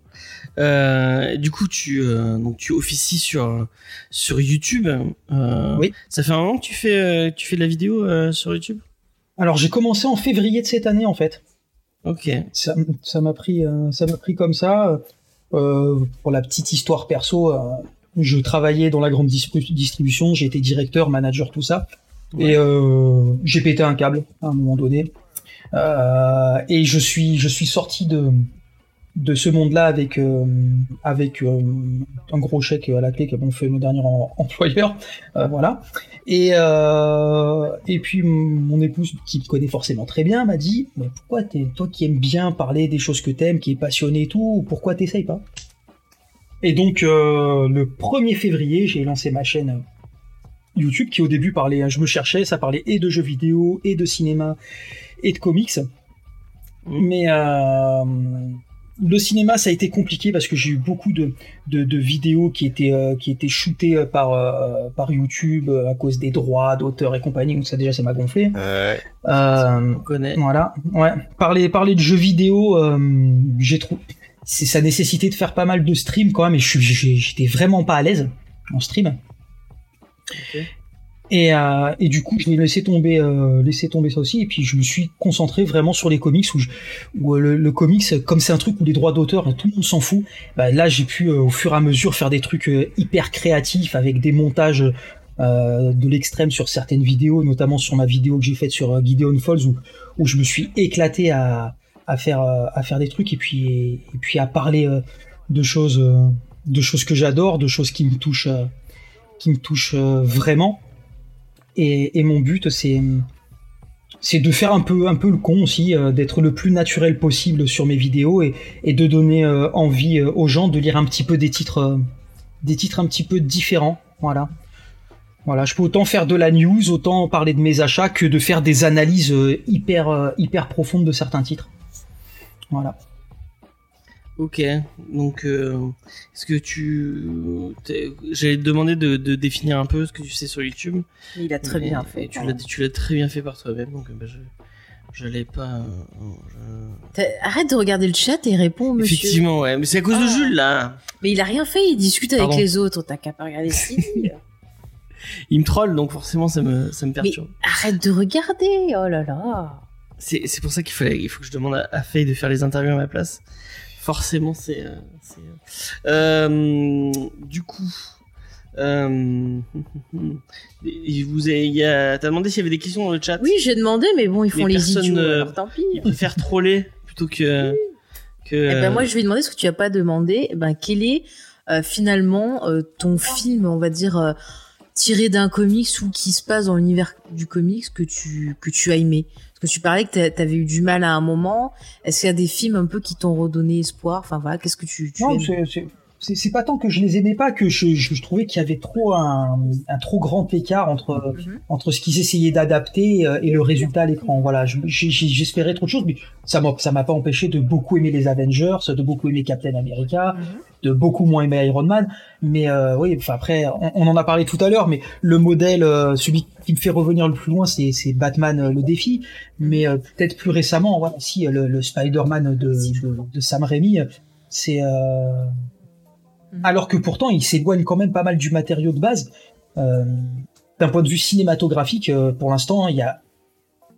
Euh, du coup, tu euh, donc tu officies sur sur YouTube. Euh, Oui. Ça fait un moment que tu fais tu fais de la vidéo sur YouTube? Alors j'ai commencé en février de cette année en fait. Ok. Ça ça m'a pris ça pris comme ça. Pour la petite histoire perso, je travaillais dans la grande distribu- distribution, j'ai été directeur, manager, tout ça. Ouais. Et j'ai pété un câble à un moment donné. Et je suis, je suis sorti de, de ce monde-là avec, euh, euh, un gros chèque à la clé qu'a bon fait mon dernier em- employeur. Euh, voilà. Et, puis mon épouse, qui me connaît forcément très bien, m'a dit pourquoi t'es, toi qui aimes bien parler des choses que t'aimes, qui est passionné et tout, pourquoi t'essayes pas? Et donc, le 1er février, j'ai lancé ma chaîne YouTube qui au début parlait, hein, je me cherchais, ça parlait et de jeux vidéo, et de cinéma, et de comics. Mais le cinéma, ça a été compliqué parce que j'ai eu beaucoup de, de, de vidéos qui étaient, euh, qui étaient shootées euh, par, euh, par YouTube euh, à cause des droits d'auteur et compagnie, donc ça déjà ça m'a gonflé. Ouais. Euh, On connaît. voilà, ouais. Parler, parler de jeux vidéo, euh, j'ai trouvé. C'est ça nécessitait de faire pas mal de streams quand même, et j'étais vraiment pas à l'aise en stream. Ok. Et, euh, et du coup, je l'ai laissé tomber, euh, laissé tomber ça aussi, et puis je me suis concentré vraiment sur les comics où, je- où euh, le, le comics, comme c'est un truc où les droits d'auteur, tout le monde s'en fout. Bah, là, j'ai pu euh, au fur et à mesure faire des trucs euh, hyper créatifs avec des montages euh, de l'extrême sur certaines vidéos, notamment sur ma vidéo que j'ai faite sur Gideon Falls où, où je me suis éclaté à, à faire à faire des trucs et puis et puis à parler de choses de choses que j'adore, de choses qui me touchent qui me touchent vraiment. Et, mon but c'est de faire un peu un peu le con aussi, euh, d'être le plus naturel possible sur mes vidéos et, de donner euh, envie euh, aux gens de lire un petit peu des titres des titres un petit peu différents. Voilà. Voilà, je peux autant faire de la news, autant parler de mes achats que de faire des analyses hyper hyper profondes de certains titres. Voilà. Ok. Donc, euh, est-ce que tu j'allais te demander de, de définir un peu ce que tu sais sur YouTube. Il a très bien fait. Tu l'as tu l'as très bien fait par toi-même. Donc, bah, je l'ai pas. euh, je- Arrête de regarder le chat et réponds, monsieur. Effectivement, ouais. Mais c'est à cause de Ah. Jules là. Mais il a rien fait, il discute avec les autres. T'as qu'à pas regarder Stevie. Il me troll, donc forcément ça me ça me Mais perturbe. arrête de regarder. Oh là là. C'est c'est pour ça qu'il fallait il faut que je demande à, à Faye de faire les interviews à ma place. Forcément, c'est euh, euh, euh, du coup. Euh, vous y a, t'as demandé s'il y avait des questions dans le chat. Oui, j'ai demandé, mais bon, ils font les personne idiots. ne- Alors tant pis. Troller plutôt que que. Eh ben moi, je vais demander ce que tu as pas demandé. Eh ben quel est euh, finalement euh, ton film, on va dire euh, tiré d'un comics ou qui se passe dans l'univers du comics que tu que tu as aimé? Parce que tu parlais que t'a- t'avais eu du mal à un moment. Est-ce qu'il y a des films un peu qui t'ont redonné espoir? Enfin voilà, qu'est-ce que tu, tu Non, c'est- pas tant que je les aimais pas que je, je, je trouvais qu'il y avait trop un, un trop grand écart entre Mhm. entre ce qu'ils essayaient d'adapter euh, et le résultat à l'écran. Voilà, je- j'espérais trop de choses, mais ça m'a ça m'a pas empêché de beaucoup aimer les Avengers, de beaucoup aimer Captain America, Mhm. de beaucoup moins aimer Iron Man. Mais euh, oui, enfin après, on, on en a parlé tout à l'heure, mais le modèle, euh, celui qui me fait revenir le plus loin, c'est Batman euh, le défi. Mais euh, peut-être plus récemment, voilà, si euh, le, le Spider-Man de, de, de Sam Raimi, c'est euh, Mhm. alors que pourtant il s'éloigne quand même pas mal du matériau de base. Euh, D'un point de vue cinématographique, pour l'instant, il y a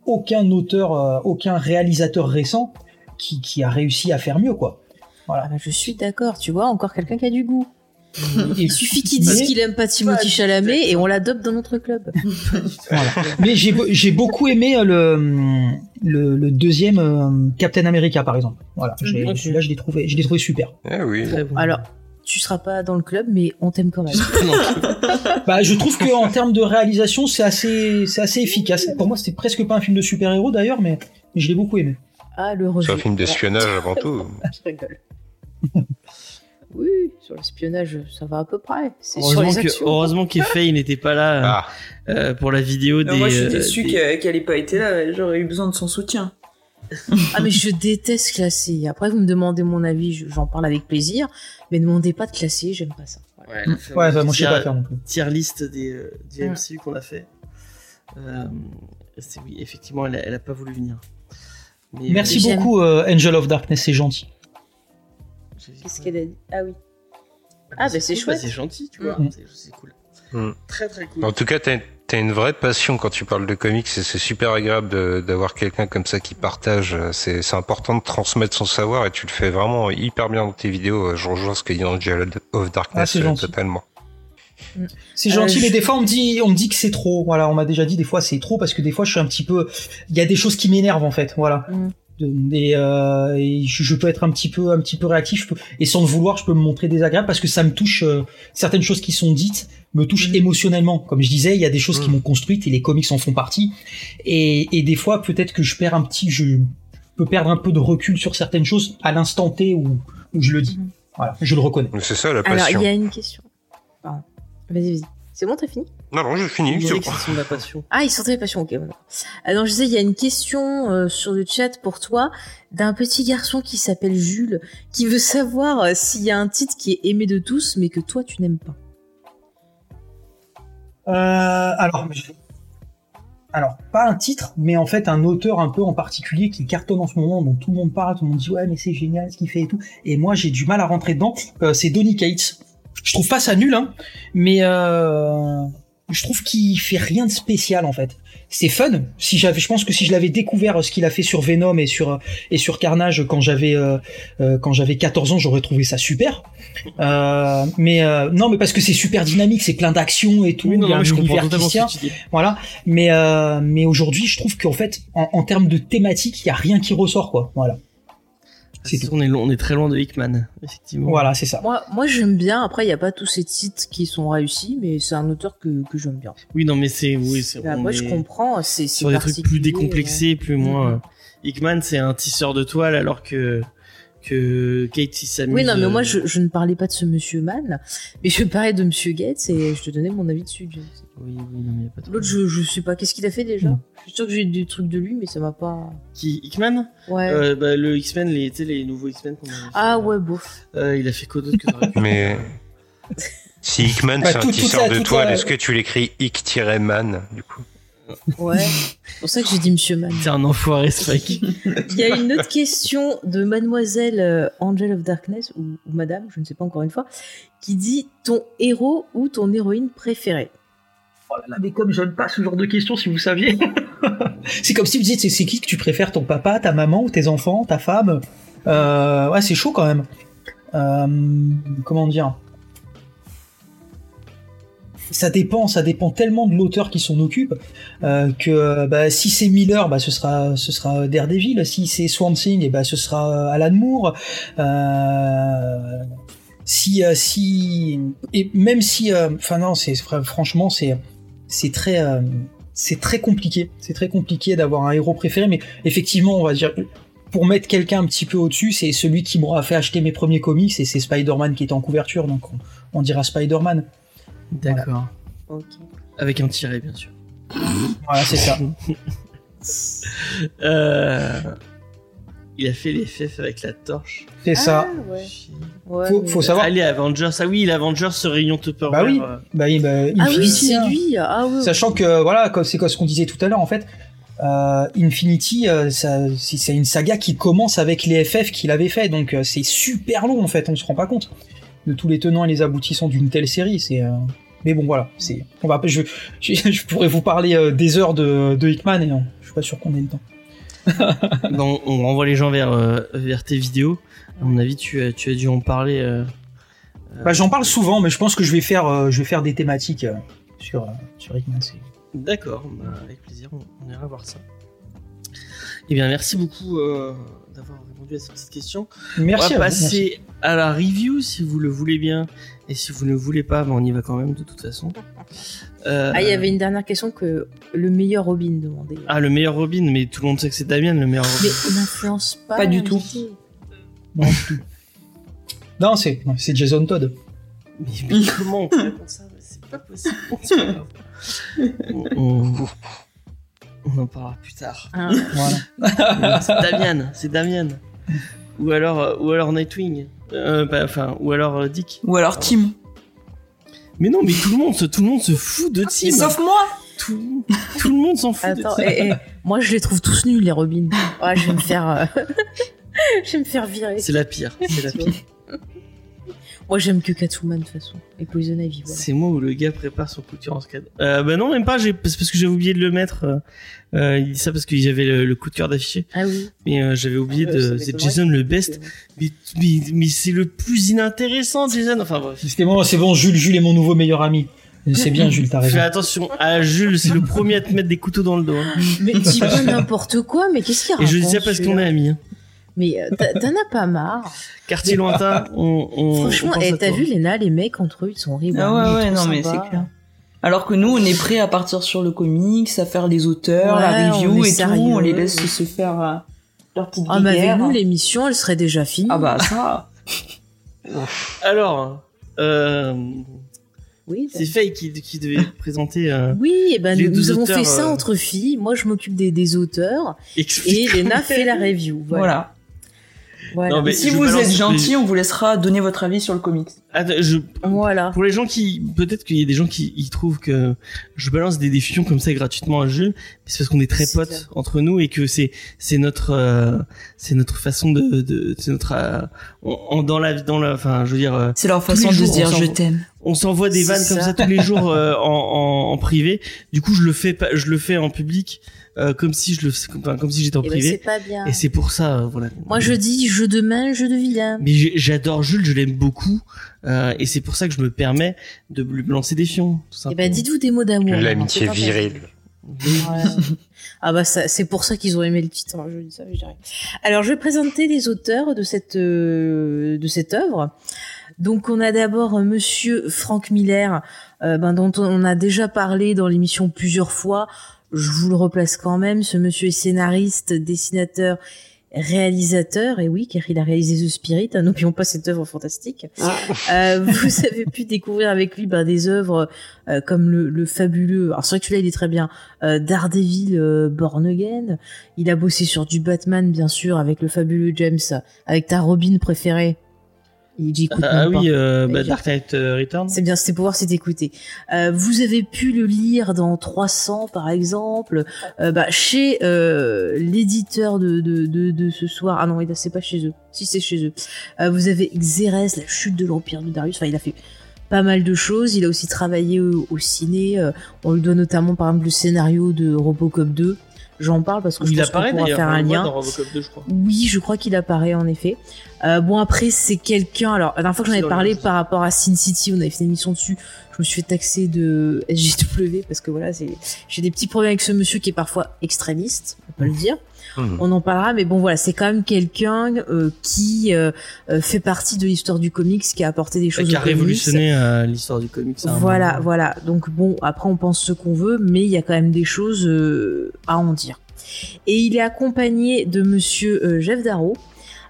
aucun auteur, aucun réalisateur récent qui, qui a réussi à faire mieux, quoi. Ah ben, je suis d'accord. Tu vois, encore quelqu'un qui a du goût. Il suffit qu'il dise qu'il aime pas Timothy Chalamet et on l'adopte dans notre club. Voilà. Mais j'ai j'ai beaucoup aimé euh, le, le, le deuxième euh, Captain America par exemple. Voilà, j'ai- Ok. celui-là je l'ai trouvé, je l'ai trouvé super. Ah oui. Bon. Alors, tu seras pas dans le club, mais on t'aime quand même. Bah, je trouve que en termes de réalisation, c'est assez, c'est assez efficace. Pour moi, c'était presque pas un film de super-héros d'ailleurs, mais je l'ai beaucoup aimé. Ah, le C'est un film d'espionnage avant tout. Je rigole. Oui, sur l'espionnage, ça va à peu près. C'est sur Heureusement les que heureusement qu'Effay n'était pas là Ah, euh, euh, pour la vidéo des. moi, je suis euh, déçu des- qu'elle qu'elle ait pas été là. J'aurais eu besoin de son soutien. Ah, mais je déteste classer. Après, vous me demandez mon avis, je- j'en parle avec plaisir. Mais ne demandez pas de classer, j'aime pas ça. Voilà. Ouais, fameuse Ouais, bah, moi je sais pas faire non plus. tier list des, euh, du Ouais. MCU qu'on a fait. Euh, oui, effectivement, elle a, elle a pas voulu venir. Mais, Merci euh, beaucoup, euh, Angel of Darkness, c'est gentil. Qu'est-ce qu'elle a dit? Ah oui. Ah, Ah, bah, c'est cool, chouette. c'est gentil, tu vois. Mm. C'est cool. Mm. Très très cool. En tout cas, t'as as une vraie passion quand tu parles de comics et c'est super agréable d'avoir quelqu'un comme ça qui partage. C'est c'est important de transmettre son savoir et tu le fais vraiment hyper bien dans tes vidéos. Je rejoins ce que dit Angel of Ah, Darkness c'est euh, gentil. totalement. C'est Euh, gentil, je- mais des fois on me dit, on me dit que c'est trop. Voilà, on m'a déjà dit des fois c'est trop parce que des fois je suis un petit peu, il y a des choses qui m'énervent en fait. Voilà. Mm. Et, euh, et je, je peux être un petit peu, un petit peu réactif, je peux- et sans le vouloir, je peux me montrer désagréable parce que ça me touche. euh, certaines choses qui sont dites me touchent Mm. émotionnellement. Comme je disais, il y a des choses qui Mm. m'ont construite et les comics en font partie. Et, et des fois, peut-être que je perds un petit, je peux perdre un peu de recul sur certaines choses à l'instant T où, où je le dis. Mhm. Voilà, je le reconnais. C'est ça la Alors, passion. il y a une question. Vas-y, vas-y. C'est bon, t'as fini? Non, non, j'ai fini. Il c'est disait bon. que c'est son la passion. Ah, il sentait la passion, ok. voilà. Alors, je sais, il y a une question euh, sur le chat pour toi d'un petit garçon qui s'appelle Jules, qui veut savoir euh, s'il y a un titre qui est aimé de tous, mais que toi, tu n'aimes pas. Euh, alors, je- alors, pas un titre, mais en fait un auteur un peu en particulier qui cartonne en ce moment, dont tout le monde parle, tout le monde dit ouais mais c'est génial ce qu'il fait et tout. Et moi j'ai du mal à rentrer dedans. Euh, c'est Donny Cates. Je trouve pas ça nul, hein, mais euh, je trouve qu'il fait rien de spécial en fait. C'est fun. Si j'avais, je pense que si je l'avais découvert euh, ce qu'il a fait sur Venom et sur et sur Carnage quand j'avais euh, euh, quand j'avais 14 ans, j'aurais trouvé ça super. Euh, mais euh, non, mais parce que c'est super dynamique, c'est plein d'action et tout. Oui, non, il y a non, un je univers qui. Voilà. Mais euh, mais aujourd'hui, je trouve qu'en fait, en, en termes de thématique, il y a rien qui ressort quoi. Voilà. C'est tout. On est, lo- on est très loin de Hickman, effectivement. Voilà, c'est ça. Moi, moi j'aime bien. Après, il n'y a pas tous ces titres qui sont réussis, mais c'est un auteur que, que j'aime bien. Oui, non, mais c'est, oui, c'est, Bah, moi, je comprends. C'est c'est sur des trucs plus décomplexés, plus moins. Mhm. euh, Hickman, c'est un tisseur de toile, alors que, que Kate, il s'amuse. Oui, non, mais moi, euh, je, je ne parlais pas de ce monsieur Mann, mais je parlais de monsieur Gates et je te donnais mon avis dessus. James. Oui, oui, non, mais y a pas de L'autre, je, je sais pas qu'est-ce qu'il a fait déjà. Mm. Je suis sûr que j'ai eu des trucs de lui, mais ça m'a pas. Qui, Hickman? Ouais. Euh, bah, le X-Men, les, tu sais, les nouveaux X-Men qu'on fait, ah ouais, bof. euh, il a fait quoi d'autre que pu Mais si Hickman Bah, c'est un tisseur de toile, est-ce que tu l'écris Hick-man du coup? Ouais. c'est pour ça que j'ai dit monsieur Mann. C'est un enfoiré, Spike. Il y a une autre question de mademoiselle euh, Angel of Darkness, ou, ou madame, je ne sais pas encore une fois, qui dit ton héros ou ton héroïne préférée? Oh là là, mais comme j'aime pas ce genre de questions, si vous saviez. c'est comme si vous dites, c'est- c'est qui que tu préfères, ton papa, ta maman ou tes enfants, ta femme? Euh, Ouais, c'est chaud quand même. Euh, comment dire? Ça dépend, ça dépend tellement de l'auteur qui s'en occupe euh, que bah, si c'est Miller, bah, ce sera ce sera Daredevil. Si c'est Swamp Thing, et bah, ce sera Alan Moore. Euh, si euh, si et même si, euh, enfin non, c'est fr- franchement c'est c'est très euh, c'est très compliqué. C'est très compliqué d'avoir un héros préféré, mais effectivement, on va dire pour mettre quelqu'un un petit peu au-dessus, c'est celui qui m'aura fait acheter mes premiers comics et c'est Spider-Man qui est en couverture, donc on, on dira Spider-Man. D'accord. Ok. Avec un tiret, bien sûr. Voilà, c'est ça. Euh, il a fait les FF avec la torche. C'est ça. Ah, ouais. Ouais, Faut, faut savoir. Allez, Avengers. Ah oui, l'Avengers se réunion Tupperware. Bah oui. Bah, oui, bah, Ah Infinity, oui, c'est hein. lui. Ah oui. Sachant que voilà, comme- c'est quoi ce qu'on disait tout à l'heure en fait. euh, Infinity, euh, ça- c'est c'est une saga qui commence avec les FF qu'il avait fait, donc euh, c'est super long en fait, on se rend pas compte de tous les tenants et les aboutissants d'une telle série. C'est, euh, mais bon voilà, c'est, on va, je, je, je pourrais vous parler euh, des heures de, de Hickman et je suis pas sûr qu'on ait le temps. on, renvoie les gens vers, euh, vers tes vidéos. À mon avis, tu as, tu as dû en parler. Bah, j'en parle souvent, mais je pense que je vais faire, je vais faire des thématiques sur, sur Hickman. D'accord, bah, avec plaisir, on, on ira voir ça. Eh bien, merci beaucoup d'avoir répondu à ces petites questions. Merci. on va à vous, merci. passer à la review si vous le voulez bien. Et si vous ne le voulez pas, bah, on y va quand même de toute façon. Euh, Ah, il y avait une dernière question que le meilleur Robin demandait. Ah, le meilleur Robin, mais tout le monde sait que c'est Damien le meilleur Robin. Mais il n'influence pas. Pas du tout. Non, c'est, Jason Todd. Mais, mais comment on peut répondre ça? C'est pas possible. On, on- on en parlera plus tard. Hein. Voilà. c'est Damien, c'est Damien. Ou alors, euh, ou alors Nightwing. Euh, bah, enfin, ou alors euh, Dick. Ou alors Tim. Mais non, mais tout le monde, se- tout le monde se fout de Tim. Sauf moi Tout, tout le monde s'en fout Attends, de Tim. eh, eh, Moi, je les trouve tous nuls, les Robins. Ouais, je vais me faire. euh, je vais me faire virer. C'est la pire. C'est la pire. Moi, j'aime que Catwoman, de toute façon. Et Poison Ivy, voilà. C'est moi où le gars prépare son cœur en scred. Euh, bah non, même pas. J'ai c'est parce que j'avais oublié de le mettre. Euh, il dit ça parce que j'avais le, le coup de cœur d'affiché. Ah oui. Mais euh, j'avais oublié Ah, de. ça C'est Jason le best. Mais, mais, mais c'est le plus inintéressant, Jason. Enfin bref. C'était bon, c'est bon, Jules, Jules est mon nouveau meilleur ami. C'est bien, Jules, t'as Fais raison. attention à Jules, c'est le premier à te mettre des couteaux dans le dos. hein. Mais dis pas n'importe quoi, mais qu'est-ce qu'il Et je dis raconte, ça parce qu'on est amis. hein. Mais euh, t'en as pas marre. Quartier lointain, on. on Franchement, eh, t'as vu, Léna, les mecs entre eux, ils sont horribles. Ah ouais, ouais, non, mais c'est clair. Alors que nous, on est prêt à partir sur le comics, à faire les auteurs, Ouais, la review est et sérieux. tout. On les laisse se faire euh, leur petite Ah, mais avec nous, l'émission, elle serait déjà finie. Ah bah ça. Alors, euh, oui. bah- c'est Faye qui, qui devait présenter. Euh, Oui, et ben Les nous, avons auteurs, fait ça euh, entre filles. Moi, je m'occupe des, des auteurs et Léna fait la review. Voilà. Voilà. Voilà. Non, mais- si vous êtes gentil, on vous laissera donner votre avis sur le comics. Attends, je, Voilà. pour les gens qui, peut-être qu'il y a des gens qui ils trouvent que je balance des diffusions comme ça gratuitement à jeu, c'est parce qu'on est très potes clair. entre nous et que c'est c'est notre euh, c'est notre façon de, de c'est notre euh, on, on- dans la dans la enfin je veux dire euh, C'est leur façon de se dire je t'aime. on s'envoie des vannes comme ça. ça tous les jours euh, en, en, en privé. Du coup je le fais pas je le fais en public euh, comme si je le comme si j'étais en Eh ben, c'est privé pas bien. et c'est pour ça euh, voilà. Moi, je dis jeu de main, jeu de vilain. Mais j'adore Jules, je l'aime beaucoup, euh, et c'est pour ça que je me permets de lui lancer des fions. Tout Eh simplement. ben, dites-vous des mots d'amour. L'amitié C'est virile. Ah bah c'est pour ça qu'ils ont aimé le titre. hein, je dis ça, je dirais. Alors, je vais présenter les auteurs de cette euh, de cette œuvre. Donc, on a d'abord Monsieur Frank Miller, euh, ben, dont on a déjà parlé dans l'émission plusieurs fois. Je vous le replace quand même. Ce monsieur est scénariste, dessinateur, réalisateur. Et oui, car il a réalisé The Spirit. hein, N'oublions pas cette œuvre fantastique. Euh, vous avez pu découvrir avec lui ben, des œuvres euh, comme le, le fabuleux. Alors c'est vrai que celui-là il est très bien. Euh, Daredevil euh, Born Again. Il a bossé sur du Batman bien sûr avec le fabuleux James, avec ta Robin préférée. Ah même pas. oui, euh, bah, Dark Knight euh, Return. C'est bien, pour voir si t'écoutais. Euh, vous avez pu le lire dans 300 par exemple, euh, bah, chez l'éditeur de, de, de, de ce soir. Ah non, c'est pas chez eux. Si c'est chez eux. Vous avez Xérès, la chute de l'empire de Darius. Enfin, il a fait pas mal de choses. Il a aussi travaillé au, au ciné. On lui doit notamment par exemple le scénario de Robocop 2. J'en parle parce que je il pense qu'on apparaît pourra d'ailleurs. faire un lien. dans Robocop 2, je crois. Oui, je crois qu'il apparaît en effet. Euh, bon après c'est quelqu'un. Alors la dernière fois que j'en dans parlé par rapport à Sin City, on avait fait une émission dessus. Je me suis fait taxer de SJW parce que voilà, c'est j'ai des petits problèmes avec ce monsieur qui est parfois extrémiste, on peut le dire. Mhm. On en parlera, mais bon voilà, c'est quand même quelqu'un euh, qui euh, euh, fait partie de l'histoire du comics, qui a apporté des choses. Qui a révolutionné euh, l'histoire du comics. un Voilà, moment. voilà. Donc bon, après on pense ce qu'on veut, mais il y a quand même des choses euh, à en dire. Et il est accompagné de Monsieur euh, Jeff Darrow.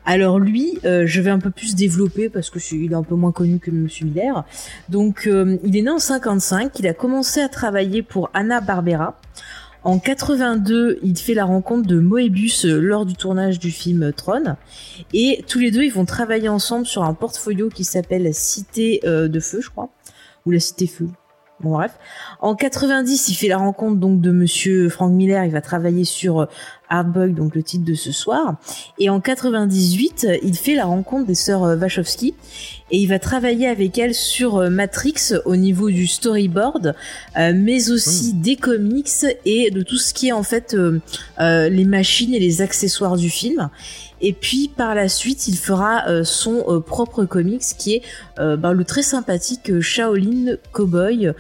Alors lui, euh, je vais un peu plus développer parce que c'est- il est un peu moins connu que Monsieur Miller. Donc euh, il est né en 55, il a commencé à travailler pour Anna Barbera. En 82, il fait la rencontre de Moebius euh, lors du tournage du film Tron. Et tous les deux, ils vont travailler ensemble sur un portfolio qui s'appelle Cité euh, de Feu, je crois. Ou la Cité Feu. Bon bref. En 90, il fait la rencontre donc de monsieur Frank Miller, il va travailler sur euh, Hardbug, donc le titre de ce soir. Et en 98, euh, il fait la rencontre des sœurs euh, Wachowski et il va travailler avec elles sur euh, Matrix au niveau du storyboard, euh, mais aussi des comics et de tout ce qui est en fait euh, euh, les machines et les accessoires du film. Et puis par la suite, il fera euh, son euh, propre comics qui est euh, ben, le très sympathique Shaolin Cowboy. Euh,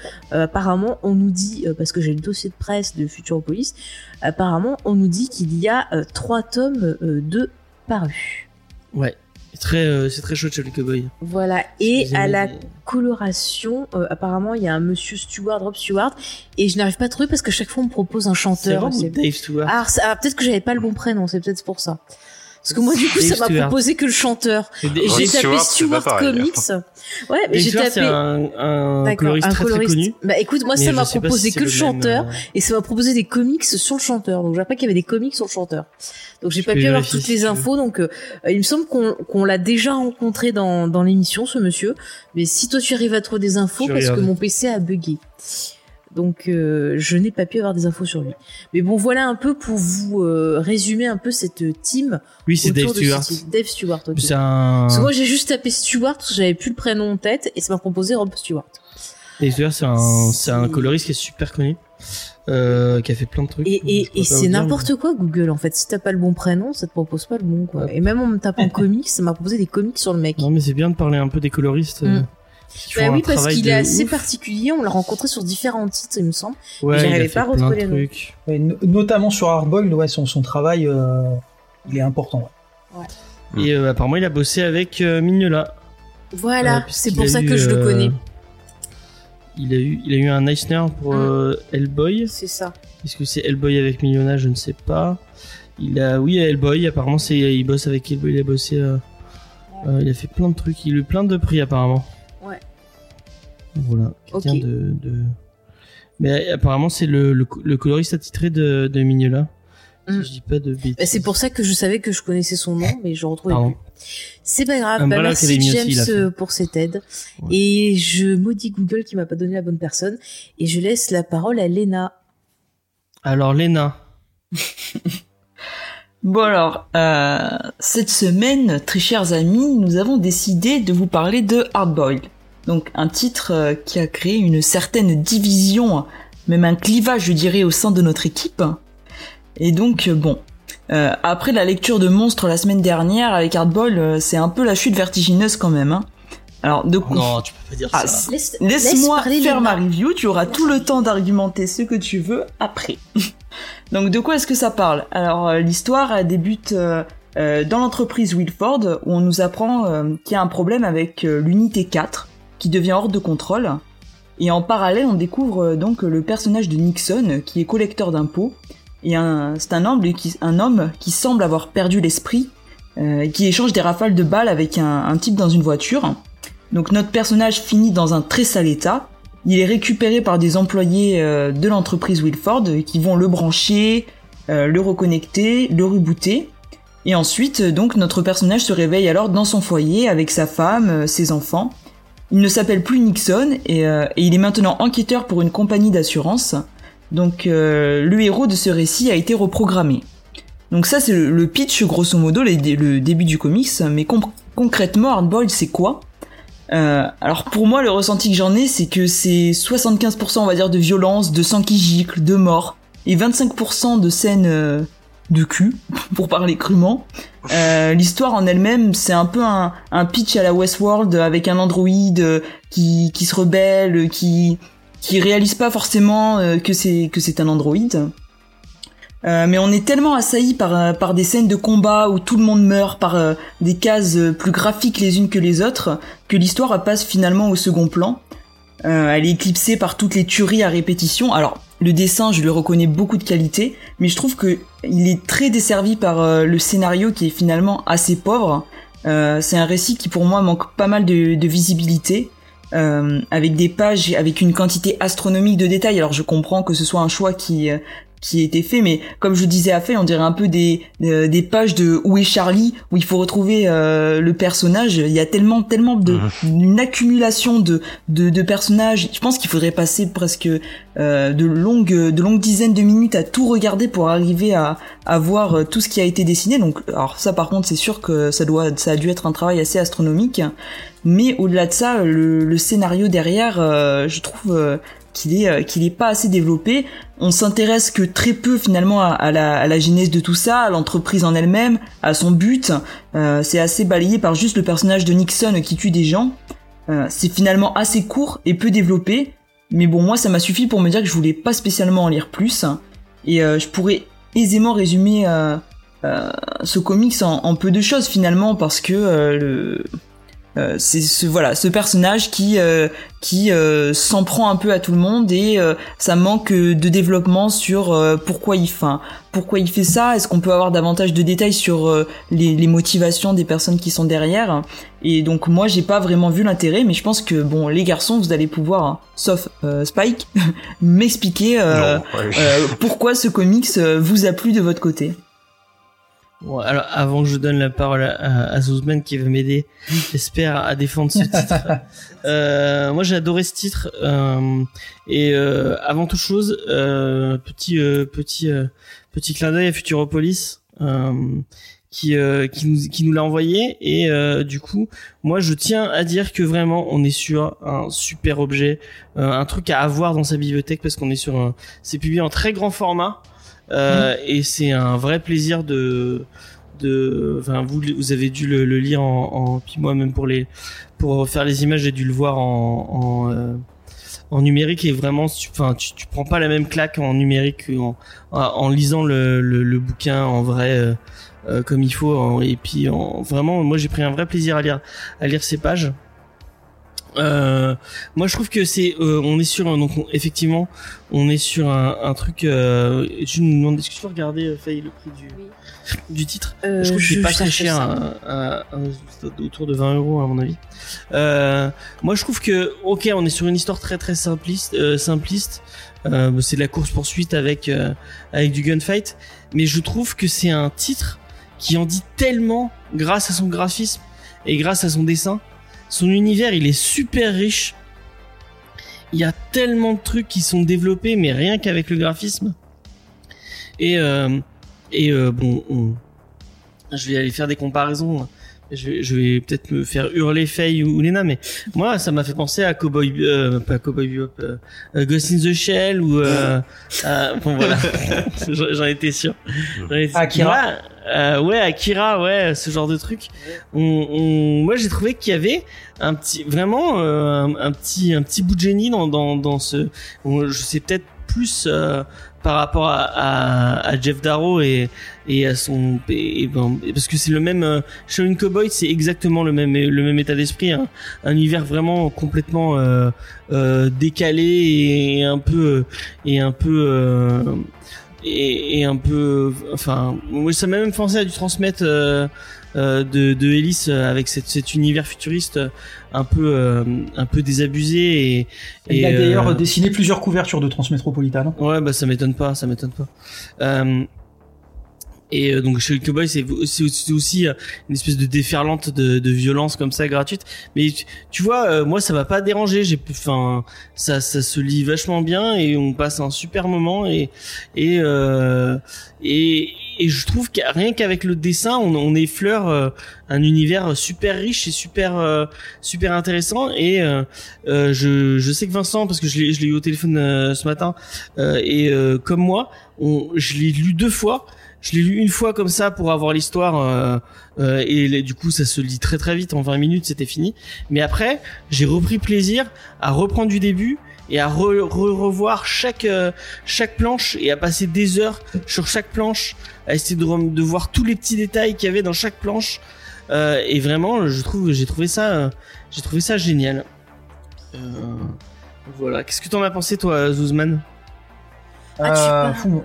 apparemment, on nous dit, euh, parce que j'ai le dossier de presse de Futuropolis, apparemment, on nous dit qu'il y a euh, trois tomes euh, de parus. Ouais. C'est très, euh, c'est très chez le cowboy. Voilà. Et à la coloration, euh, apparemment, il y a un monsieur Stewart, Rob Stewart, et je n'arrive pas à trouver parce que chaque fois on me propose un chanteur. C'est- Dave Stewart. Ah, ah, peut-être que j'avais pas le bon prénom, c'est peut-être pour ça. Parce que moi, du coup, Dave ça m'a proposé que le chanteur. J'ai tapé Stewart, pareil. Comics. Ouais, mais j'ai tapé. un, un D'accord, coloriste un très très coloriste. connu. Bah écoute, moi mais ça m'a proposé si que le chanteur euh, et ça m'a proposé des comics sur le chanteur. Donc j'ai pas qu'il y avait des comics sur le chanteur. Donc j'ai pas pu avoir toutes si les infos. Donc euh, il me semble qu'on l'a déjà rencontré dans, dans l'émission ce monsieur. Mais si toi tu arrives à trouver des infos parce que mon PC a bugué. Donc euh, je n'ai pas pu avoir des infos sur lui. Mais bon, voilà un peu pour vous euh, résumer un peu cette team. Oui, c'est Dave autour de Stewart. ce. Dave Stewart. C'est un. Parce que moi j'ai juste tapé Stewart parce que j'avais plus le prénom en tête et ça m'a proposé Rob Stewart. Dave Stewart, c'est un, c'est un coloriste qui est super connu, euh, qui a fait plein de trucs. Et, c'est n'importe quoi Google en fait. Si t'as pas le bon prénom, ça te propose pas le bon quoi. Et même en me tapant comics, ça m'a proposé des comics sur le mec. Non, mais c'est bien de parler un peu des coloristes. Mm. Bah oui, parce qu'il est assez ouf. particulier. On l'a rencontré sur différents titres, il me semble. Ouais, il a j'arrivais pas à plein de retrouver les noms. Ouais, no- notamment sur Hardboiled, ouais, son, son travail, euh, il est important. ouais. Et euh, apparemment, il a bossé avec euh, Mignola. Voilà, c'est pour ça eu, que je le euh, connais. Il a eu, il a eu un Eisner pour Mm. euh, Hellboy. C'est ça. Est-ce que c'est Hellboy avec Millona Je ne sais pas. Il a, oui, Hellboy. Apparemment, c'est, il bosse avec Hellboy. Il a bossé. euh, euh, il a fait plein de trucs. Il a eu plein de prix apparemment. Voilà. Quelqu'un Ok. de, de- Mais apparemment, c'est le, le, le coloriste attitré de, de Mignola. Mm. Si je dis pas de bêtises. Bah, c'est pour ça que je savais que je connaissais son nom, mais je retrouvais Pardon. plus. C'est pas grave. Bah, merci aussi, James euh, pour cette aide. Ouais. Et je maudis Google qui m'a pas donné la bonne personne. Et je laisse la parole à Lena. Alors, Lena. Bon alors, euh, cette semaine, très chers amis, nous avons décidé de vous parler de Hardboiled. Donc un titre euh, qui a créé une certaine division, même un clivage je dirais au sein de notre équipe. Et donc euh, bon, euh, après la lecture de Monstres la semaine dernière avec euh, c'est un peu la chute vertigineuse quand même. Hein. Alors de quoi Non, tu peux pas dire Ah, ça. Laisse, Laisse-moi laisse faire ma review, tu auras tout le temps d'argumenter ce que tu veux après. Donc de quoi est-ce que ça parle? Alors l'histoire elle débute euh, euh, dans l'entreprise Wilford où on nous apprend euh, qu'il y a un problème avec euh, l'unité 4 qui devient hors de contrôle. Et en parallèle on découvre euh, donc le personnage de Nixon qui est collecteur d'impôts. Et c'est un homme, qui, un homme qui semble avoir perdu l'esprit, euh, qui échange des rafales de balles avec un, type dans une voiture. Donc notre personnage finit dans un très sale état. Il est récupéré par des employés euh, de l'entreprise Wilford euh, qui vont le brancher, euh, le reconnecter, le rebooter. Et ensuite, euh, donc notre personnage se réveille alors dans son foyer avec sa femme, euh, ses enfants. Il ne s'appelle plus Nixon et, euh, et il est maintenant enquêteur pour une compagnie d'assurance. Donc euh, le héros de ce récit a été reprogrammé. Donc ça c'est le, pitch grosso modo, le début du comics. Mais con- concrètement, Hardboiled c'est quoi? Euh, alors pour moi, le ressenti que j'en ai, c'est que c'est 75% on va dire de violence, de sang qui gicle, de mort, et 25% de scènes de cul, pour parler crûment. Euh, L'histoire en elle-même, c'est un peu un, un pitch à la Westworld avec un androïde euh, qui, qui se rebelle, qui qui réalise pas forcément euh, que c'est que c'est un androïde. Euh, mais on est tellement assailli par, euh, par des scènes de combat où tout le monde meurt, par euh, des cases euh, plus graphiques les unes que les autres, que l'histoire passe finalement au second plan. Euh, elle est éclipsée par toutes les tueries à répétition. Alors, le dessin, je lui reconnais beaucoup de qualité, mais je trouve que il est très desservi par euh, le scénario qui est finalement assez pauvre. Euh, c'est un récit qui pour moi manque pas mal de, visibilité, euh, avec des pages avec une quantité astronomique de détails. Alors je comprends que ce soit un choix qui qui a été fait, mais comme je disais à fait, on dirait un peu des euh, des pages de Où est Charlie où il faut retrouver euh, le personnage. Il y a tellement tellement de une accumulation de de, de personnages. Je pense qu'il faudrait passer presque euh, de longues de longues dizaines de minutes à tout regarder pour arriver à à voir euh, tout ce qui a été dessiné. Donc alors ça par contre c'est sûr que ça doit ça a dû être un travail assez astronomique. Mais au-delà de ça, le, le scénario derrière, euh, je trouve euh, qu'il est euh, qu'il est pas assez développé. On s'intéresse que très peu finalement à, la, à la genèse de tout ça, à l'entreprise en elle-même, à son but. Euh, c'est assez balayé par juste le personnage de Nixon qui tue des gens. Euh, c'est finalement assez court et peu développé. Mais bon, moi, ça m'a suffi pour me dire que je voulais pas spécialement en lire plus. Et euh, je pourrais aisément résumer euh, euh, ce comics en, en peu de choses finalement parce que le euh, c'est ce voilà ce personnage qui euh, qui euh, s'en prend un peu à tout le monde et euh, ça manque de développement sur euh, pourquoi il fait pourquoi il fait ça. Est-ce qu'on peut avoir davantage de détails sur euh, les, les motivations des personnes qui sont derrière? Et donc moi j'ai pas vraiment vu l'intérêt mais je pense que bon les garçons vous allez pouvoir hein, sauf euh, Spike m'expliquer ouais. pourquoi ce comics vous a plu de votre côté Bon, alors avant que je donne la parole à, à, qui va m'aider, j'espère à défendre ce titre. Euh, moi j'ai adoré ce titre euh, et euh, avant toute chose, euh, petit euh, petit euh, petit clin d'œil à Futuropolis euh, qui euh, qui nous qui nous l'a envoyé et euh, du coup moi je tiens à dire que vraiment on est sur un super objet, euh, un truc à avoir dans sa bibliothèque parce qu'on est sur un c'est publié en très grand format. Euh, et c'est un vrai plaisir de de enfin vous vous avez dû le, le lire en, en puis moi même pour les pour faire les images j'ai dû le voir en en, euh, en numérique et vraiment enfin tu, tu prends pas la même claque en numérique en, en lisant le, le, le bouquin en vrai euh, euh, comme il faut et puis en, vraiment moi j'ai pris un vrai plaisir à lire à lire ces pages euh, moi je trouve que c'est euh, on est sur donc on- effectivement on est sur un, un truc euh, tu nous demandes est-ce que tu peux regarder euh, Faye le prix du du titre? Je trouve que c'est pas très cher à- à- à- autour de 20 euros à mon avis. Moi je trouve que ok on est sur une histoire très très simpliste simpliste. C'est de la course poursuite avec avec du gunfight. Mais je trouve que c'est un titre qui en dit tellement grâce à son graphisme et grâce à son dessin son univers il est super riche. Il y a tellement de trucs qui sont développés mais rien qu'avec le graphisme. Et euh, et euh, bon on- je vais aller faire des comparaisons. Je vais, je vais peut-être me faire hurler Faye ou, ou Lena mais moi ça m'a fait penser à Cowboy euh, pas Cowboy Bebop euh, euh, Ghost in the Shell ou euh, bon voilà. J'en étais sûr. Étais- Akira. Ouais, euh, ouais Akira ouais ce genre de truc on, on- moi j'ai trouvé qu'il y avait un petit vraiment euh, un, petit un petit bout de génie dans dans dans ce je sais peut-être plus euh, par rapport à, à, à Jeff Darrow et et à son et ben, parce que c'est le même euh, Shaolin Cowboy c'est exactement le même le même état d'esprit hein. un univers vraiment complètement euh, euh, décalé et un peu et un peu euh, et, et un peu enfin ça m'a même pensé à du transmettre euh, euh, de, de Ellis euh, avec cette, cet univers futuriste euh, un peu euh, un peu désabusé et, Il et, a d'ailleurs euh, dessiné plusieurs couvertures de Transmétropolitane. Ouais, bah ça m'étonne pas, ça m'étonne pas. Et euh, donc chez le cowboy, c'est aussi, euh, une espèce de déferlante de, de violence comme ça gratuite. Mais tu, vois, euh, moi ça m'a pas dérangé. J'ai, enfin, ça, ça se lit vachement bien et on passe un super moment et et euh, et, et je trouve que rien qu'avec le dessin, on, on effleure euh, un univers super riche et super euh, super intéressant. Et je, je sais que Vincent, parce que je l'ai je l'ai eu au téléphone ce matin, et comme moi, on, je l'ai lu deux fois. Je l'ai lu une fois comme ça pour avoir l'histoire euh, euh, et les- du coup ça se lit très très vite en 20 minutes c'était fini. Mais après j'ai repris plaisir à reprendre du début et à re- re- revoir chaque euh, chaque planche et à passer des heures sur chaque planche à essayer de, de voir tous les petits détails qu'il y avait dans chaque planche Euh, et vraiment je trouve j'ai trouvé ça euh, j'ai trouvé ça génial. Euh, voilà qu'est-ce que t'en as pensé toi Zuzman Ah, tu fou.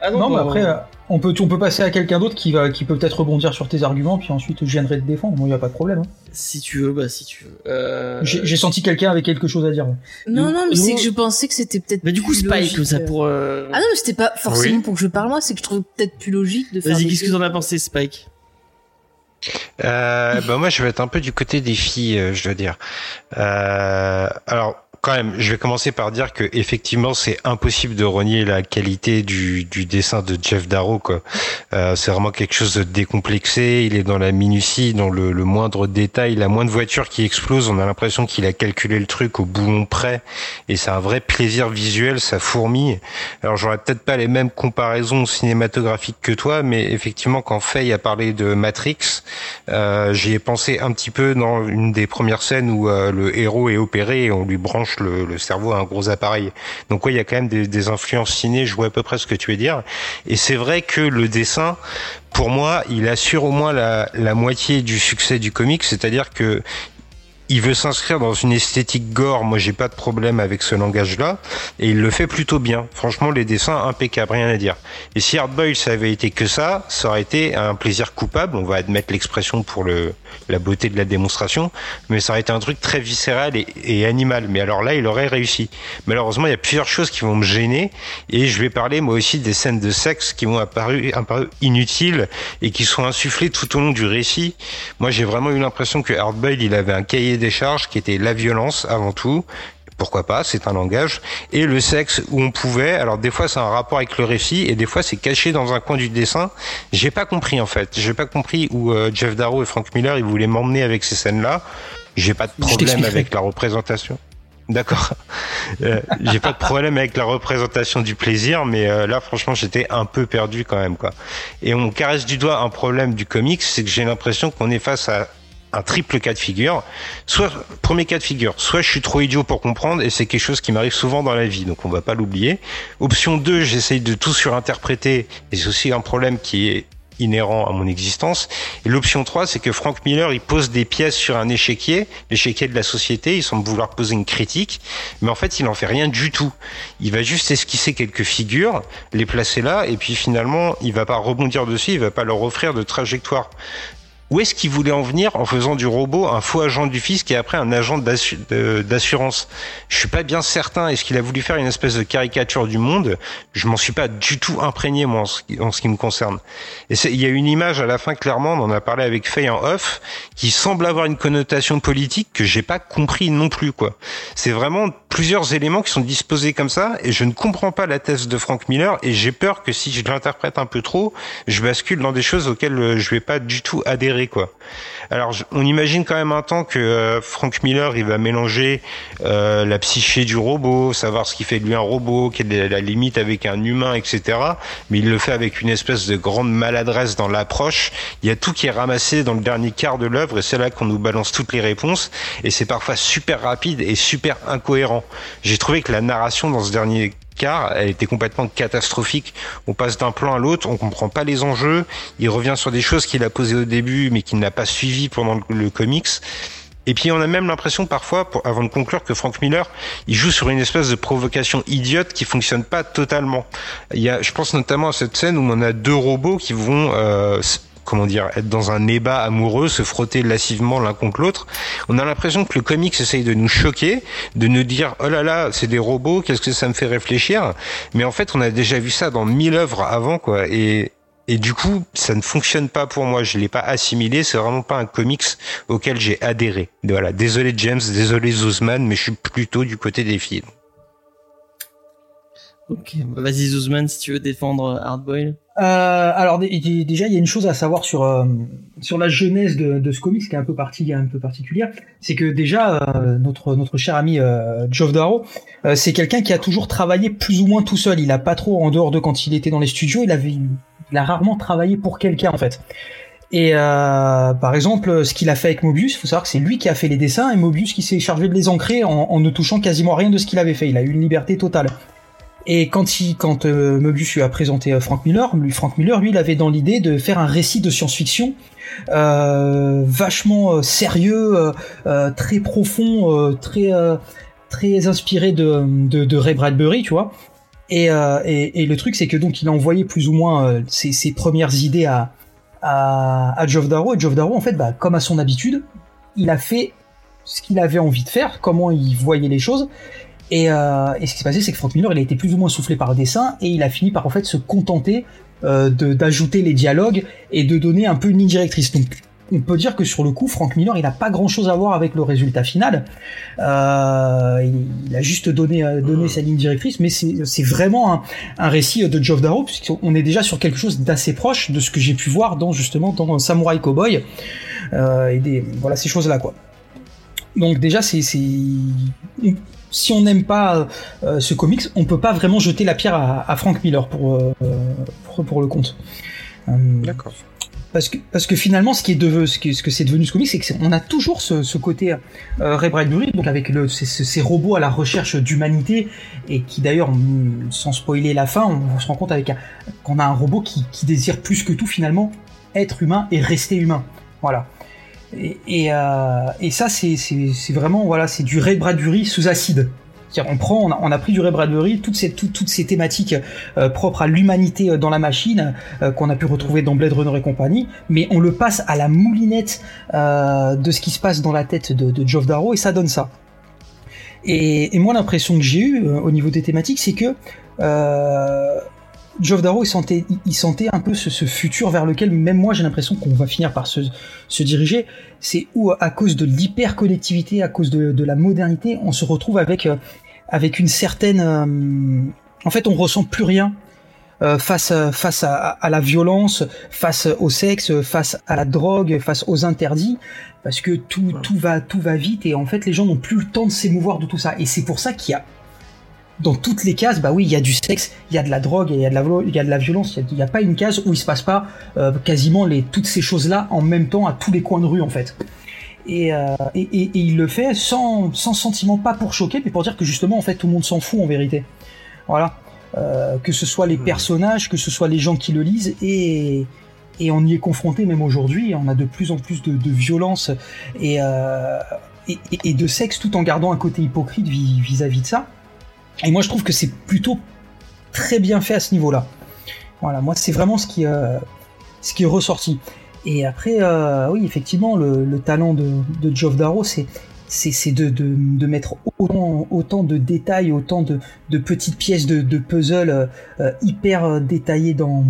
Ah Non, mais bah, après, euh, on peut, on peut passer à quelqu'un d'autre qui va, qui peut peut-être rebondir sur tes arguments, puis ensuite je viendrai te défendre. Moi, il y a pas de problème. hein. Si tu veux, bah si tu veux. Euh... J'ai senti quelqu'un avec quelque chose à dire. Non, non, mais c'est que je pensais que c'était peut-être. Bah du coup plus Spike logique, comme ça euh. pour. Euh... Ah non, mais c'était pas forcément Oui. pour que je parle moi, c'est que je trouve peut-être plus logique de faire. Vas-y, qu'est-ce que t'en as pensé Spike? Euh, bah moi je vais être un peu du côté des filles, euh, je dois dire. Euh, alors quand même, je vais commencer par dire que effectivement c'est impossible de renier la qualité du, du dessin de Jeff Darrow. Quoi. Euh, c'est vraiment quelque chose de décomplexé. Il est dans la minutie, dans le, le moindre détail, la moindre voiture qui explose, on a l'impression qu'il a calculé le truc au boulon près. Et c'est un vrai plaisir visuel, ça fourmille. Alors j'aurais peut-être pas les mêmes comparaisons cinématographiques que toi, mais effectivement quand Faye a parlé de Matrix, euh, j'y ai pensé un petit peu dans une des premières scènes où euh, le héros est opéré et on lui branche le, le cerveau à un gros appareil. Donc oui, il y a quand même des, des influences ciné, je vois à peu près ce que tu veux dire. Et c'est vrai que le dessin, pour moi, il assure au moins la, la moitié du succès du comic, c'est-à-dire que il veut s'inscrire dans une esthétique gore. Moi, j'ai pas de problème avec ce langage-là, et il le fait plutôt bien. Franchement, les dessins impeccables, rien à dire. Et si Hardboil ça avait été que ça, ça aurait été un plaisir coupable. On va admettre l'expression pour le la beauté de la démonstration, mais ça aurait été un truc très viscéral et, et animal. Mais alors là, il aurait réussi. Malheureusement, il y a plusieurs choses qui vont me gêner, et je vais parler moi aussi des scènes de sexe qui m'ont apparu, apparu inutiles et qui sont insufflées tout au long du récit. Moi, j'ai vraiment eu l'impression que Hardboil, il avait un cahier des charges qui était la violence avant tout. Pourquoi pas, c'est un langage. Et le sexe où on pouvait. Alors des fois c'est un rapport avec le récit et des fois c'est caché dans un coin du dessin. J'ai pas compris en fait. J'ai pas compris où euh, Jeff Darrow et Frank Miller ils voulaient m'emmener avec ces scènes-là. J'ai pas de problème avec la représentation. D'accord. Euh, j'ai pas de problème avec la représentation du plaisir, mais euh, là, franchement, j'étais un peu perdu quand même, quoi. Et on caresse du doigt un problème du comics, c'est que j'ai l'impression qu'on est face à un triple cas de figure. Soit, premier cas de figure, soit je suis trop idiot pour comprendre, et c'est quelque chose qui m'arrive souvent dans la vie, donc on va pas l'oublier. Option 2, j'essaye de tout surinterpréter, et c'est aussi un problème qui est inhérent à mon existence. Et l'option 3, c'est que Frank Miller, il pose des pièces sur un échiquier, l'échiquier de la société, il semble vouloir poser une critique, mais en fait, il en fait rien du tout. Il va juste esquisser quelques figures, les placer là, et puis finalement, il va pas rebondir dessus, il va pas leur offrir de trajectoire. Où est-ce qu'il voulait en venir en faisant du robot un faux agent du fisc et après un agent d'assurance? Je suis pas bien certain. Est-ce qu'il a voulu faire une espèce de caricature du monde? Je m'en suis pas du tout imprégné moi en ce qui, me concerne. Et il y a une image à la fin clairement, on en a parlé avec Faye en off, qui semble avoir une connotation politique que j'ai pas compris non plus quoi. C'est vraiment plusieurs éléments qui sont disposés comme ça et je ne comprends pas la thèse de Frank Miller et j'ai peur que si je l'interprète un peu trop, je bascule dans des choses auxquelles euh, je vais pas du tout adhérer quoi. Alors on imagine quand même un temps que euh, Frank Miller il va mélanger euh, la psyché du robot, savoir ce qui fait de lui un robot, quelle est la limite avec un humain, etc. Mais il le fait avec une espèce de grande maladresse dans l'approche. Il y a tout qui est ramassé dans le dernier quart de l'œuvre et c'est là qu'on nous balance toutes les réponses et c'est parfois super rapide et super incohérent. J'ai trouvé que la narration dans ce dernier quart, elle était complètement catastrophique. On passe d'un plan à l'autre, on comprend pas les enjeux. Il revient sur des choses qu'il a posées au début, mais qu'il n'a pas suivi pendant le, comics. Et puis on a même l'impression parfois, avant de conclure, que Frank Miller, il joue sur une espèce de provocation idiote qui fonctionne pas totalement. Il y je pense notamment à cette scène où on a deux robots qui vont euh, comment dire, être dans un ébat amoureux, se frotter lascivement l'un contre l'autre. On a l'impression que le comics essaye de nous choquer, de nous dire oh là là, c'est des robots, qu'est-ce que ça me fait réfléchir? Mais en fait, on a déjà vu ça dans mille œuvres avant, quoi. Et et du coup, ça ne fonctionne pas pour moi. Je l'ai pas assimilé. C'est vraiment pas un comics auquel j'ai adhéré. Voilà. Désolé James, désolé Zuzman, mais je suis plutôt du côté des filles. Ok, bah, vas-y Zuzman si tu veux défendre Hardboil. Euh, alors dé- dé- déjà, il y a une chose à savoir sur euh, sur la genèse de, ce comics qui est un peu parti, un peu particulière, c'est que déjà euh, notre notre cher ami Geoff Darrow, c'est quelqu'un qui a toujours travaillé plus ou moins tout seul. Il a pas trop en dehors de quand il était dans les studios, il il a rarement travaillé pour quelqu'un en fait. Et par exemple, ce qu'il a fait avec Mobius, faut savoir que c'est lui qui a fait les dessins et Mobius qui s'est chargé de les ancrer en, en ne touchant quasiment rien de ce qu'il avait fait. Il a eu une liberté totale. Et quand il, quand euh, lui a présenté euh, Frank Miller, lui, Frank Miller, lui, il avait dans l'idée de faire un récit de science-fiction euh, vachement euh, sérieux, très profond, très très inspiré de, de, Ray Bradbury, tu vois. Et, et, le truc, c'est que donc il a envoyé plus ou moins ses, premières idées à à, à Geoff Darrow. Et Geoff Darrow, en fait, bah, comme à son habitude, il a fait ce qu'il avait envie de faire, comment il voyait les choses. Et, euh, et ce qui s'est passé, c'est que Frank Miller, il a été plus ou moins soufflé par le dessin et il a fini par en fait se contenter euh, d'ajouter les dialogues et de donner un peu une ligne directrice. Donc, on peut dire que sur le coup, Frank Miller, il n'a pas grand-chose à voir avec le résultat final. Euh, il, a juste donné, donné sa ligne directrice, mais c'est vraiment un, un récit de Geoff Darrow, puisqu'on est déjà sur quelque chose d'assez proche de ce que j'ai pu voir dans justement dans Samurai Cowboy euh, et des voilà ces choses-là quoi. Donc déjà c'est si on n'aime pas euh, ce comics, on peut pas vraiment jeter la pierre à, à Frank Miller pour, euh, pour, pour le compte. Euh, D'accord. parce que parce que finalement ce qui est devenu ce, que c'est devenu ce comics c'est que c'est- on a toujours ce, ce côté Ray Bradbury donc avec le, ces, robots à la recherche d'humanité et qui d'ailleurs mm, sans spoiler la fin on, se rend compte avec un- qu'on a un robot qui, qui désire plus que tout finalement être humain et rester humain voilà Euh, et ça, c'est vraiment voilà, c'est du Ray Bradbury sous acide. On prend, on a, on a pris du Ray Bradbury, toutes ces, toutes, ces thématiques euh, propres à l'humanité euh, dans la machine qu'on a pu retrouver dans Blade Runner et compagnie, mais on le passe à la moulinette de ce qui se passe dans la tête de, de Geoff Darrow et ça donne ça. Et, et moi, l'impression que j'ai eue au niveau des thématiques, c'est que Geoff Darrow, il sentait, il, sentait un peu ce, ce futur vers lequel même moi, j'ai l'impression qu'on va finir par se, se diriger. C'est où, à cause de l'hyper-connectivité, à cause de, de la modernité, on se retrouve avec, euh, avec une certaine... euh, en fait, on ressent plus rien euh, face, à- face à, à la violence, face au sexe, face à la drogue, face aux interdits, parce que tout, tout, va, tout va vite et en fait, les gens n'ont plus le temps de s'émouvoir de tout ça. Et c'est pour ça qu'il y a dans toutes les cases, bah oui, il y a du sexe, il y a de la drogue, il y a de la, vo- il y a de la violence. Il n'y a, pas une case où il se passe pas euh, quasiment les, toutes ces choses-là en même temps à tous les coins de rue en fait. Et, euh, et, et- et il le fait sans, sans sentiment, pas pour choquer, mais pour dire que justement en fait tout le monde s'en fout en vérité. Voilà. Euh, que ce soit les personnages, que ce soit les gens qui le lisent, et, et on y est confronté même aujourd'hui. On a de plus en plus de, de violence et, euh, et, et- et de sexe tout en gardant un côté hypocrite vis- vis-à-vis de ça. Et moi, je trouve que c'est plutôt très bien fait à ce niveau-là. Voilà, moi, c'est vraiment ce qui, euh, ce qui est ressorti. Et après, euh, oui, effectivement, le, le talent de, Geoff Darrow, c'est de, mettre autant, de détails, autant de, petites pièces de, puzzle euh, hyper détaillées dans,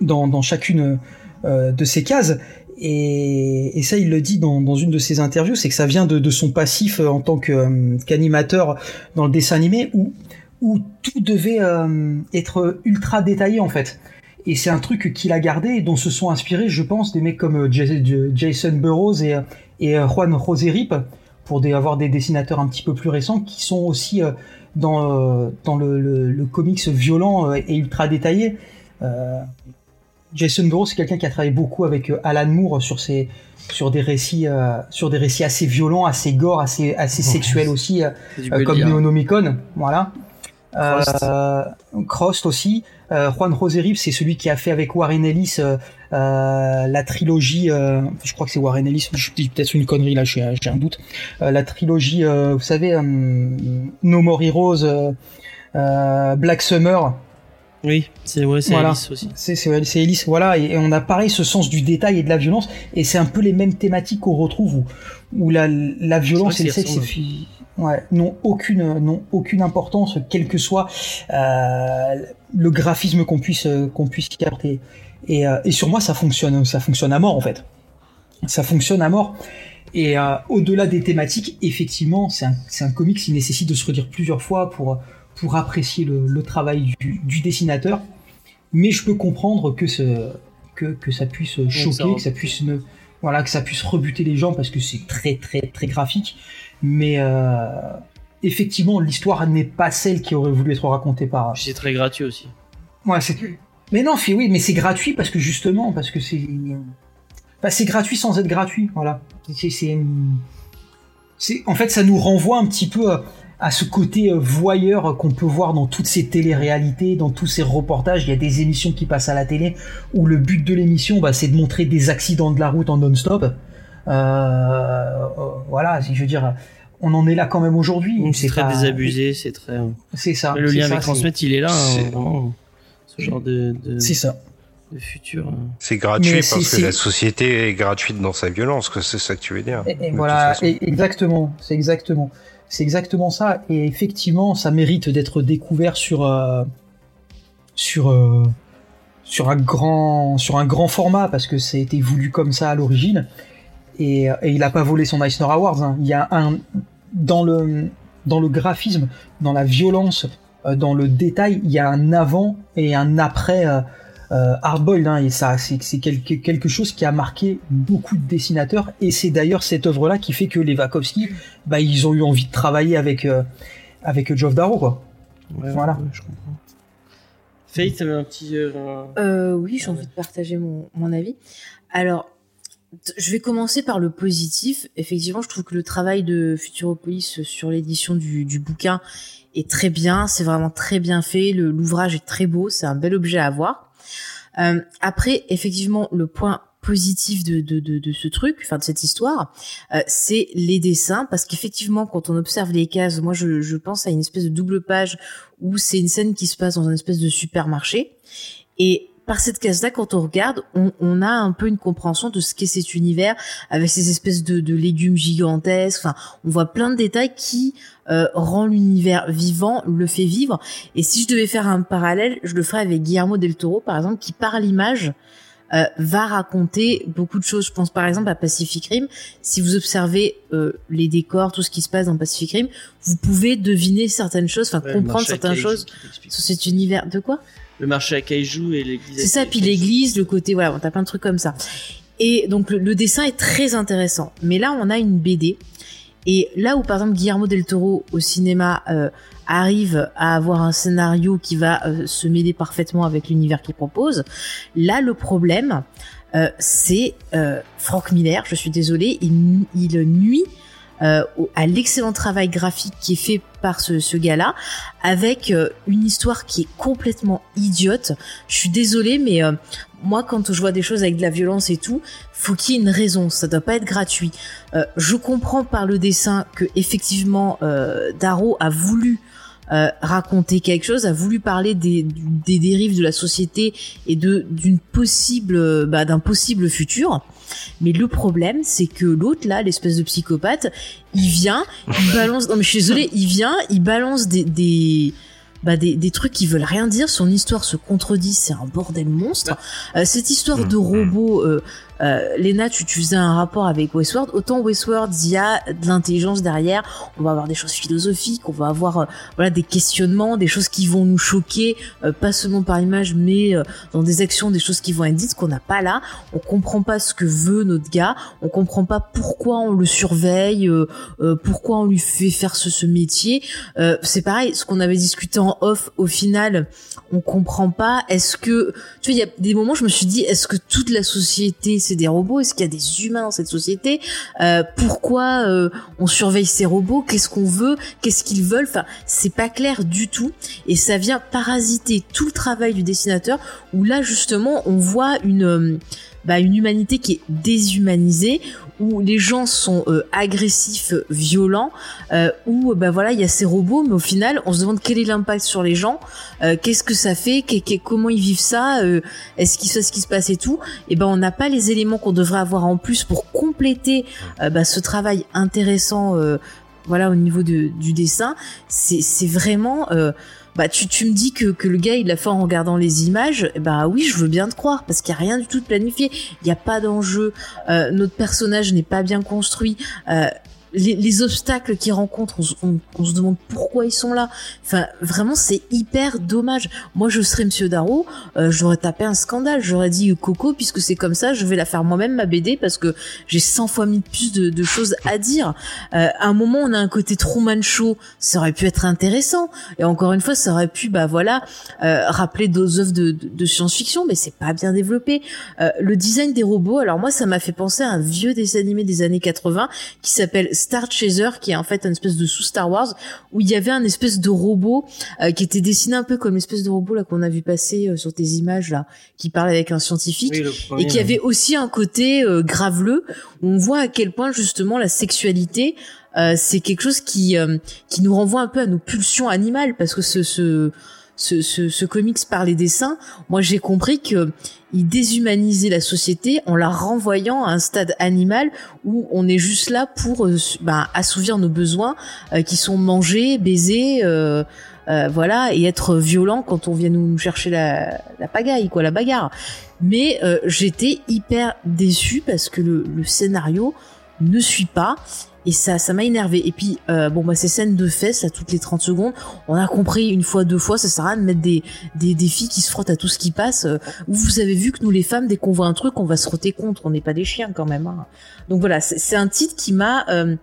dans, chacune de ces cases. Et, et ça, il le dit dans, dans une de ses interviews, c'est que ça vient de, de son passif euh, en tant euh, qu'animateur dans le dessin animé, où, où tout devait euh, être ultra détaillé en fait. Et c'est un truc qu'il a gardé et dont se sont inspirés, je pense, des mecs comme Jas- Jason Burroughs et, Juan José Rip, pour avoir des dessinateurs un petit peu plus récents, qui sont aussi dans, dans le, le, le comics violent et ultra détaillé. Jason Burroughs, c'est quelqu'un qui a travaillé beaucoup avec euh, Alan Moore sur ses sur des récits euh, sur des récits assez violents, assez gore, assez assez sexuels aussi, euh, comme. Neonomicon, voilà. Crost. Aussi. Juan José Rip, c'est celui qui a fait avec Warren Ellis la trilogie. je crois que c'est Warren Ellis. Je dis peut-être une connerie là, j'ai un doute. La trilogie, vous savez, No More Heroes, Black Summer. Oui, c'est ouais, c'est Voilà. Alice aussi. C'est Ellis, voilà, et, et on a pareil ce sens du détail et de la violence, et c'est un peu les mêmes thématiques qu'on retrouve où, où la, la violence et le sexe ouais, n'ont aucune n'ont aucune importance, quel que soit euh, le graphisme qu'on puisse euh, qu'on puisse. Et, euh, et sur moi ça fonctionne ça fonctionne à mort en fait. Ça fonctionne à mort. Et euh, au-delà des thématiques, effectivement, c'est un, c'est un comic qui nécessite de se redire plusieurs fois pour, pour apprécier le, le travail du, du dessinateur. Mais je peux comprendre que, ce, que, que ça puisse choquer, ça que ça puisse ne, voilà, que ça puisse rebuter les gens parce que c'est très très très graphique. Mais euh, effectivement, l'histoire n'est pas celle qui aurait voulu être racontée par. C'est très gratuit aussi. Ouais, c'est. Mais non, oui, mais c'est gratuit parce que justement, parce que c'est. Enfin, c'est gratuit sans être gratuit, voilà. C'est, en fait, ça nous renvoie un petit peu à, à ce côté euh, voyeur qu'on peut voir dans toutes ces téléréalités, dans tous ces reportages. Il y a des émissions qui passent à la télé où le but de l'émission, bah, c'est de montrer des accidents de la route en non-stop. Euh, euh, voilà, si je veux dire, on en est là quand même aujourd'hui. C'est très pas- désabusé, c'est très. C'est ça. le c'est lien ça, avec transmettre, il est là, hein, c'est- vraiment. Ce genre de, de, C'est ça. de futur. hein. C'est gratuit Mais parce que la société est gratuite dans sa violence, que c'est ça que tu veux dire. Et, et voilà, et- exactement, c'est exactement, c'est exactement ça. Et effectivement, ça mérite d'être découvert sur euh, sur euh, sur un grand sur un grand format parce que été voulu comme ça à l'origine. Et, et il a pas volé son Eisner Awards. hein. Il y a un dans le dans le graphisme, dans la violence, euh, dans le détail, il y a un avant et un après. Euh, Hardboiled, hein, et ça, c'est quelque, quelque chose qui a marqué beaucoup de dessinateurs, et c'est d'ailleurs cette œuvre-là qui fait que les Wachowski, bah, ils ont eu envie de travailler avec euh, avec Geoff Darrow, quoi. Ouais, Voilà. ouais, je comprends. Faith, t'avais un petit. euh, Euh, oui, j'ai envie de partager mon, mon avis. Alors, je vais commencer par le positif. Effectivement, je trouve que le travail de Futuropolis sur l'édition du, du bouquin est très bien. C'est vraiment très bien fait. L'ouvrage est très beau. C'est un bel objet à voir. Euh, après, effectivement, le point positif de, de, de, de ce truc, enfin de cette histoire, euh, c'est les dessins, parce qu'effectivement, quand on observe les cases, moi je, je pense à une espèce de double page où c'est une scène qui se passe dans une espèce de supermarché, et par cette case-là, quand on regarde, on, on, a un peu une compréhension de ce qu'est cet univers avec ces espèces de, de légumes gigantesques. Enfin, on voit plein de détails qui euh, rend l'univers vivant, le fait vivre. Et si je devais faire un parallèle, je le ferais avec Guillermo del Toro, par exemple, qui par l'image euh, va raconter beaucoup de choses. Je pense par exemple à Pacific Rim. Si vous observez euh, les décors, tout ce qui se passe dans Pacific Rim, vous pouvez deviner certaines choses, enfin Ouais, comprendre certaines choses sur cet univers. De quoi? Le marché à kaiju et l'église. C'est ça, puis l'église, le côté, voilà, t'as plein de trucs comme ça. Et donc le, le dessin est très intéressant. Mais là, on a une BD. Et là où, par exemple, Guillermo del Toro au cinéma euh, arrive à avoir un scénario qui va euh, se mêler parfaitement avec l'univers qu'il propose, là, le problème, euh, c'est euh, Frank Miller. Je suis désolée, il, il nuit euh, à l'excellent travail graphique qui est fait par ce, ce gars-là, avec euh, une histoire qui est complètement idiote. Je suis désolée, mais euh, moi, quand je vois des choses avec de la violence et tout, faut qu'il y ait une raison. Ça doit pas être gratuit. Euh, je comprends par le dessin que effectivement, euh, Darrow a voulu euh, raconter quelque chose, a voulu parler des, des dérives de la société et de d'une possible, euh, bah, d'un possible futur. Mais le problème, c'est que l'autre là, l'espèce de psychopathe, il vient, il balance. Non mais je suis désolée, il vient, il balance des des bah, des, des trucs qui veulent rien dire. Son histoire se contredit, c'est un bordel monstre. Euh, cette histoire de robot, euh, euh, Léna, tu, tu faisais un rapport avec Westworld. Autant Westworld, il y a de l'intelligence derrière. On va avoir des choses philosophiques, on va avoir euh, voilà des questionnements, des choses qui vont nous choquer, euh, pas seulement par image, mais euh, dans des actions, des choses qui vont être dites qu'on n'a pas là. On comprend pas ce que veut notre gars. On comprend pas pourquoi on le surveille, euh, pourquoi on lui fait faire ce, ce métier. C'est pareil, ce qu'on avait discuté en off, au final, on comprend pas. Est-ce que, tu vois, il y a des moments, je me suis dit, est-ce que toute la société c'est des robots Est-ce qu'il y a des humains dans cette société? Euh, Pourquoi euh, on surveille ces robots? Qu'est-ce qu'on veut? Qu'est-ce qu'ils veulent? Enfin, c'est pas clair du tout, et ça vient parasiter tout le travail du dessinateur. Où là, justement, on voit une euh, bah, une humanité qui est déshumanisée, où les gens sont euh, agressifs, violents, euh, où bah voilà il y a ces robots, mais au final on se demande quel est l'impact sur les gens, euh, qu'est-ce que ça fait, comment ils vivent ça, euh, est-ce qu'ils savent ce qui se passe et tout. Et ben on n'a pas les éléments qu'on devrait avoir en plus pour compléter euh, bah, ce travail intéressant. euh, voilà au niveau de, du dessin, c'est vraiment bah tu, tu me dis que, que le gars il l'a fait en regardant les images, eh bah oui je veux bien te croire parce qu'il y a rien du tout de planifié, il n'y a pas d'enjeu, euh, notre personnage n'est pas bien construit, euh, les, les obstacles qu'il rencontre, on, se- on- on se demande pourquoi ils sont là. Enfin, vraiment, c'est hyper dommage. Moi, je serais Monsieur Darrow, euh, j'aurais tapé un scandale. J'aurais dit euh, Coco, puisque c'est comme ça, je vais la faire moi-même ma BD parce que j'ai 100 fois mille plus de, de choses à dire. Euh, à un moment, on a un côté Truman Show, ça aurait pu être intéressant. Et encore une fois, ça aurait pu, bah voilà, euh, rappeler d'autres œuvres de, de, de science-fiction, mais c'est pas bien développé. Euh, le design des robots, alors moi, ça m'a fait penser à un vieux dessin animé des années 80 qui s'appelle Star Chaser, qui est en fait une espèce de sous Star Wars, où il y avait un espèce de robot euh, qui était dessiné un peu comme l'espèce de robot là qu'on a vu passer euh, sur tes images là, qui parlait avec un scientifique Oui, le premier, et qui avait aussi un côté euh, graveleux où on voit à quel point justement la sexualité euh, c'est quelque chose qui euh, qui nous renvoie un peu à nos pulsions animales parce que ce ce ce, ce, ce comics par les dessins, moi j'ai compris que il déshumanisait la société en la renvoyant à un stade animal où on est juste là pour euh, bah, assouvir nos besoins euh, qui sont manger, baiser, euh, euh, voilà, et être violent quand on vient nous chercher la, la pagaille, quoi, la bagarre. Mais euh, j'étais hyper déçue parce que le, le scénario ne suit pas et ça ça m'a énervé et puis euh, bon bah ces scènes de fesses à toutes les 30 secondes on a compris une fois deux fois ça sert à rien de mettre des, des, des filles qui se frottent à tout ce qui passe Euh, vous avez vu que nous les femmes dès qu'on voit un truc on va se frotter contre on n'est pas des chiens quand même hein. donc voilà c'est un titre qui m'a euh,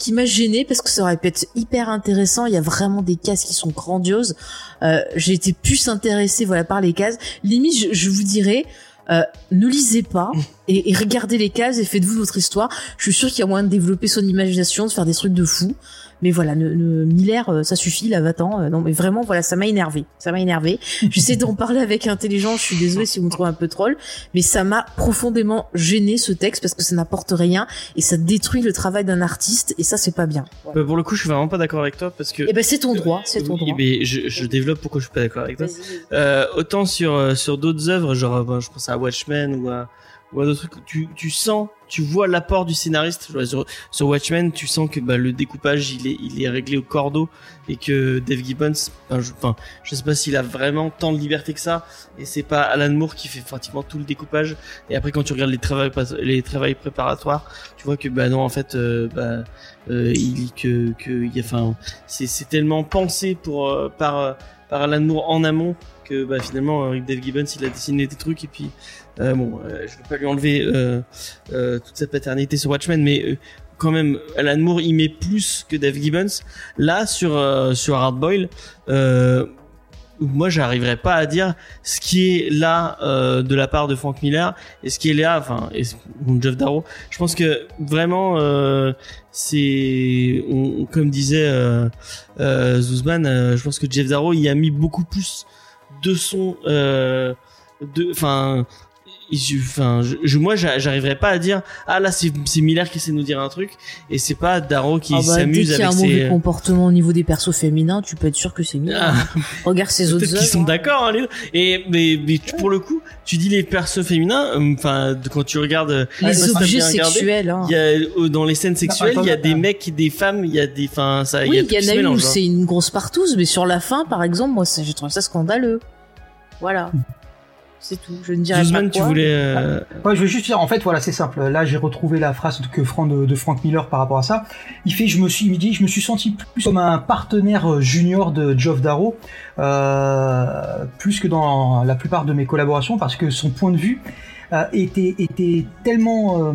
qui m'a gêné parce que ça aurait pu être hyper intéressant. Il y a vraiment des cases qui sont grandioses. Euh, J'ai été plus intéressée voilà par les cases. Limite, je, je vous dirais. Euh, ne lisez pas et, et regardez les cases et faites-vous votre histoire. Je suis sûre qu'il y a moyen de développer son imagination, de faire des trucs de fou. Mais voilà, ne, ne- Miller, euh, ça suffit, là, va-t'en. Euh, non, mais vraiment, voilà, ça m'a énervé. Ça m'a énervé. J'essaie d'en parler avec intelligence. Je suis désolée si vous me trouvez un peu troll, mais ça m'a profondément gêné ce texte parce que ça n'apporte rien et ça détruit le travail d'un artiste et ça, c'est pas bien. Bah, pour le coup, je suis vraiment pas d'accord avec toi parce que. Et ben, c'est ton droit, c'est ton Oui, droit. mais je, je développe pourquoi je suis pas d'accord avec toi. Euh, autant sur euh, sur d'autres œuvres, genre ben, je pense à Watchmen ou à ou tu tu sens, tu vois l'apport du scénariste. Sur, Watchmen, tu sens que bah, le découpage il est il est réglé au cordeau et que Dave Gibbons, ben, je, enfin je sais pas s'il a vraiment tant de liberté que ça et c'est pas Alan Moore qui fait pratiquement tout le découpage. Et après quand tu regardes les travaux les travaux préparatoires, tu vois que bah non en fait euh, bah euh, il que que enfin c'est c'est tellement pensé pour euh, par euh, par Alan Moore en amont que bah finalement avec Dave Gibbons il a dessiné des trucs et puis euh, bon euh, je vais pas lui enlever euh, euh, toute sa paternité sur Watchmen mais euh, quand même Alan Moore il met plus que Dave Gibbons. Là sur euh, sur Hard Boil euh, moi j'arriverais pas à dire ce qui est là euh, de la part de Frank Miller et ce qui est là enfin et Jeff Darrow. Je pense que vraiment euh, c'est comme disait euh, euh, Zuzman euh, je pense que Jeff Darrow il a mis beaucoup plus de son euh, enfin enfin je, je- moi j'a- j'arriverais pas à dire ah là c'est Miller qui essaie de nous dire un truc et c'est pas Darrow qui Ah bah, dès s'amuse qu'il y a avec un mauvais ses comportement au niveau des persos féminins, tu peux être sûr que c'est Miller. Ah. Regarde ses autres œuvres. sont hein. d'accord, hein, les deux. Et mais, pour le coup, tu dis les persos féminins. euh, Enfin, quand tu regardes euh, Les objets sexuels. Hein. il y a euh, dans les scènes sexuelles, il y a des mecs, et des femmes, il y a des, enfin, ça, il Oui, y a il y qui en a une où hein. c'est une grosse partouze, mais sur la fin, par exemple, moi, j'ai trouvé ça scandaleux. Voilà. C'est tout. Je ne dirais pas tu voulais. euh, Ouais, je veux juste dire, en fait, voilà, c'est simple. Là, j'ai retrouvé la phrase que Franck de, de Frank Miller par rapport à ça. Il fait, je me suis, il me dit, je me suis senti plus comme un partenaire euh, junior de Geoff Darrow, euh, plus que dans la plupart de mes collaborations, parce que son point de vue euh, était, était tellement, euh,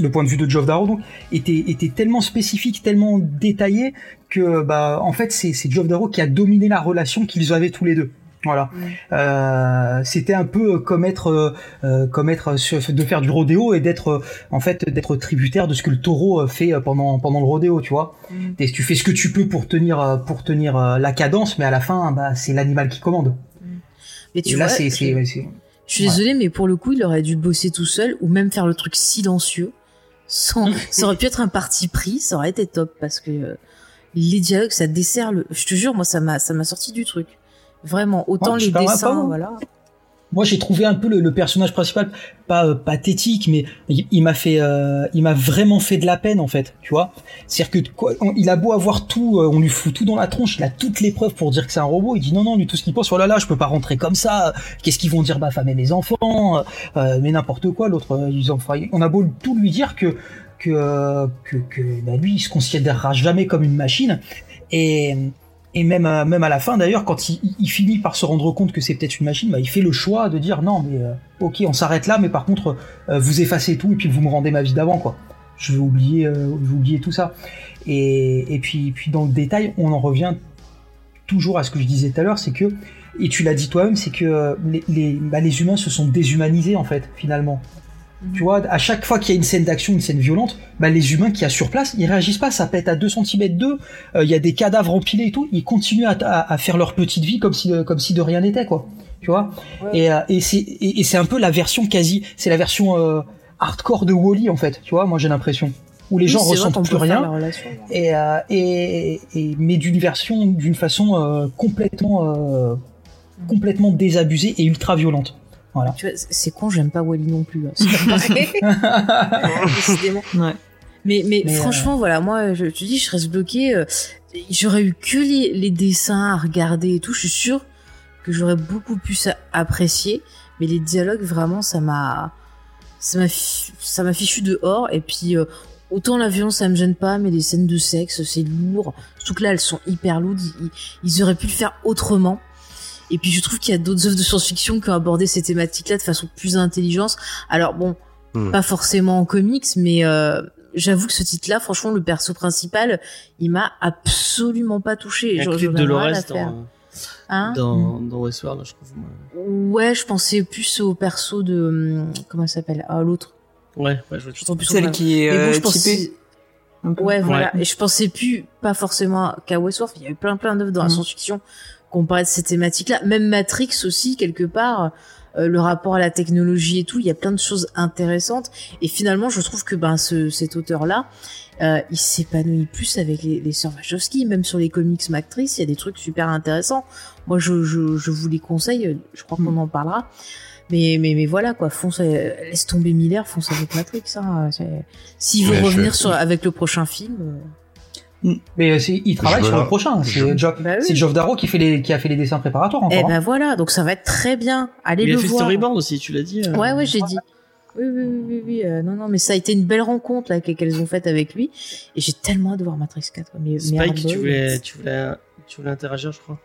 le point de vue de Geoff Darrow, donc, était, était tellement spécifique, tellement détaillé que, bah, en fait, c'est, c'est Geoff Darrow qui a dominé la relation qu'ils avaient tous les deux. Voilà. Euh, c'était un peu comme être, euh, euh, comme être sur- de faire du rodéo et d'être, euh, en fait, d'être tributaire de ce que le taureau euh, fait euh, pendant pendant le rodéo, tu vois. Mm. Et tu fais ce que tu peux pour tenir euh, pour tenir euh, la cadence, mais à la fin, bah, c'est l'animal qui commande. Mais tu et là, vois, c'est, je- c'est, c'est- Je suis Ouais. désolée, mais pour le coup, il aurait dû bosser tout seul ou même faire le truc silencieux. Sans, ça aurait pu être un parti pris, ça aurait été top parce que euh, les dialogues, ça dessert le. Je te jure, moi, ça m'a, ça m'a sorti du truc. Vraiment, autant Ouais, les dessins, pas, voilà. Moi, j'ai trouvé un peu le, le personnage principal pas euh, pathétique, mais il, il m'a fait, euh, il m'a vraiment fait de la peine en fait, tu vois. C'est-à-dire que quoi, on- il a beau avoir tout, euh, on lui fout tout dans la tronche, il a toutes les preuves pour dire que c'est un robot. Il dit non, non, lui tout ce qu'il pense, oh là là, je peux pas rentrer comme ça. Qu'est-ce qu'ils vont dire ma femme et mes enfants Mais n'importe quoi. L'autre, ils ont, on a beau tout lui dire que que que, que bah, lui, il se considérera jamais comme une machine et et même à, même à la fin d'ailleurs, quand il, finit par se rendre compte que c'est peut-être une machine, bah, il fait le choix de dire non mais euh, ok on s'arrête là, mais par contre euh, vous effacez tout et puis vous me rendez ma vie d'avant quoi. Je vais oublier, euh, oublier tout ça. Et, puis dans le détail, on en revient toujours à ce que je disais tout à l'heure, c'est que et tu l'as dit toi-même, c'est que les les, bah, les humains se sont déshumanisés en fait finalement. Tu vois, à chaque fois qu'il y a une scène d'action, une scène violente, bah, les humains qui y a sur place, ils réagissent pas, ça pète à 2 cm d'eux, euh, il y a des cadavres empilés et tout, ils continuent à, à- à faire leur petite vie comme si, de- comme si de rien n'était, quoi. Tu vois Et, euh, et c'est et, et c'est un peu la version quasi, c'est la version euh, hardcore de Wally en fait, tu vois, moi j'ai l'impression. Où les Oui, gens vrai ressentent plus rien, relation. et, euh, et, et mais d'une version, d'une façon euh, complètement, euh, complètement désabusée et ultra violente. Voilà. Tu vois, c'est- con, j'aime pas Wally non plus. Décidément. Ouais. Mais, mais, Mais, franchement, voilà, moi, je te dis, je reste bloqué. euh, J'aurais eu que les, les dessins à regarder et tout. Je suis sûre que j'aurais beaucoup plus à- apprécié. Mais les dialogues, vraiment, ça m'a, ça m'a, fi- ça m'a fichu dehors. Et puis, euh, autant la violence, ça me gêne pas, mais les scènes de sexe, c'est lourd. Surtout que là, elles sont hyper lourdes. Ils, ils auraient pu le faire autrement. Et puis, je trouve qu'il y a d'autres œuvres de science-fiction qui ont abordé ces thématiques-là de façon plus intelligente. Alors bon, Hmm. pas forcément en comics, mais euh, j'avoue que ce titre-là, franchement, le perso principal, il m'a absolument pas touché. Il y a J'en- un clip de faire. dans, Hein dans, dans Westworld, je trouve. Ouais, je pensais plus au perso de hum, comment elle s'appelle? Ah l'autre. Ouais, ouais, je vois. J'entends plus Celle qui est Mais bon, euh, je pensais-. Ouais, voilà. Et je pensais plus, pas forcément qu'à Westworld. Il y a eu plein, plein d'œuvres dans la Mhm. science-fiction qu'on parlait de ces thématiques-là. Même Matrix aussi, quelque part, euh, le rapport à la technologie et tout. Il y a plein de choses intéressantes. Et finalement, je trouve que ben ce, cet auteur-là, euh, il s'épanouit plus avec les, les sœurs Wachowski. Même sur les comics Matrix, il y a des trucs super intéressants. Moi, je, je, je vous les conseille. euh, Je crois qu'on en parlera. Mais, mais, mais voilà, quoi. Fonce, euh, laisse tomber Miller, fonce avec Matrix. Hein. C'est- S'il veut Ouais, je- revenir sur, avec le prochain film. Euh, Mais euh, c'est- il travaille sur le prochain. C'est Geoff Bah oui. Darrow qui fait les qui a fait les dessins préparatoires encore. Eh hein. ben voilà, donc ça va être très bien. Allez Il a le fait voir. storyboard aussi, tu l'as dit. euh. Ouais, ouais, j'ai dit. Oui, oui, oui, oui, oui. euh, non, non, mais ça a été une belle rencontre là qu'elles ont faite avec lui, et j'ai tellement hâte de voir Matrix 4. Mais, mais Spike, Hardboy, tu voulais, tu voulais, tu voulais interagir, je crois.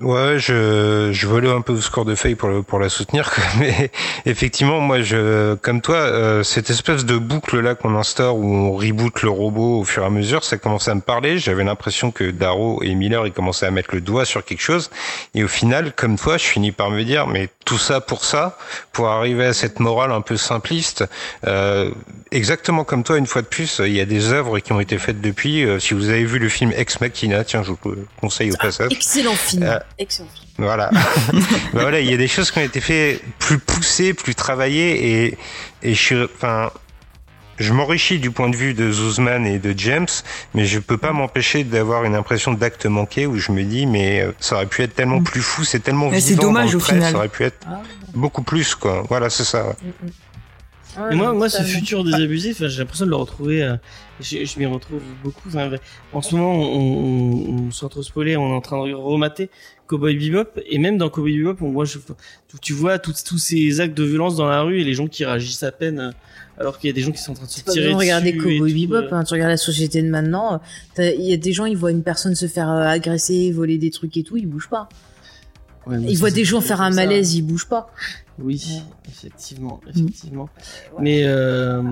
Ouais, je, je volais un peu au score de Faye pour, le- pour la soutenir, mais effectivement, moi, je, comme toi, euh, cette espèce de boucle là qu'on instaure où on reboot le robot au fur et à mesure, ça commençait à me parler. J'avais l'impression que Darrow et Miller, ils commençaient à mettre le doigt sur quelque chose. Et au final, comme toi, je finis par me dire, mais tout ça pour ça, pour arriver à cette morale un peu simpliste. Euh, exactement comme toi, une fois de plus, il y a des œuvres qui ont été faites depuis. Euh, si vous avez vu le film Ex Machina, tiens, je vous le conseille au passage. Excellent film. Euh, Excellent film. Voilà. bah voilà, il y a des choses qui ont été faites plus poussées, plus travaillées et et je suis enfin je m'enrichis du point de vue de Zuzman et de James, mais je peux pas m'empêcher d'avoir une impression d'acte manqué où je me dis mais euh, ça aurait pu être tellement plus fou, c'est tellement Mais c'est dommage, dans le au trait, final. ça aurait pu être Ah, beaucoup plus quoi. Voilà, c'est ça. ouais. mm, mm. Et moi, non, moi, ce futur désabusé, j'ai l'impression de le retrouver. euh, je je m'y retrouve beaucoup. Enfin, en ce moment, on, on, on sans trop spoiler, on est en train de remater Cowboy Bebop, et même dans Cowboy Bebop, on voit, je, tu- vois tous ces actes de violence dans la rue et les gens qui réagissent à peine, euh, alors qu'il y a des gens qui sont en train de se pas tirer de regarder Cowboy Bebop, euh. hein, tu regardes la société de maintenant, euh, il y a des gens, ils voient une personne se faire euh, agresser, voler des trucs et tout, ils bougent pas. Ouais, Ils voient des gens faire un malaise, ils bougent pas. Oui, effectivement, effectivement. Mais euh,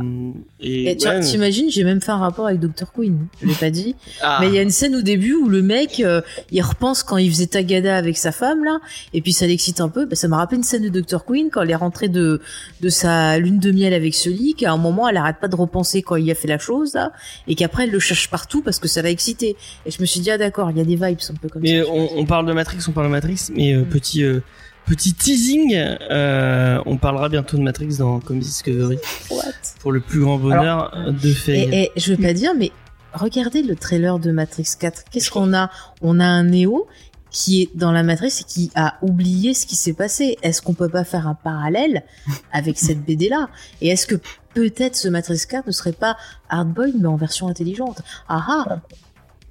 et, Et tu ouais, t'imagines, j'ai même fait un rapport avec Dr. Queen, je l'ai pas dit. ah, Mais il y a une scène au début où le mec, euh, il repense quand il faisait Tagada avec sa femme là, et puis ça l'excite un peu. Bah, ça m'a rappelé une scène de Dr. Queen quand elle est rentrée de de sa lune de miel avec ce lit, qu'à un moment elle arrête pas de repenser quand il a fait la chose là, et qu'après elle le cherche partout parce que ça l'a excité. Et je me suis dit ah d'accord, il y a des vibes un peu comme Mais ça. on, on parle de Matrix, on parle de Matrix, mais euh, petit euh, petit teasing, euh, on parlera bientôt de Matrix dans Comics Discovery What? Pour le plus grand bonheur de Faye. Et, et je veux pas dire, mais regardez le trailer de Matrix 4. Qu'est-ce qu'on a? On a un Neo qui est dans la Matrice et qui a oublié ce qui s'est passé. Est-ce qu'on peut pas faire un parallèle avec cette BD là Et est-ce que peut-être ce Matrix 4 ne serait pas Hardboy mais en version intelligente? Ah ah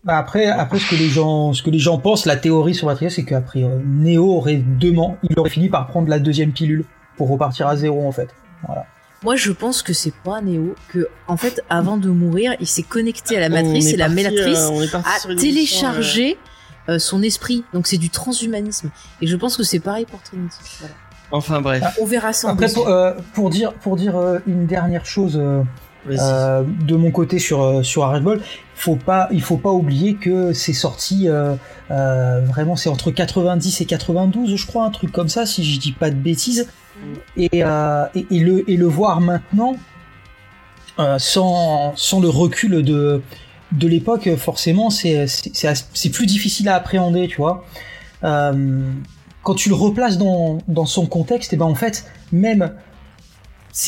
Bah après, après ce que les gens, ce que les gens pensent, la théorie sur Matrix, c'est qu'après euh, Neo aurait demain, il aurait fini par prendre la deuxième pilule pour repartir à zéro en fait. Voilà. Moi, je pense que c'est pas Neo, que en fait, avant de mourir, il s'est connecté à la matrice et la matrice euh, a téléchargé euh, son esprit. Donc c'est du transhumanisme. Et je pense que c'est pareil pour Trinity. Voilà. euh, Enfin bref, On verra ça en Après, pour, euh, pour dire, pour dire euh, une dernière chose euh, euh, de mon côté sur euh, sur Hardball, faut pas, il faut pas oublier que c'est sorti euh, euh, vraiment, c'est entre 90 et 92, je crois, un truc comme ça, si je dis pas de bêtises. Et, euh, et, le et le voir maintenant, euh, sans sans le recul de de l'époque, forcément, c'est plus difficile à appréhender, tu vois. Euh, quand tu le replaces dans, dans son contexte, et ben en fait, même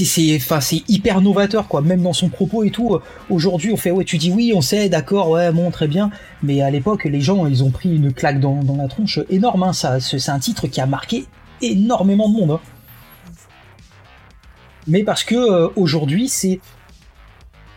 c'est enfin c'est hyper novateur quoi, même dans son propos et tout. euh, Aujourd'hui, on fait ouais, tu dis oui, on sait, d'accord, ouais, bon, très bien. Mais à l'époque, les gens, ils ont pris une claque dans, dans la tronche énorme. Hein, ça, c'est c'est un titre qui a marqué énormément de monde. hein. Mais parce que euh, aujourd'hui, c'est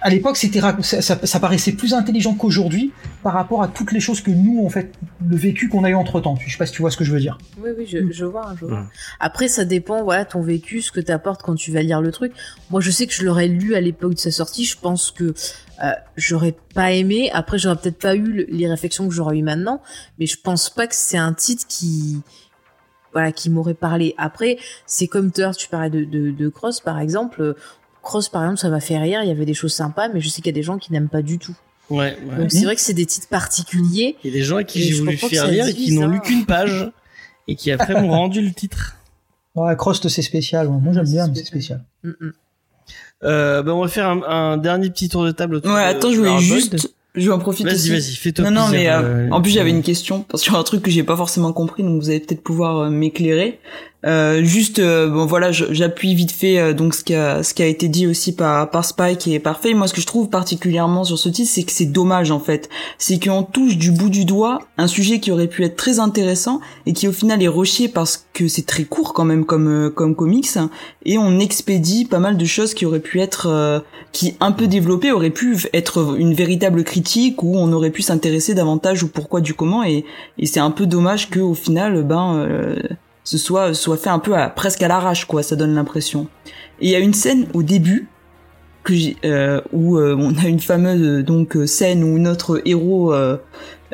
à l'époque, c'était ça, ça- ça paraissait plus intelligent qu'aujourd'hui par rapport à toutes les choses que nous, en fait, le vécu qu'on a eu entre temps. Je sais pas si tu vois ce que je veux dire. Oui, oui, je, je vois, je vois. Après, ça dépend, voilà, ton vécu, ce que t'apportes quand tu vas lire le truc. Moi, je sais que je l'aurais lu à l'époque de sa sortie. Je pense que euh, j'aurais pas aimé. Après, j'aurais peut-être pas eu le- les réflexions que j'aurais eu maintenant. Mais je pense pas que c'est un titre qui, voilà, qui m'aurait parlé. Après, c'est comme l'heure, tu parlais de, de, de Cross, par exemple. Cross, par exemple, ça m'a fait rire. Il y avait des choses sympas, mais je sais qu'il y a des gens qui n'aiment pas du tout. ouais, ouais. Donc, c'est vrai que c'est des titres particuliers. Il y a des gens à qui j'ai voulu faire lire et qui n'ont hein. lu qu'une page et qui après m'ont rendu le titre. Ouais, Crost, c'est spécial. Moi, j'aime bien, c'est mais c'est spécial. Mm, mm. Euh, ben on va faire un, un dernier petit tour de table. autour Ouais, attends, je voulais juste, je vais en profiter Vas-y, aussi. vas-y, fais-toi Non, non, mais euh, euh, en plus j'avais une question parce qu'il y a un truc que j'ai pas forcément compris, donc vous allez peut-être pouvoir m'éclairer. Euh, juste, euh, bon voilà, j'appuie vite fait euh, donc ce qui a ce qui a été dit aussi par par Spike et par Faye. Moi, ce que je trouve particulièrement sur ce titre, c'est que c'est dommage en fait, c'est qu'on touche du bout du doigt un sujet qui aurait pu être très intéressant et qui au final est rushé parce que c'est très court quand même comme euh, comme comics et on expédie pas mal de choses qui auraient pu être qui un peu développées auraient pu être une véritable critique où on aurait pu s'intéresser davantage au pourquoi du comment et, et c'est un peu dommage que au final ben ce soit soit fait un peu à, presque à l'arrache quoi ça donne l'impression et il y a une scène au début que j'ai euh, où euh, on a une fameuse euh, donc euh, scène où notre héros euh,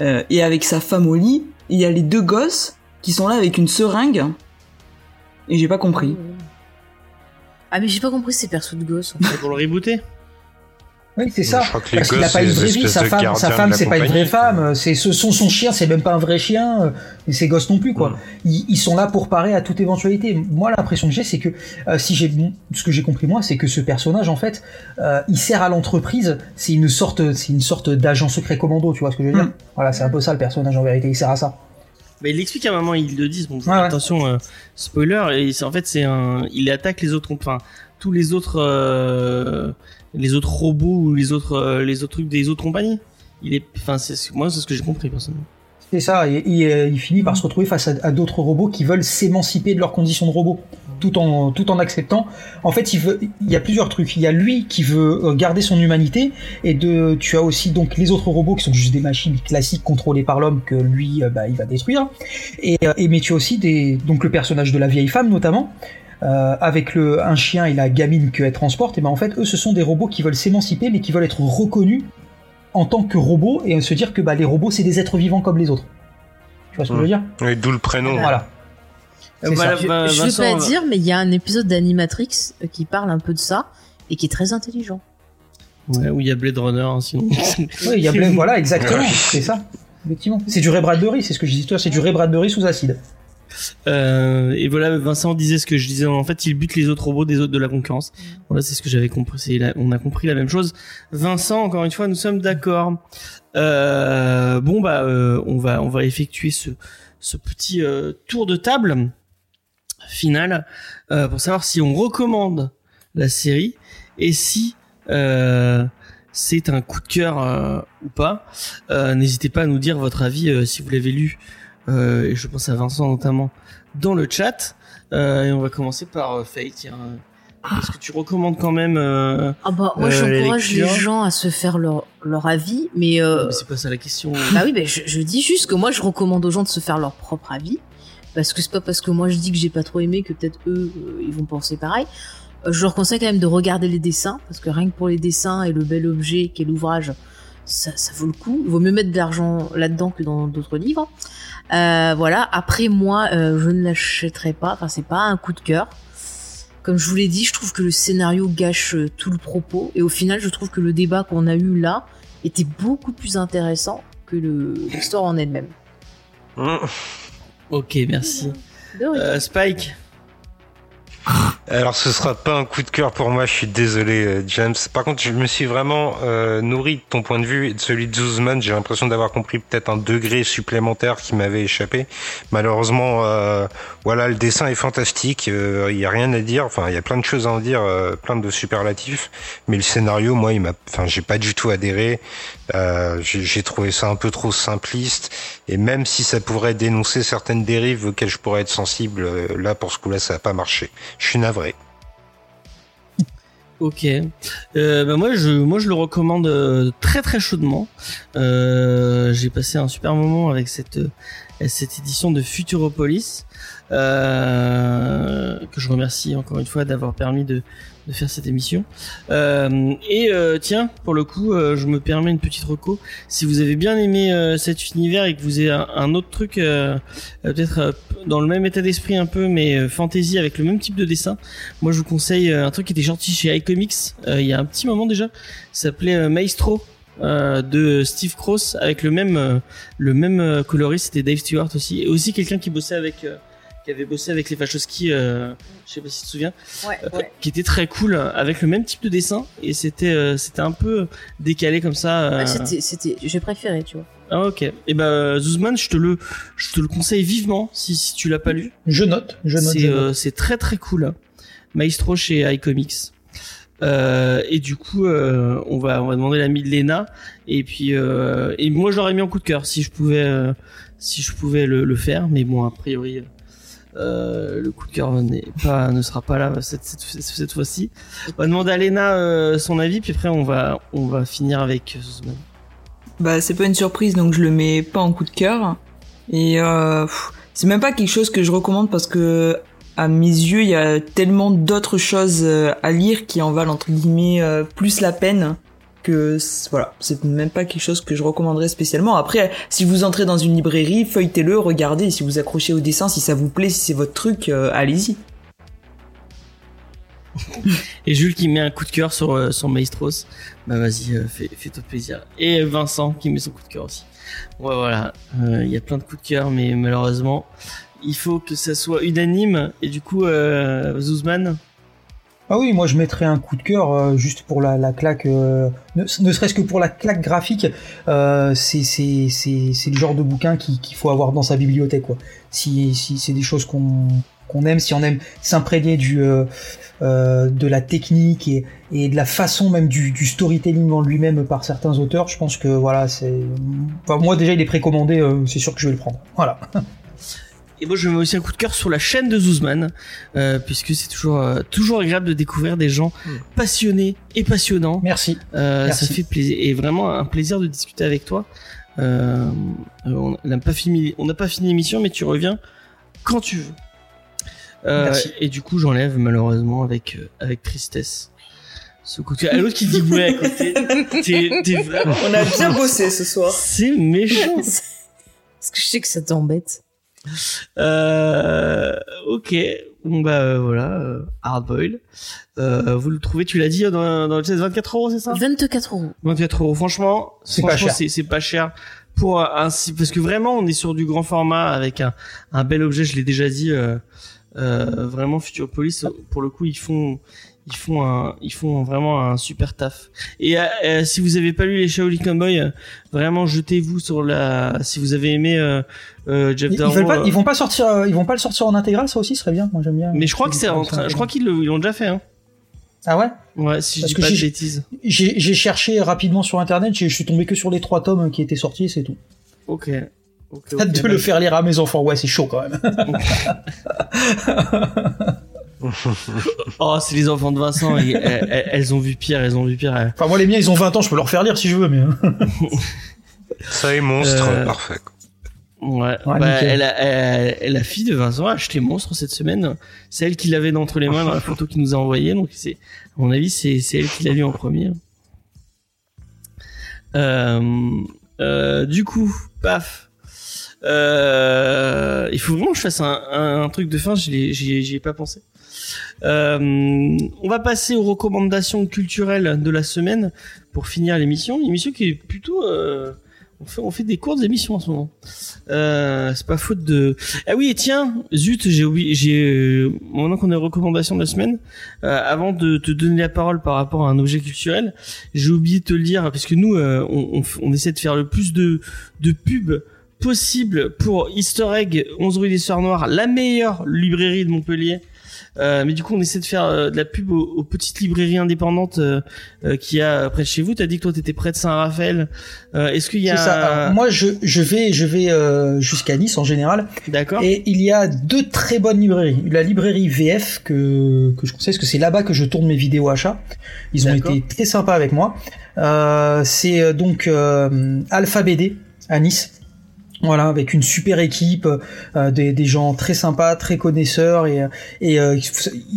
euh, est avec sa femme au lit et il y a les deux gosses qui sont là avec une seringue et j'ai pas compris Ah, mais j'ai pas compris ces persos de gosses. en fait. Pour le rebooter? Oui, c'est ça. Je crois que les Parce qu'il gosses, a pas une vraie vie, sa femme, sa femme c'est pas une vraie femme, c'est ce son son chien, c'est même pas un vrai chien, euh, et ses gosses non plus quoi. Mm. Ils, ils sont là pour parer à toute éventualité. Moi l'impression que j'ai c'est que euh, si j'ai ce que j'ai compris moi c'est que ce personnage en fait euh, il sert à l'entreprise, c'est une sorte c'est une sorte d'agent secret commando, tu vois ce que je veux dire? Mm. Voilà, c'est un peu ça le personnage en vérité, il sert à ça. Mais il l'explique à un moment, ils le disent. Bon, ouais. attention, euh, spoiler. Et c'est en fait, c'est un, il attaque les autres, enfin tous les autres, euh, les autres robots ou les autres, euh, les autres trucs des autres compagnies. Il est, enfin, c'est ce- moi, c'est ce que j'ai compris personnellement. C'est ça, et, et, euh, il finit par se retrouver face à, d'autres robots qui veulent s'émanciper de leurs conditions de robot, tout en, tout en acceptant. En fait, il, y a plusieurs trucs. Il y a lui qui veut euh, garder son humanité, et de, tu as aussi donc les autres robots qui sont juste des machines classiques contrôlées par l'homme que lui, bah, il va détruire. Et, et mais tu as aussi des, donc le personnage de la vieille femme notamment. Euh, avec le, un chien et la gamine qu'elle transporte, et ben en fait, eux, ce sont des robots qui veulent s'émanciper, mais qui veulent être reconnus en tant que robots, et se dire que bah, les robots, c'est des êtres vivants comme les autres. Tu vois ce que je veux dire? Oui, D'où le prénom. Voilà. Voilà. Je, bah, je veux Vincent, pas va- dire, mais il y a un épisode d'Animatrix euh, qui parle un peu de ça et qui est très intelligent. Ouais, où il y a Blade Runner, hein, sinon. Oui, il y a plein, voilà, exactement, c'est ça. Effectivement. C'est du Ray Bradbury, c'est ce que je disais tout à l'heure, c'est du Ray Bradbury sous acide. Euh, et voilà, Vincent disait ce que je disais. En fait, il bute les autres robots des autres de la concurrence. Voilà, c'est ce que j'avais compris. On a compris la même chose. Vincent, encore une fois, nous sommes d'accord. Euh, bon bah, euh, on va on va effectuer ce ce petit tour de table final pour savoir si on recommande la série et si c'est un coup de cœur ou pas. N'hésitez pas à nous dire votre avis si vous l'avez lu. Euh, et je pense à Vincent notamment dans le chat. Euh, et on va commencer par euh, Faye. Tiens, euh, est-ce que tu recommandes quand même euh, Ah bah moi Euh, j'encourage les gens à se faire leur, leur avis, mais, euh, mais C'est pas ça la question. bah oui, bah, je, je dis juste que moi je recommande aux gens de se faire leur propre avis, parce que c'est pas parce que moi je dis que j'ai pas trop aimé que peut-être eux ils vont penser pareil. Je leur conseille quand même de regarder les dessins, parce que rien que pour les dessins et le bel objet qu'est l'ouvrage, ça, ça vaut le coup. Il vaut mieux mettre de l'argent là-dedans que dans d'autres livres. Euh, voilà. Après moi, euh, je ne l'achèterai pas. Enfin, c'est pas un coup de cœur. Comme je vous l'ai dit, je trouve que le scénario gâche euh, tout le propos. Et au final, je trouve que le débat qu'on a eu là était beaucoup plus intéressant que le- l'histoire en elle-même. Mmh. Ok, merci. Euh, Spike. Alors ce sera pas un coup de cœur pour moi, je suis désolé euh, James. Par contre, je me suis vraiment euh, nourri de ton point de vue et de celui de Zuzman. J'ai l'impression d'avoir compris peut-être un degré supplémentaire qui m'avait échappé. Malheureusement, euh, voilà, le dessin est fantastique. euh, Il y a rien à dire. Enfin, il y a plein de choses à en dire, euh, plein de superlatifs. Mais le scénario, moi, il m'a, enfin, j'ai pas du tout adhéré. Euh, j'ai trouvé ça un peu trop simpliste. Et même si ça pourrait dénoncer certaines dérives auxquelles je pourrais être sensible, euh, là, pour ce coup-là, ça a pas marché. Je suis navré. Ok. Euh, bah moi je moi je le recommande euh, très très chaudement. Euh, J'ai passé un super moment avec cette euh, cette édition de Futuropolis euh, que je remercie encore une fois d'avoir permis de de faire cette émission. Euh, et euh, tiens, pour le coup, euh, je me permets une petite reco. Si vous avez bien aimé cet univers et que vous avez un, autre truc, peut-être dans le même état d'esprit un peu, mais fantasy avec le même type de dessin, moi je vous conseille un truc qui était sorti chez iComics il y a un petit moment déjà. Ça s'appelait Maestro. euh, de Steve Cross avec le même le même coloriste c'était Dave Stewart aussi et aussi quelqu'un qui bossait avec euh, qui avait bossé avec les Wachowski, euh, je sais pas si tu te souviens, Ouais, euh, qui était très cool, euh, avec le même type de dessin, et c'était euh, c'était un peu décalé comme ça. euh. Ouais, c'était, c'était, j'ai préféré, tu vois. Ah ok. Et ben Zuzman, je te le je te le conseille vivement si, si tu l'as pas lu. Je note, je note. C'est je euh, très très cool. Maestro chez iComics. Euh, et du coup, euh, on va on va demander l'avis de Lena. Et puis euh, et moi j'aurais mis en coup de cœur si je pouvais euh, si je pouvais le, le faire. Mais bon a priori. Euh, le coup de cœur pas, ne sera pas là cette, fois-ci. On va demander à Lena euh, son avis, puis après on va, finir avec Zuzman. Bah c'est pas une surprise donc je le mets pas en coup de cœur et euh, c'est même pas quelque chose que je recommande parce que à mes yeux il y a tellement d'autres choses euh, à lire qui en valent entre guillemets euh, plus la peine que voilà c'est même pas quelque chose que je recommanderais spécialement après si vous entrez dans une librairie feuilletez-le regardez si vous accrochez au dessin si ça vous plaît si c'est votre truc euh, allez-y Et Jules qui met un coup de cœur sur, euh, sur Maestros. Bah vas-y, euh, fais, fais-toi plaisir. Et Vincent qui met son coup de cœur aussi. Ouais, voilà. Euh, Il y a plein de coups de cœur, mais malheureusement, il faut que ça soit unanime. Et du coup, euh, Zuzman, Ah oui, moi je mettrais un coup de cœur euh, juste pour la, la claque, euh, ne, serait-ce que pour la claque graphique. Euh, c'est le genre de bouquin qui- qu'il faut avoir dans sa bibliothèque quoi. Si si c'est des choses qu'on qu'on aime, si on aime s'imprégner du euh, de la technique et et de la façon même du, du storytelling en lui-même par certains auteurs, je pense que voilà c'est. Enfin, moi déjà il est précommandé, c'est sûr que je vais le prendre. Voilà. Et moi, je mets aussi un coup de cœur sur la chaîne de Zuzman, euh, puisque c'est toujours euh, toujours agréable de découvrir des gens passionnés et passionnants. Merci. Euh, Merci. ça fait plaisir et vraiment un plaisir de discuter avec toi. Euh, on n'a pas fini, on n'a pas fini l'émission, mais tu reviens quand tu veux. Euh, Merci. et du coup, j'enlève malheureusement avec euh, avec tristesse ce coup de cœur. L'autre qui dit ouais à côté. T'es t'es vraiment. on a bien bossé ce soir C'est méchant. Parce que je sais que ça t'embête. Euh, ok. Bon bah euh, voilà, euh, Hardboil. Euh, vous le trouvez, tu l'as dit dans, dans le 16 24 euros, c'est ça? 24 euros. 24 euros. Franchement, C'est pas franchement, cher. c'est c'est pas cher pour un parce que vraiment on est sur du grand format avec un, un bel objet. Je l'ai déjà dit. Euh, euh, vraiment Futuropolis pour le coup ils font ils font un ils font vraiment un super taf. Et euh, euh, si vous avez pas lu les Shaolin Cowboy, euh, vraiment jetez-vous sur la. Si vous avez aimé euh, Jeff Ils, ils Darrow, pas, ils vont pas sortir, ils vont pas le sortir en intégral, ça aussi serait bien. Moi j'aime bien. mais je crois que c'est en train. Je crois qu'ils l'ont déjà fait. Hein. Ah ouais? Ouais, si Parce je dis pas de j'ai- bêtises. J'ai cherché rapidement sur internet, je suis tombé que sur les trois tomes qui étaient sortis, c'est tout. Ok. Ok, ok, Hâte de le faire lire à mes enfants, ouais, c'est chaud quand même. Oh, c'est les enfants de Vincent. et, elles, elles- elles ont vu pire. Elles ont vu pire. elles- Enfin, moi les miens ils ont 20 ans, je peux leur faire lire si je veux, mais. hein. Ça est monstre, Euh, parfait. Ouais. Ouais, Bah, nickel. elle a, elle- elle- la fille de Vincent a acheté Monstre cette semaine. C'est elle qui l'avait entre les mains dans la photo qu'il nous a envoyée. Donc c'est, à mon avis, c'est, c'est elle qui l'a lu en premier. Euh, euh, du coup, paf. Euh, il faut vraiment que je fasse un, un, un truc de fin. J'y ai, j'y ai- j'y ai pas pensé. Euh, on va passer aux recommandations culturelles de la semaine pour finir l'émission. L'émission qui est plutôt, euh, on fait, on fait des courtes émissions en ce moment. Euh, c'est pas faute de. Ah oui, et tiens, zut, j'ai oublié, j'ai euh, maintenant qu'on est aux recommandations de la semaine, euh, avant de te donner la parole par rapport à un objet culturel, j'ai oublié de te le dire parce que nous, euh, on, on, on essaie de faire le plus de de pubs possible pour Easter Egg 11 rue des Sœurs Noires, la meilleure librairie de Montpellier. Euh, mais du coup, on essaie de faire euh, de la pub aux, aux petites librairies indépendantes euh, euh, qu'il y a près de chez vous. T'as dit que toi, t'étais près de Saint-Raphaël. Euh, Est-ce qu'il y a ça. Alors, moi je, je vais, je vais euh, jusqu'à Nice en général, D'accord. et il y a deux très bonnes librairies. La librairie VF que que je conseille, parce que c'est là-bas que je tourne mes vidéos achats. Ils ont été très sympas avec moi. Euh, c'est donc euh, Alpha BD à Nice. Voilà, avec une super équipe, euh, des, des gens très sympas, très connaisseurs et, et euh,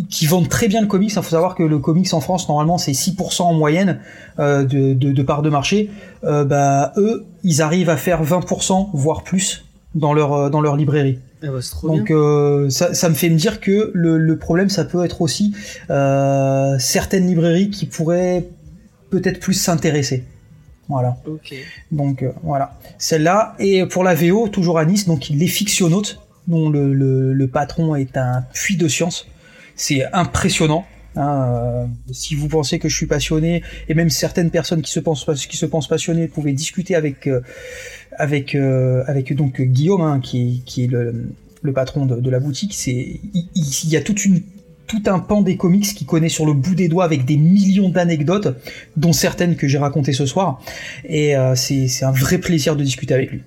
qui- vendent très bien le comics. Il faut savoir que le comics en France, normalement, c'est 6% en moyenne euh, de, de, de part de marché. Euh, bah, eux, ils arrivent à faire 20%, voire plus, dans leur, euh, dans leur librairie. Ah bah, c'est trop Donc euh, ça, ça me fait me dire que le, le problème, ça peut être aussi euh, certaines librairies qui pourraient peut-être plus s'intéresser. Voilà. Donc euh, voilà, celle-là. Et pour la VO, toujours à Nice, donc les fictionnautes. dont le, le, le patron est un puits de science. C'est impressionnant. Hein, euh, si vous pensez que je suis passionné, et même certaines personnes qui se pensent pas- qui se pensent passionnées pouvaient discuter avec euh, avec avec donc Guillaume, hein, qui, qui est le, le patron de, de la boutique. C'est il, il- il y a toute une tout un pan des comics qui connaît sur le bout des doigts avec des millions d'anecdotes, dont certaines que j'ai racontées ce soir. Et euh, c'est un vrai plaisir de discuter avec lui.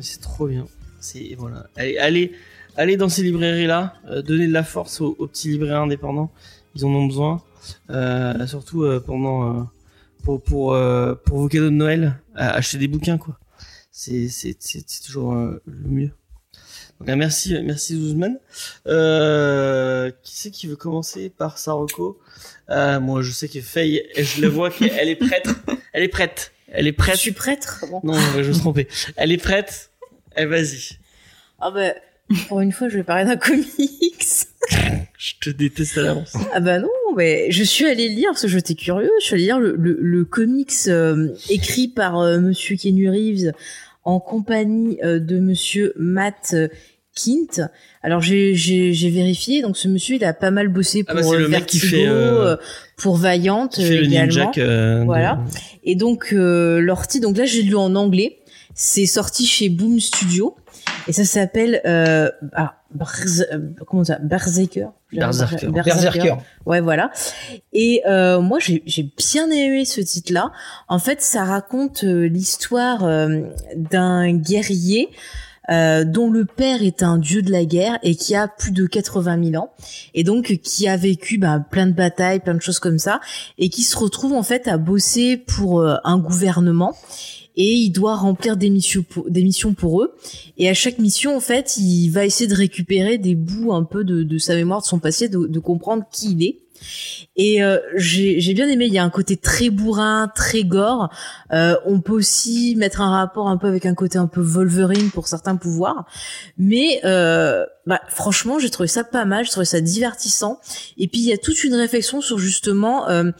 C'est trop bien. C'est voilà. Allez, allez, allez dans ces librairies là, donnez de la force aux, aux petits libraires indépendants. Ils en ont besoin, Euh, surtout euh, pendant euh, pour pour euh, pour vos cadeaux de Noël, euh, acheter des bouquins quoi. C'est c'est c'est c'est toujours euh, le mieux. Euh, merci merci Zuzman. Euh, qui c'est qui veut commencer par Saroko? Euh, Moi je sais que Faye, je la vois qu'elle est prête. Elle est prête. Elle est Je prête. suis prêtre. Bon. Non, je me suis trompé. Elle est prête. Eh, vas-y. Ah bah, pour une fois, je vais parler d'un comics. Je te déteste à l'avance. Ah bah non, mais je suis allée lire, parce que j'étais curieux, je suis allée lire le, le, le comics euh, écrit par euh, Monsieur Keanu Reeves en compagnie de Monsieur Matt Kint. Alors j'ai j'ai j'ai vérifié, donc ce monsieur il a pas mal bossé Ah pour bah, c'est euh, le mec qui Vertigo, fait, euh, euh, pour Valiant fait euh, le euh, Voilà. de- Et donc euh, l'ortie, donc là j'ai lu en anglais. C'est sorti chez Boom Studio et ça s'appelle euh, ah, Berz- euh, comment ça? Berserker. Berserker. Berserker. Ouais, voilà. Et euh, moi, j'ai j'ai bien aimé ce titre-là. En fait, ça raconte euh, l'histoire euh, d'un guerrier euh, dont le père est un dieu de la guerre et qui a plus de 80 000 ans et donc qui a vécu bah, plein de batailles, plein de choses comme ça et qui se retrouve en fait à bosser pour euh, un gouvernement et il doit remplir des missions pour, eux. Et à chaque mission en fait il va essayer de récupérer des bouts un peu de, sa mémoire de son passé de comprendre qui il est et euh, j'ai bien aimé il y a un côté très bourrin très gore. Euh, on peut aussi mettre un rapport un peu avec un côté un peu Wolverine pour certains pouvoirs. Mais euh, bah, franchement j'ai trouvé ça pas mal j'ai trouvé ça divertissant. Et puis il y a toute une réflexion sur justement euh,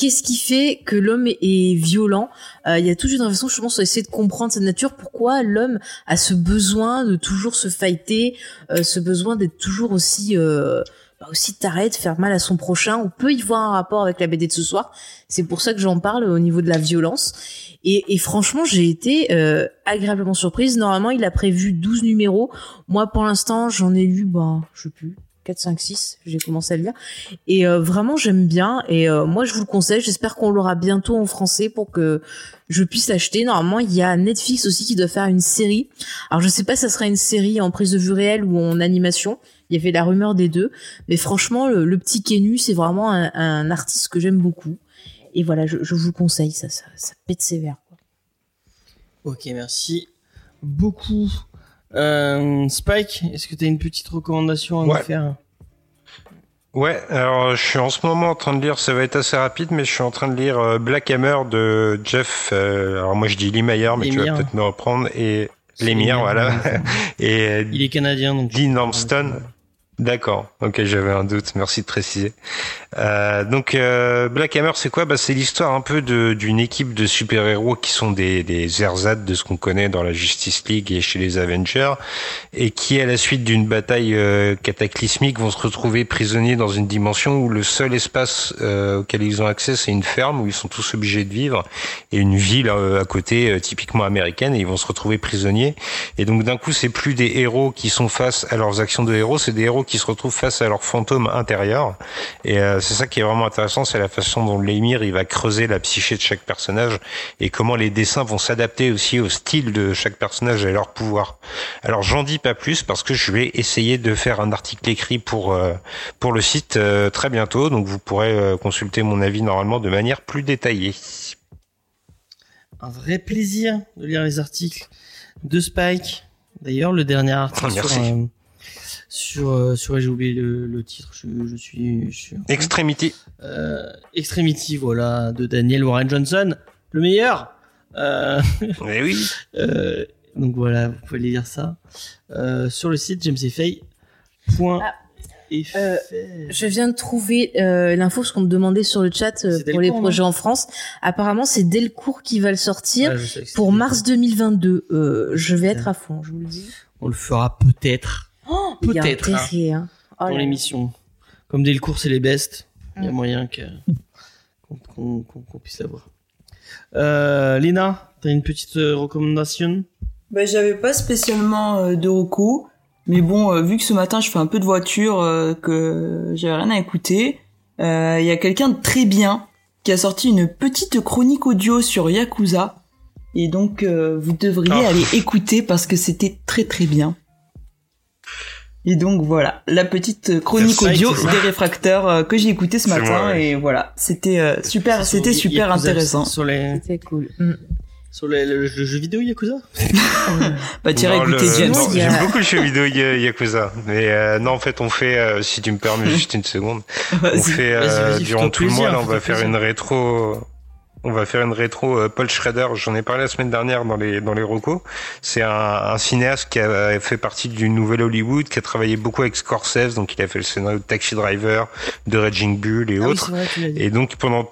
qu'est-ce qui fait que l'homme est, violent. Euh, il y a toute une réflexion justement sur essayer de comprendre sa nature. Pourquoi l'homme a ce besoin de toujours se fighter euh, ce besoin d'être toujours aussi euh, bah, aussi taré de faire mal à son prochain on peut y voir un rapport avec la BD de ce soir. C'est pour ça que j'en parle au niveau de la violence. Et, et franchement j'ai été euh, agréablement surprise. Normalement il a prévu 12 numéros. Moi pour l'instant j'en ai lu ben je sais plus 4 5 6 j'ai commencé à le lire. Et euh, vraiment j'aime bien. Et euh, moi je vous le conseille. J'espère qu'on l'aura bientôt en français pour que je puisse l'acheter. Normalement il y a Netflix aussi qui doit faire une série. Alors je sais pas si ça sera une série en prise de vue réelle ou en animation il y avait la rumeur des deux mais franchement le, le petit Kenu c'est vraiment un, un artiste que j'aime beaucoup et voilà je, je vous le conseille ça ça, ça pète sévère quoi. Ok, merci beaucoup. Euh, Spike, est-ce que tu as une petite recommandation à Ouais. nous faire? Ouais, alors je suis en ce moment en train de lire, ça va être assez rapide, mais je suis en train de lire euh, Black Hammer de Jeff. euh, alors moi je dis Lee Mayer, mais tu vas peut-être me reprendre et Lemire, voilà. et Il est canadien, donc. Dean Armstrong. D'accord. Ok, j'avais un doute. Merci de préciser. Euh, donc euh, Black Hammer, c'est quoi? Bah, c'est l'histoire un peu d'une équipe de super héros qui sont des des ersatz de ce qu'on connaît dans la Justice League et chez les Avengers, et qui à la suite d'une bataille euh, cataclysmique vont se retrouver prisonniers dans une dimension où le seul espace euh, auquel ils ont accès c'est une ferme où ils sont tous obligés de vivre et une ville euh, à côté euh, typiquement américaine et ils vont se retrouver prisonniers et donc d'un coup, c'est plus des héros qui sont face à leurs actions de héros, c'est des héros qui se retrouvent face à leurs fantômes intérieurs. Et euh, c'est ça qui est vraiment intéressant, c'est la façon dont Lemire il va creuser la psyché de chaque personnage et comment les dessins vont s'adapter aussi au style de chaque personnage et à leur pouvoir. Alors j'en dis pas plus parce que je vais essayer de faire un article écrit pour euh, pour le site euh, très bientôt, donc vous pourrez consulter mon avis normalement de manière plus détaillée. Un vrai plaisir de lire les articles de Spike. D'ailleurs, le dernier article merci. sur, euh, sur, euh, sur, j'ai oublié le, le titre, je, je suis, Extremity. euh, Extremity, voilà, de Daniel Warren Johnson, le meilleur. Euh, Eh oui. euh, donc voilà, vous pouvez lire ça euh, sur le site jamesfay.fr. et Euh. Je viens de trouver euh, l'info parce qu'on me demandait sur le chat euh, pour les projets en France. Apparemment, c'est Delcourt qui va le sortir c'est- pour mars 2022. Euh, je vais être à fond, je vous le dis. On le fera peut-être Oh, Peut-être, hein. Oh dans l'émission. Comme Delcourt, c'est les best. Il y a Mm. moyen que qu'on puisse l'avoir. Euh, Léna, t'as une petite euh, recommandation? Bah, j'avais pas spécialement euh, de recours, mais bon, euh, vu que ce matin je fais un peu de voiture, euh, que j'avais rien à écouter, euh, il y a quelqu'un de très bien qui a sorti une petite chronique audio sur Yakuza, et donc euh, vous devriez Ah. aller écouter parce que c'était très très bien. Et donc voilà, la petite chronique That's right, audio des réfracteurs euh, que j'ai écouté ce matin, moi, ouais. et voilà, c'était euh, super, c'était super Yakuza, intéressant. Sur, les, C'était cool. Mm. sur les- le, le jeu vidéo Yakuza Bah t'iras écouter le- James. a- J'aime beaucoup le jeu vidéo Ya- Yakuza. Mais euh, non, en fait, on fait, euh, si tu me permets juste une seconde, on fait euh, durant tout le mois, là, on va faire plaisir. une rétro. On va faire une rétro euh, Paul Schrader. J'en ai parlé la semaine dernière dans les dans les recos. C'est un, un cinéaste qui a fait partie du nouvel Hollywood, qui a travaillé beaucoup avec Scorsese, donc il a fait le scénario de Taxi Driver, de Raging Bull et Ah autres. vrai. Et donc pendant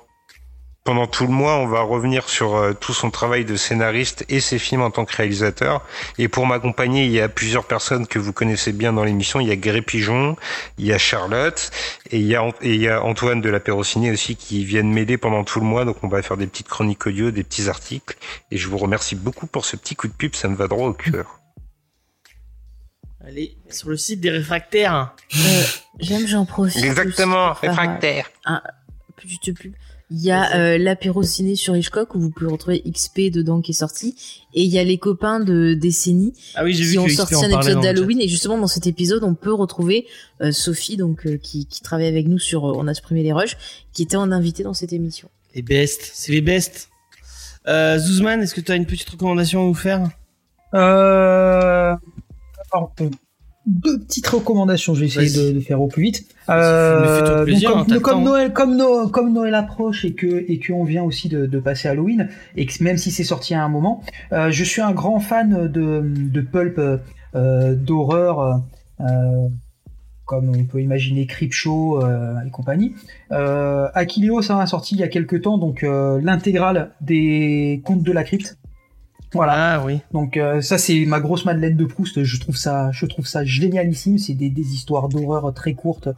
pendant tout le mois, on va revenir sur euh, tout son travail de scénariste et ses films en tant que réalisateur. Et pour m'accompagner, il y a plusieurs personnes que vous connaissez bien dans l'émission. Il y a Gré Pigeon, il y a Charlotte et il y a, Ant- et il y a Antoine de la Pérociné aussi qui viennent m'aider pendant tout le mois. Donc on va faire des petites chroniques audio, des petits articles. Et je vous remercie beaucoup pour ce petit coup de pub, ça me va droit au cœur. Allez, sur le site des réfractaires. Euh, J'aime, j'en profite. Exactement, aussi pour faire, réfractaire. euh, Petite pub. Il y a euh, l'apéro ciné sur Hitchcock où vous pouvez retrouver XP dedans qui est sorti. Et il y a les copains de Décennie Ah oui, j'ai vu qui ont XP sorti un épisode d'Halloween. Et justement dans cet épisode on peut retrouver euh, Sophie donc euh, qui, qui travaille avec nous sur euh, on a supprimé les rushs qui était en invité dans cette émission. Les best, c'est les best. Euh, Zouzman, est-ce que tu as une petite recommandation à nous faire? Euh... alors, euh, deux petites recommandations, je vais essayer de, de faire au plus vite. Euh, fais-toi plaisir, donc, hein, comme. Noël, comme, No- comme Noël approche et que et qu'on vient aussi de, de passer Halloween et que même si c'est sorti à un moment, euh, je suis un grand fan de, de pulp euh, d'horreur. comme on peut imaginer Creepshow et compagnie. Euh, Akileo, ça a sorti il y a quelques temps, donc l'intégrale des contes de la crypte. Voilà. Ah oui. Donc euh, ça c'est ma grosse Madeleine de Proust. Je trouve ça, je trouve ça génialissime. C'est des, des histoires d'horreur très courtes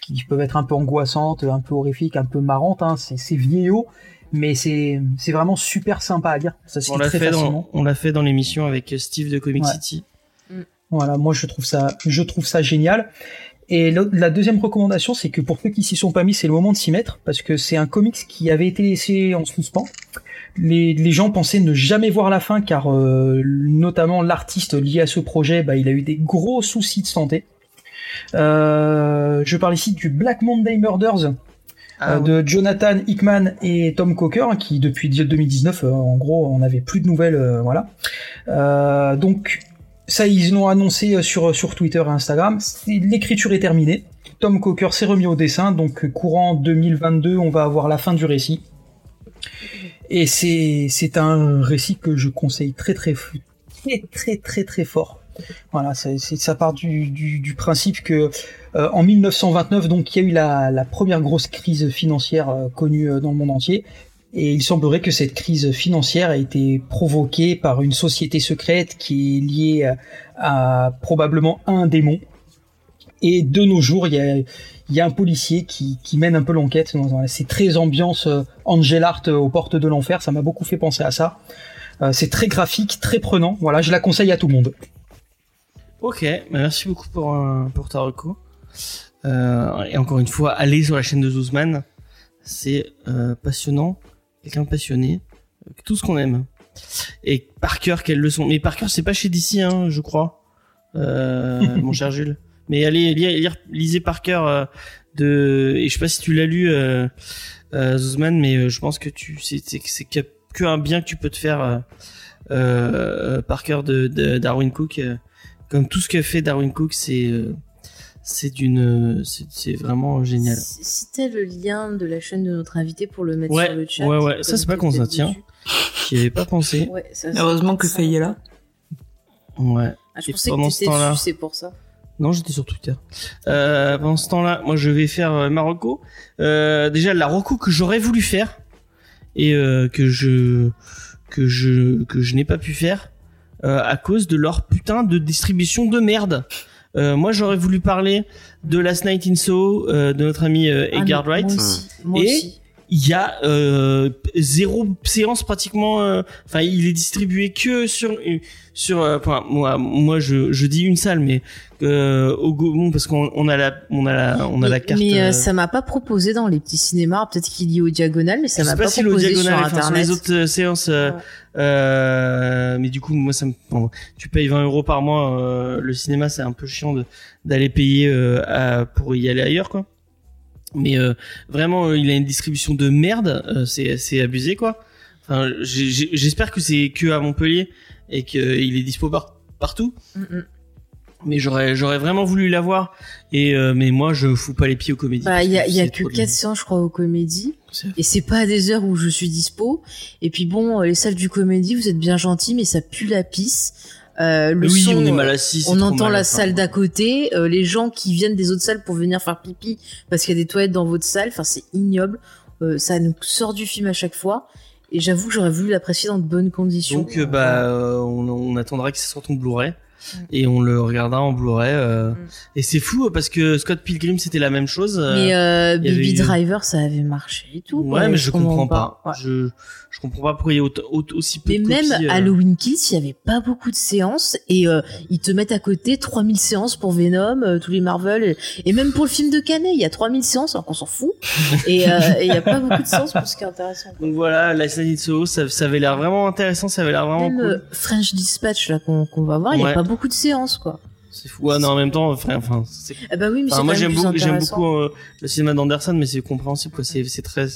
qui peuvent être un peu angoissantes, un peu horrifiques, un peu marrantes. Hein. C'est, c'est vieillot, mais c'est, c'est vraiment super sympa à lire. Ça l'a très fait facilement. dans, on l'a fait dans l'émission avec Steve de Comic Ouais. City. Voilà, moi je trouve ça, je trouve ça génial. Et la deuxième recommandation, c'est que pour ceux qui s'y sont pas mis, c'est le moment de s'y mettre parce que c'est un comics qui avait été laissé en suspens. Les, les gens pensaient ne jamais voir la fin car euh, notamment l'artiste lié à ce projet, bah, il a eu des gros soucis de santé. Euh, je parle ici du Black Monday Murders Ah, euh, oui. de Jonathan Hickman et Tom Coker, hein, qui depuis 2019, euh, en gros, on n'avait plus de nouvelles, voilà. Donc ça, ils l'ont annoncé sur sur Twitter et Instagram. L'écriture est terminée. Tom Coker s'est remis au dessin, donc courant 2022, on va avoir la fin du récit. Et c'est c'est un récit que je conseille très très très très très très fort. Voilà, c'est ça part du, du, du principe que euh, en 1929, donc, il y a eu la, la première grosse crise financière euh, connue euh, dans le monde entier. Et il semblerait que cette crise financière a été provoquée par une société secrète qui est liée à, à probablement un démon. Et de nos jours, il y a, il y a un policier qui, qui mène un peu l'enquête. C'est très ambiance euh, Angel Art euh, aux portes de l'enfer. Ça m'a beaucoup fait penser à ça. Euh, c'est très graphique, très prenant. Voilà, je la conseille à tout le monde. Ok, bah, merci beaucoup pour, pour ta reco. Euh, et encore une fois, allez sur la chaîne de Zouzman. C'est euh, passionnant, quelqu'un passionné, tout ce qu'on aime. Et Parker, quelle leçon. Mais Parker, c'est pas chez DC, hein, je crois, euh, mon cher Jules. Mais allez lire, lire- lisez Parker euh, de. Et je sais pas si tu l'as lu, euh, euh, Zouzman, mais euh, je pense que tu c'est c'est c'est que, un bien que tu peux te faire. Euh, euh, Parker de, de Darwin Cook. euh, comme tout ce que fait Darwin Cook, c'est euh, c'est d'une c'est c'est vraiment génial. Si t'as le lien de la chaîne de notre invité pour le mettre Ouais, sur le chat. ouais, ouais, ça, c'est pas qu'on s'en peut-être tient. J'y avais pas pensé. Ouais, ça, Heureusement que ça- Faye est là. Ouais. Ah, je Et pensais pendant que ce temps-là- c'est pour ça. Non, j'étais sur Twitter. Euh, pendant ce temps-là, moi, je vais faire euh, Marocco. Euh, déjà, la Rocco que j'aurais voulu faire et euh, que je que je que je n'ai pas pu faire euh, à cause de leur putain de distribution de merde. Euh, moi, j'aurais voulu parler de Last Night in Soho euh, de notre ami Ah, Edgar Wright. Moi aussi. Moi Et- aussi. Il y a euh, zéro séance pratiquement. euh, Enfin, il est distribué que sur sur. euh, Enfin, moi, moi, je, je dis une salle, mais euh, au bon, parce qu'on on a la on a la on a la carte. mais, euh, euh, ça m'a pas proposé dans les petits cinémas. Peut-être qu'il y est au diagonal, mais ça je sais m'a pas pas, si proposé sur enfin, sur internet. les autres euh, séances. euh, Ouais. euh, mais du coup, moi, ça me. bon, tu payes 20 euros par mois. euh, le cinéma, c'est un peu chiant de d'aller payer euh, à- pour y aller ailleurs, quoi. Mais euh, vraiment, euh, il a une distribution de merde. euh, c'est c'est abusé, quoi. Enfin, j'espère que c'est que à Montpellier et qu'il est dispo par- partout. Mm. Mais j'aurais j'aurais vraiment voulu l'avoir. Et euh, mais moi, je fous pas les pieds aux comédies. Bah, il y a, y a que trop de- 4 séances, je crois, aux comédies. Et c'est pas à des heures où je suis dispo. Et puis bon, euh, les salles du comédie, vous êtes bien gentils, mais ça pue la pisse. Euh, le oui, son, on est euh, mal assis. c'est on trop entend mal, la salle d'à côté, euh, les gens qui viennent des autres salles pour venir faire pipi parce qu'il y a des toilettes dans votre salle. Enfin, c'est ignoble. Euh, ça nous sort du film à chaque fois. Et j'avoue que j'aurais voulu l'apprécier dans de bonnes conditions. Donc euh, bah euh, on, on attendra que ça sorte en Blu-ray Mm. et on le regardera en Blu-ray. euh. Mm. Et c'est fou parce que Scott Pilgrim c'était la même chose. euh, mais euh, Baby eu- Driver, ça avait marché et tout. ouais, quoi, mais je comprends pas. Ouais. Je je comprends pas pourquoi il y a autant- aussi peu Mais de même copies. Halloween Kills, il y avait pas beaucoup de séances et ils te mettent à côté 3000 séances pour Venom, tous les Marvel et, même pour le film de Canet, il y a 3000 séances alors qu'on s'en fout et il y a pas beaucoup de séances pour ce qui est intéressant. Donc voilà, la Silent Soho, ça, ça avait l'air vraiment intéressant, ça avait l'air vraiment Même cool. French Dispatch là qu'on va voir, il y Ouais. a pas beaucoup de séances quoi. C'est fou. Ouais, non, en même temps, frère, enfin, c'est Ah bah oui, mais Enfin, c'est moi quand même j'aime beaucoup, j'aime beaucoup euh, le cinéma d'Anderson, mais c'est compréhensible quoi. C'est c'est très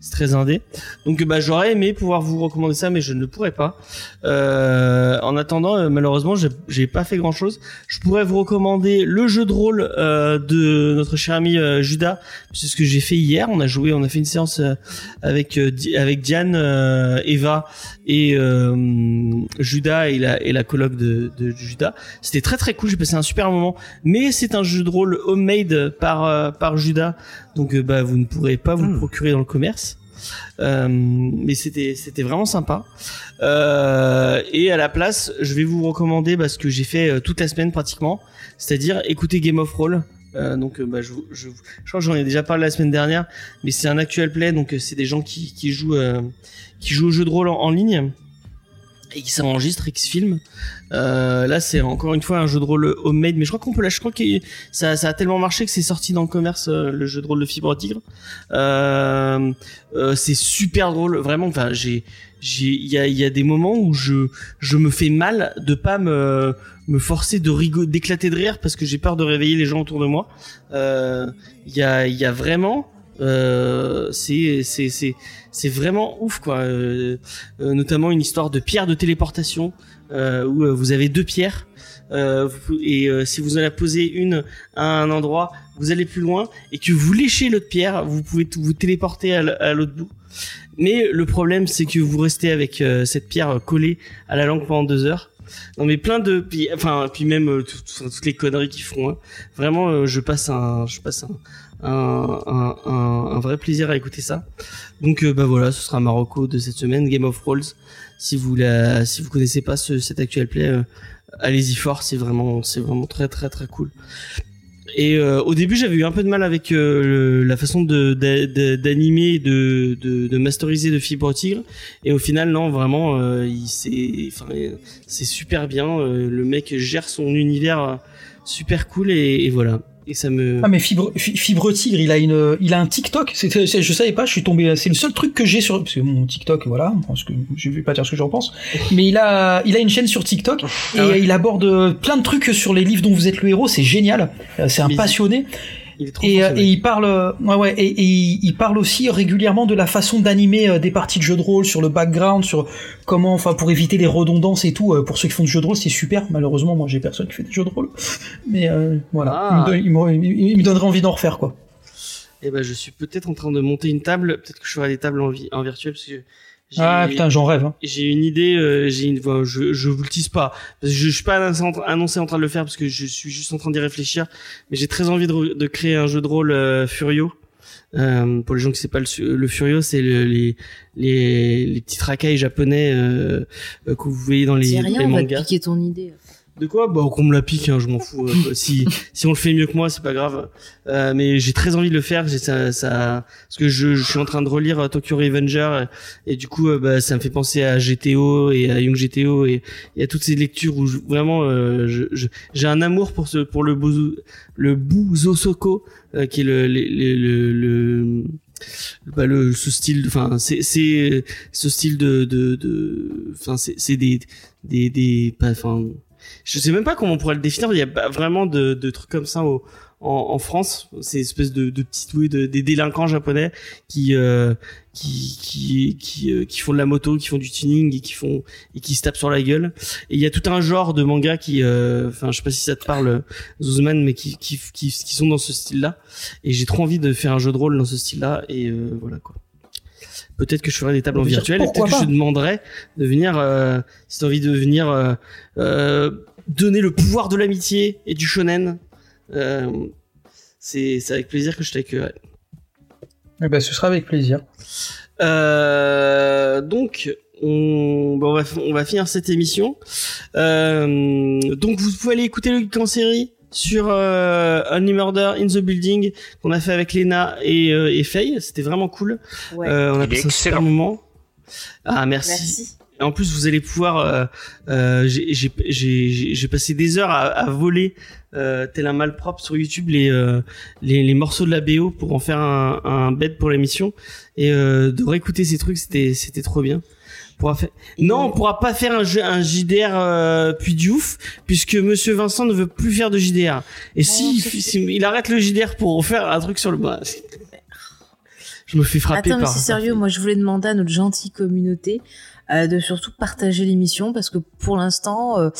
c'est très indé. Donc bah j'aurais aimé pouvoir vous recommander ça, mais je ne le pourrais pas. Euh, en attendant, euh, malheureusement, j'ai- j'ai pas fait grand chose. Je pourrais vous recommander le jeu de rôle euh, de notre cher ami euh, Judas. C'est ce que j'ai fait hier. On a joué, on a fait une séance euh, avec euh, avec Diane, euh, Eva et euh, Judas et la et la coloc de, de Judas. C'était très très cool. J'ai passé un super moment mais c'est un jeu de rôle homemade par euh, par Judas. Donc euh, bah vous ne pourrez pas vous le Hmm. procurer dans le commerce. Euh, mais c'était c'était vraiment sympa. Euh, et à la place je vais vous recommander bah, ce que j'ai fait euh, toute la semaine pratiquement. C'est-à-dire écouter Game of Roll. Donc bah, je, je, je crois que j'en ai déjà parlé la semaine dernière mais c'est un actual play donc c'est des gens qui, qui jouent qui jouent au jeu de rôle en, en ligne et qui s'enregistrent et qui se filment euh, là, c'est encore une fois un jeu de rôle homemade, mais je crois qu'on peut là, je crois que ça, ça a tellement marché que c'est sorti dans le commerce euh, le jeu de rôle de Fibre Tigre. Euh, euh, c'est super drôle, vraiment. Enfin, j'ai, j'ai, il y a, y a des moments où je, je me fais mal de pas me, me forcer de rigo, d'éclater de rire parce que j'ai peur de réveiller les gens autour de moi. Euh, Il y a, il y a vraiment, euh, c'est, c'est, c'est, c'est vraiment ouf quoi. Euh, euh, notamment une histoire de pierre de téléportation euh, où vous avez deux pierres et si vous en posez une à un endroit, vous allez plus loin et que vous léchez l'autre pierre, vous pouvez tout- vous téléporter à l'autre bout. Mais le problème, c'est que vous restez avec cette pierre collée à la langue pendant deux heures. Non mais plein de puis enfin puis même tout- tout- toutes les conneries qu'ils font. hein. Vraiment, je passe un je passe un vrai plaisir à écouter ça. Donc euh, bah voilà, ce sera Marocco de cette semaine, Game of Rolls. Si vous la, si vous connaissez pas ce, cet actuel play, euh, allez-y fort, c'est vraiment, c'est vraiment très très très cool. Et euh, au début, j'avais eu un peu de mal avec la façon d'animer, de, de, masteriser de Fibre Tigre. Et au final, non, vraiment, euh, c'est, super bien. le mec gère son univers super cool et voilà. Et ça me. Ah mais Fibre, Fi- Fibre Tigre, il a une, il a un TikTok. Je savais pas, je suis tombé. C'est le seul truc que j'ai sur, parce que mon TikTok, voilà, parce que je vais pas dire ce que j'en pense. Mais il a, il a une chaîne sur TikTok et Ah ouais. il aborde plein de trucs sur les livres dont vous êtes le héros. C'est génial. Euh, C'est un Mais- passionné. il est trop Et, fort, euh, et il parle, euh, ouais, ouais, et, et il il parle aussi régulièrement de la façon d'animer euh, des parties de jeux de rôle, sur le background, sur comment, enfin, pour éviter les redondances et tout. pour ceux qui font du jeu de rôle, c'est super. Malheureusement, moi, j'ai personne qui fait des jeux de rôle, mais euh, voilà, Ah. il, me, donne- il me- il- il me donnerait envie d'en refaire, quoi. Eh ben, je suis peut-être en train de monter une table. Peut-être que je ferai des tables en, vi- en virtuel parce que Ah putain, j'en rêve. Hein. J'ai une idée, euh, j'ai une, enfin, je, je vous le tease pas, parce que je, je suis pas annoncé en, annoncé en train de le faire parce que je suis juste en train d'y réfléchir, mais j'ai très envie de, de créer un jeu de rôle euh, Furio. Euh, pour les gens qui savent pas le, le Furio, c'est le- les, les les petits racailles japonais euh, euh, que vous voyez dans les, Dis les rien, on va te mangas. piquer ton idée. De quoi? Bah qu'on me la pique, hein, je m'en fous. euh, si si on le fait mieux que moi, c'est pas grave. Euh, mais j'ai très envie de le faire. J'ai ça, ça parce que je, je suis en train de relire euh, Tokyo Revenger et, et du coup, euh, bah, ça me fait penser à GTO et à Young GTO et, et à toutes ces lectures où je- vraiment euh, je- je- j'ai un amour pour ce pour le Buzu, le Buzosoko euh, qui est le le le, le, bah le ce style enfin c'est c'est ce style de de enfin c'est c'est des des des enfin je sais même pas comment on pourrait le définir. Il y a pas vraiment de, de trucs comme ça au, en, en France. C'est espèce de, de petites oui, de, des délinquants japonais qui euh, qui qui qui, euh, qui font de la moto qui font du tuning et qui font et qui se tapent sur la gueule. Et il y a tout un genre de manga qui euh, enfin je sais pas si ça te parle Zuzman mais qui, qui qui qui sont dans ce style là et j'ai trop envie de faire un jeu de rôle dans ce style là et euh, voilà quoi. Peut-être que je ferai des tables en virtuel et peut-être que je demanderai de venir euh, si t'as envie de venir euh, euh, donner le pouvoir de l'amitié et du shonen euh, c'est avec plaisir que je t'accueillerai Eh ben, ce sera avec plaisir. euh, donc, on, bon, on, va, on va finir cette émission. Euh, donc, vous pouvez aller écouter le geek en série sur euh, Only Murder in the Building qu'on a fait avec Lena et, euh, et Faye. C'était vraiment cool. Ouais. Euh, on a passé un super moment. Ah, merci. Merci. Et en plus, vous allez pouvoir. Euh, euh, j'ai- j'ai j'ai- j'ai passé des heures à, à voler euh, tel un malpropre sur YouTube les, euh, les les morceaux de la BO pour en faire un, un bed pour l'émission et euh, de réécouter ces trucs, c'était c'était trop bien. Pourra faire... Non, on pourra pas faire un, jeu, un JDR euh, puis du ouf puisque Monsieur Vincent ne veut plus faire de JDR. Et si, c'est- si il arrête le JDR pour faire un truc sur le bas. Je me fais frapper Attends, mais par. c'est sérieux, moi je voulais demander à notre gentille communauté euh, de surtout partager l'émission parce que pour l'instant, euh,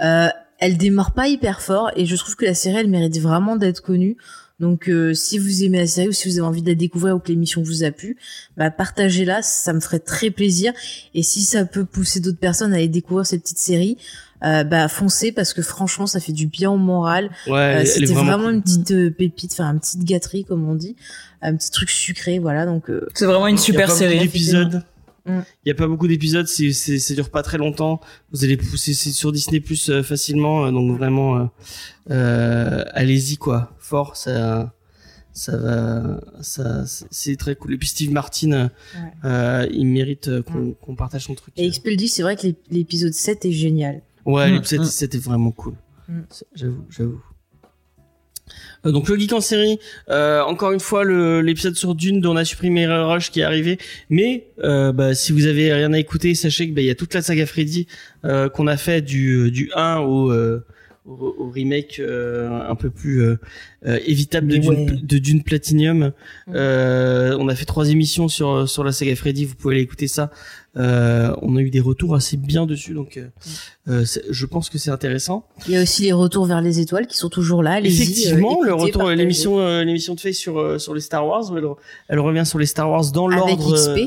euh, elle démarre pas hyper fort et je trouve que la série elle mérite vraiment d'être connue. Donc euh, si vous aimez la série ou si vous avez envie de la découvrir ou que l'émission vous a plu, bah partagez-la, ça me ferait très plaisir. Et si ça peut pousser d'autres personnes à aller découvrir cette petite série, euh, bah foncez parce que franchement ça fait du bien au moral. Ouais, Euh, C'était vraiment vraiment, cool. une petite euh, pépite, enfin une petite gâterie comme on dit, un petit truc sucré, voilà. Donc euh, C'est vraiment une Il y a super pas série. beaucoup d'épisodes. Mm. Il y a pas beaucoup d'épisodes, c'est, c'est, ça dure pas très longtemps. Vous allez pousser c'est sur Disney Plus euh, facilement, euh, donc vraiment, euh, euh, allez-y quoi, fort, ça, ça va, ça, c'est- très cool. Et puis Steve Martin, euh, Ouais. euh, il mérite euh, qu'on, qu'on partage son truc. Et Expeldi, c'est vrai que l'ép- l'épisode 7 est génial. Ouais, Mm, l'épisode mm. c'était vraiment cool. Mm. J'avoue, j'avoue. Euh, donc le geek en série, euh, encore une fois le- l'épisode sur Dune dont on a supprimé Rush qui est arrivé, mais euh, bah, si vous avez rien à écouter, sachez que bah, il y a toute la saga Freddy euh, qu'on a fait du du 1 au euh, au, au remake euh, un peu plus euh, euh, évitable de Dune, ouais. de Dune Platinum. Mm. Euh, on a fait trois émissions sur sur la saga Freddy, vous pouvez aller écouter ça. Euh, on a eu des retours assez bien dessus, donc euh, euh, c'est- je pense que c'est intéressant. Il y a aussi les retours vers les étoiles qui sont toujours là. Effectivement, euh, le retour, l'émission, euh, l'émission de Faye sur euh, sur les Star Wars, elle, elle revient sur les Star Wars dans l'ordre XP. euh,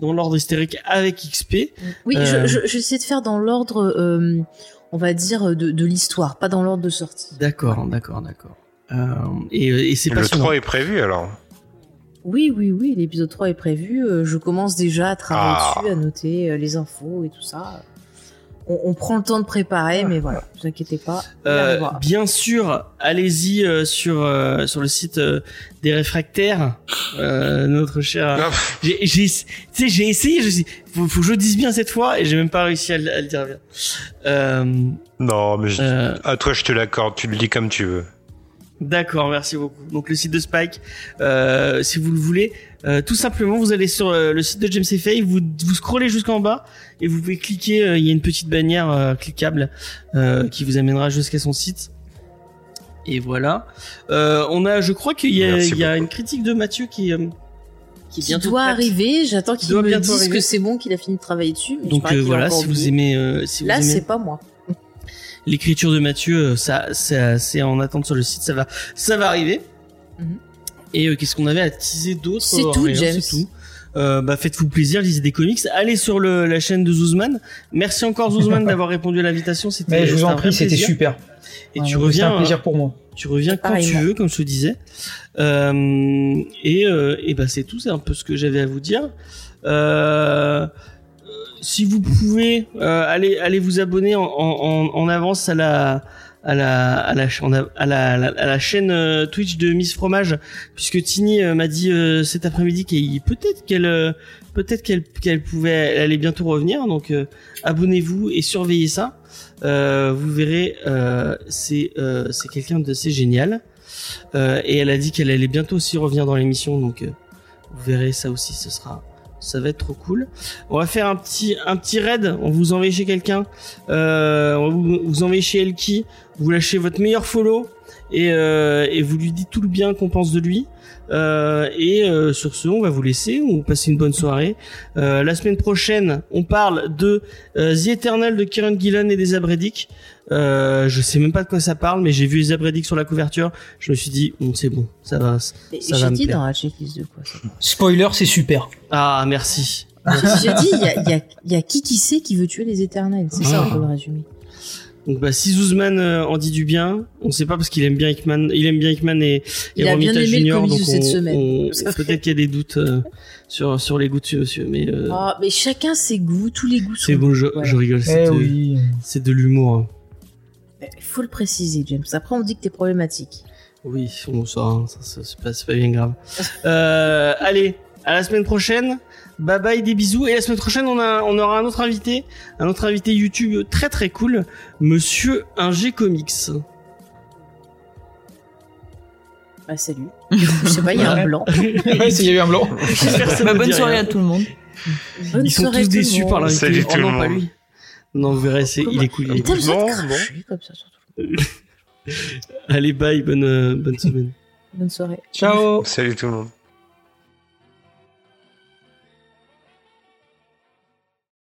dans l'ordre hystérique avec XP. Oui, Euh, je, je, j'essaie de faire dans l'ordre, euh, on va dire, de, de l'histoire, pas dans l'ordre de sortie. D'accord, d'accord, d'accord. Euh, et, et c'est Le passionnant. 3 est prévu alors. Oui, oui, oui, l'épisode 3 est prévu. euh, je commence déjà à travailler Ah. dessus, à noter euh, les infos et tout ça. On, on prend le temps de préparer, mais voilà, ne vous inquiétez pas. Euh, bien sûr, allez-y euh, sur euh, sur le site euh, des réfractaires, euh, notre cher. Non, J'ai, j'ai, tu sais, j'ai essayé. Je sais, faut, faut que je le dise bien cette fois, et j'ai même pas réussi à, le- à le dire bien. Euh, non, mais je- euh, à toi je te l'accorde, tu le dis comme tu veux. D'accord, merci beaucoup. Donc le site de Spike, euh, si vous le voulez, euh, tout simplement, vous allez sur euh, le site de James Fay, vous vous scrollez jusqu'en bas et vous pouvez cliquer. euh, Il y a une petite bannière euh, cliquable euh, qui vous amènera jusqu'à son site. Et voilà. Euh, on a, je crois qu'il y a, Merci il y a beaucoup. une critique de Mathieu qui, euh, qui est Qui bientôt doit prête. arriver, j'attends qu'il doit me bientôt dise arriver. que c'est bon, qu'il a fini de travailler dessus. mais Donc euh, voilà, si vous aimez, euh, si vous Là, aimez c'est pas moi. L'écriture de Mathieu, euh, ça, c'est, en attente sur le site, ça va, ça va arriver. Mhm. Et euh, qu'est-ce qu'on avait à teaser d'autre C'est Euh, tout, rien, James. C'est tout. euh, bah faites-vous plaisir, lisez des comics, allez sur le, la chaîne de Zouzman. Merci encore Zouzman d'avoir répondu à l'invitation. C'était je vous en prie, c'était plaisir. super. Et Ouais, tu C'était reviens, un plaisir pour moi. tu reviens quand tu veux, comme je te disais. Euh, et euh, et bah c'est tout, c'est un peu ce que j'avais à vous dire. Euh, si vous pouvez, euh, allez allez vous abonner en, en, en avance à la à la à la à la, à la, chaîne euh, Twitch de Miss Fromage puisque Tini euh, m'a dit euh, cet après-midi qu'elle peut-être qu'elle euh, peut-être qu'elle qu'elle pouvait elle allait bientôt revenir. Donc abonnez-vous et surveillez ça. Vous verrez c'est c'est quelqu'un de c'est génial et elle a dit qu'elle allait bientôt aussi revenir dans l'émission. Donc vous verrez ça aussi ce sera ça va être trop cool. On va faire un petit un petit raid. On vous envoie chez quelqu'un. Euh, on vous, vous envoie chez Elki. Vous lâchez votre meilleur follow et euh, et vous lui dites tout le bien qu'on pense de lui. Euh, et euh, sur ce, on va vous laisser. On va passer une bonne soirée. Euh, la semaine prochaine, on parle de euh, The Eternal de Kieran Gillen et des Abredick. Euh, je sais même pas de quoi ça parle, mais j'ai vu les Abredick sur la couverture. Je me suis dit, bon, c'est bon, ça va. Ça va J'ai me dit plaire. dans la checklist de quoi ça Spoiler, c'est super. Ah, merci. J'ai dit, il y a, y, a, y a qui qui sait qui veut tuer les éternels. C'est ça, Ah. on peut le résumer. Donc bah si Zuzman euh, en dit du bien, on sait pas parce qu'il aime bien Hickman, il aime bien Hickman et, Il et Romita Junior, donc on- on- peut-être qu'il y a des doutes euh, sur sur les goûts de ce monsieur, mais euh, Ah, mais chacun ses goûts, tous les goûts c'est sont. bon, je, Voilà. je rigole, c'est Eh de, oui. de l'humour. hein. Il faut le préciser, James. Après, on dit que t'es problématique. Oui, bon ça, hein, ça, ça, c'est pas pas bien grave. Euh, allez, à la semaine prochaine. Bye bye, des bisous. Et la semaine prochaine, on a on aura un autre invité, un autre invité YouTube très très cool, Monsieur Ingé Comics. Bah, salut. Je sais pas, il y a un blanc. Ouais, s'il y a eu un blanc. Bah, ne bonne soirée rien. à tout le monde. Bonne Ils sont soirée tous tout le déçus monde. par l'invité. Salut Oh tout le non, pas monde. lui. Non, vous verrez, c'est, il est cool. il est cool. Bon, cracher comme ça sur tout Allez, bye, bonne, euh, bonne semaine. Bonne soirée. Ciao. Salut tout le monde.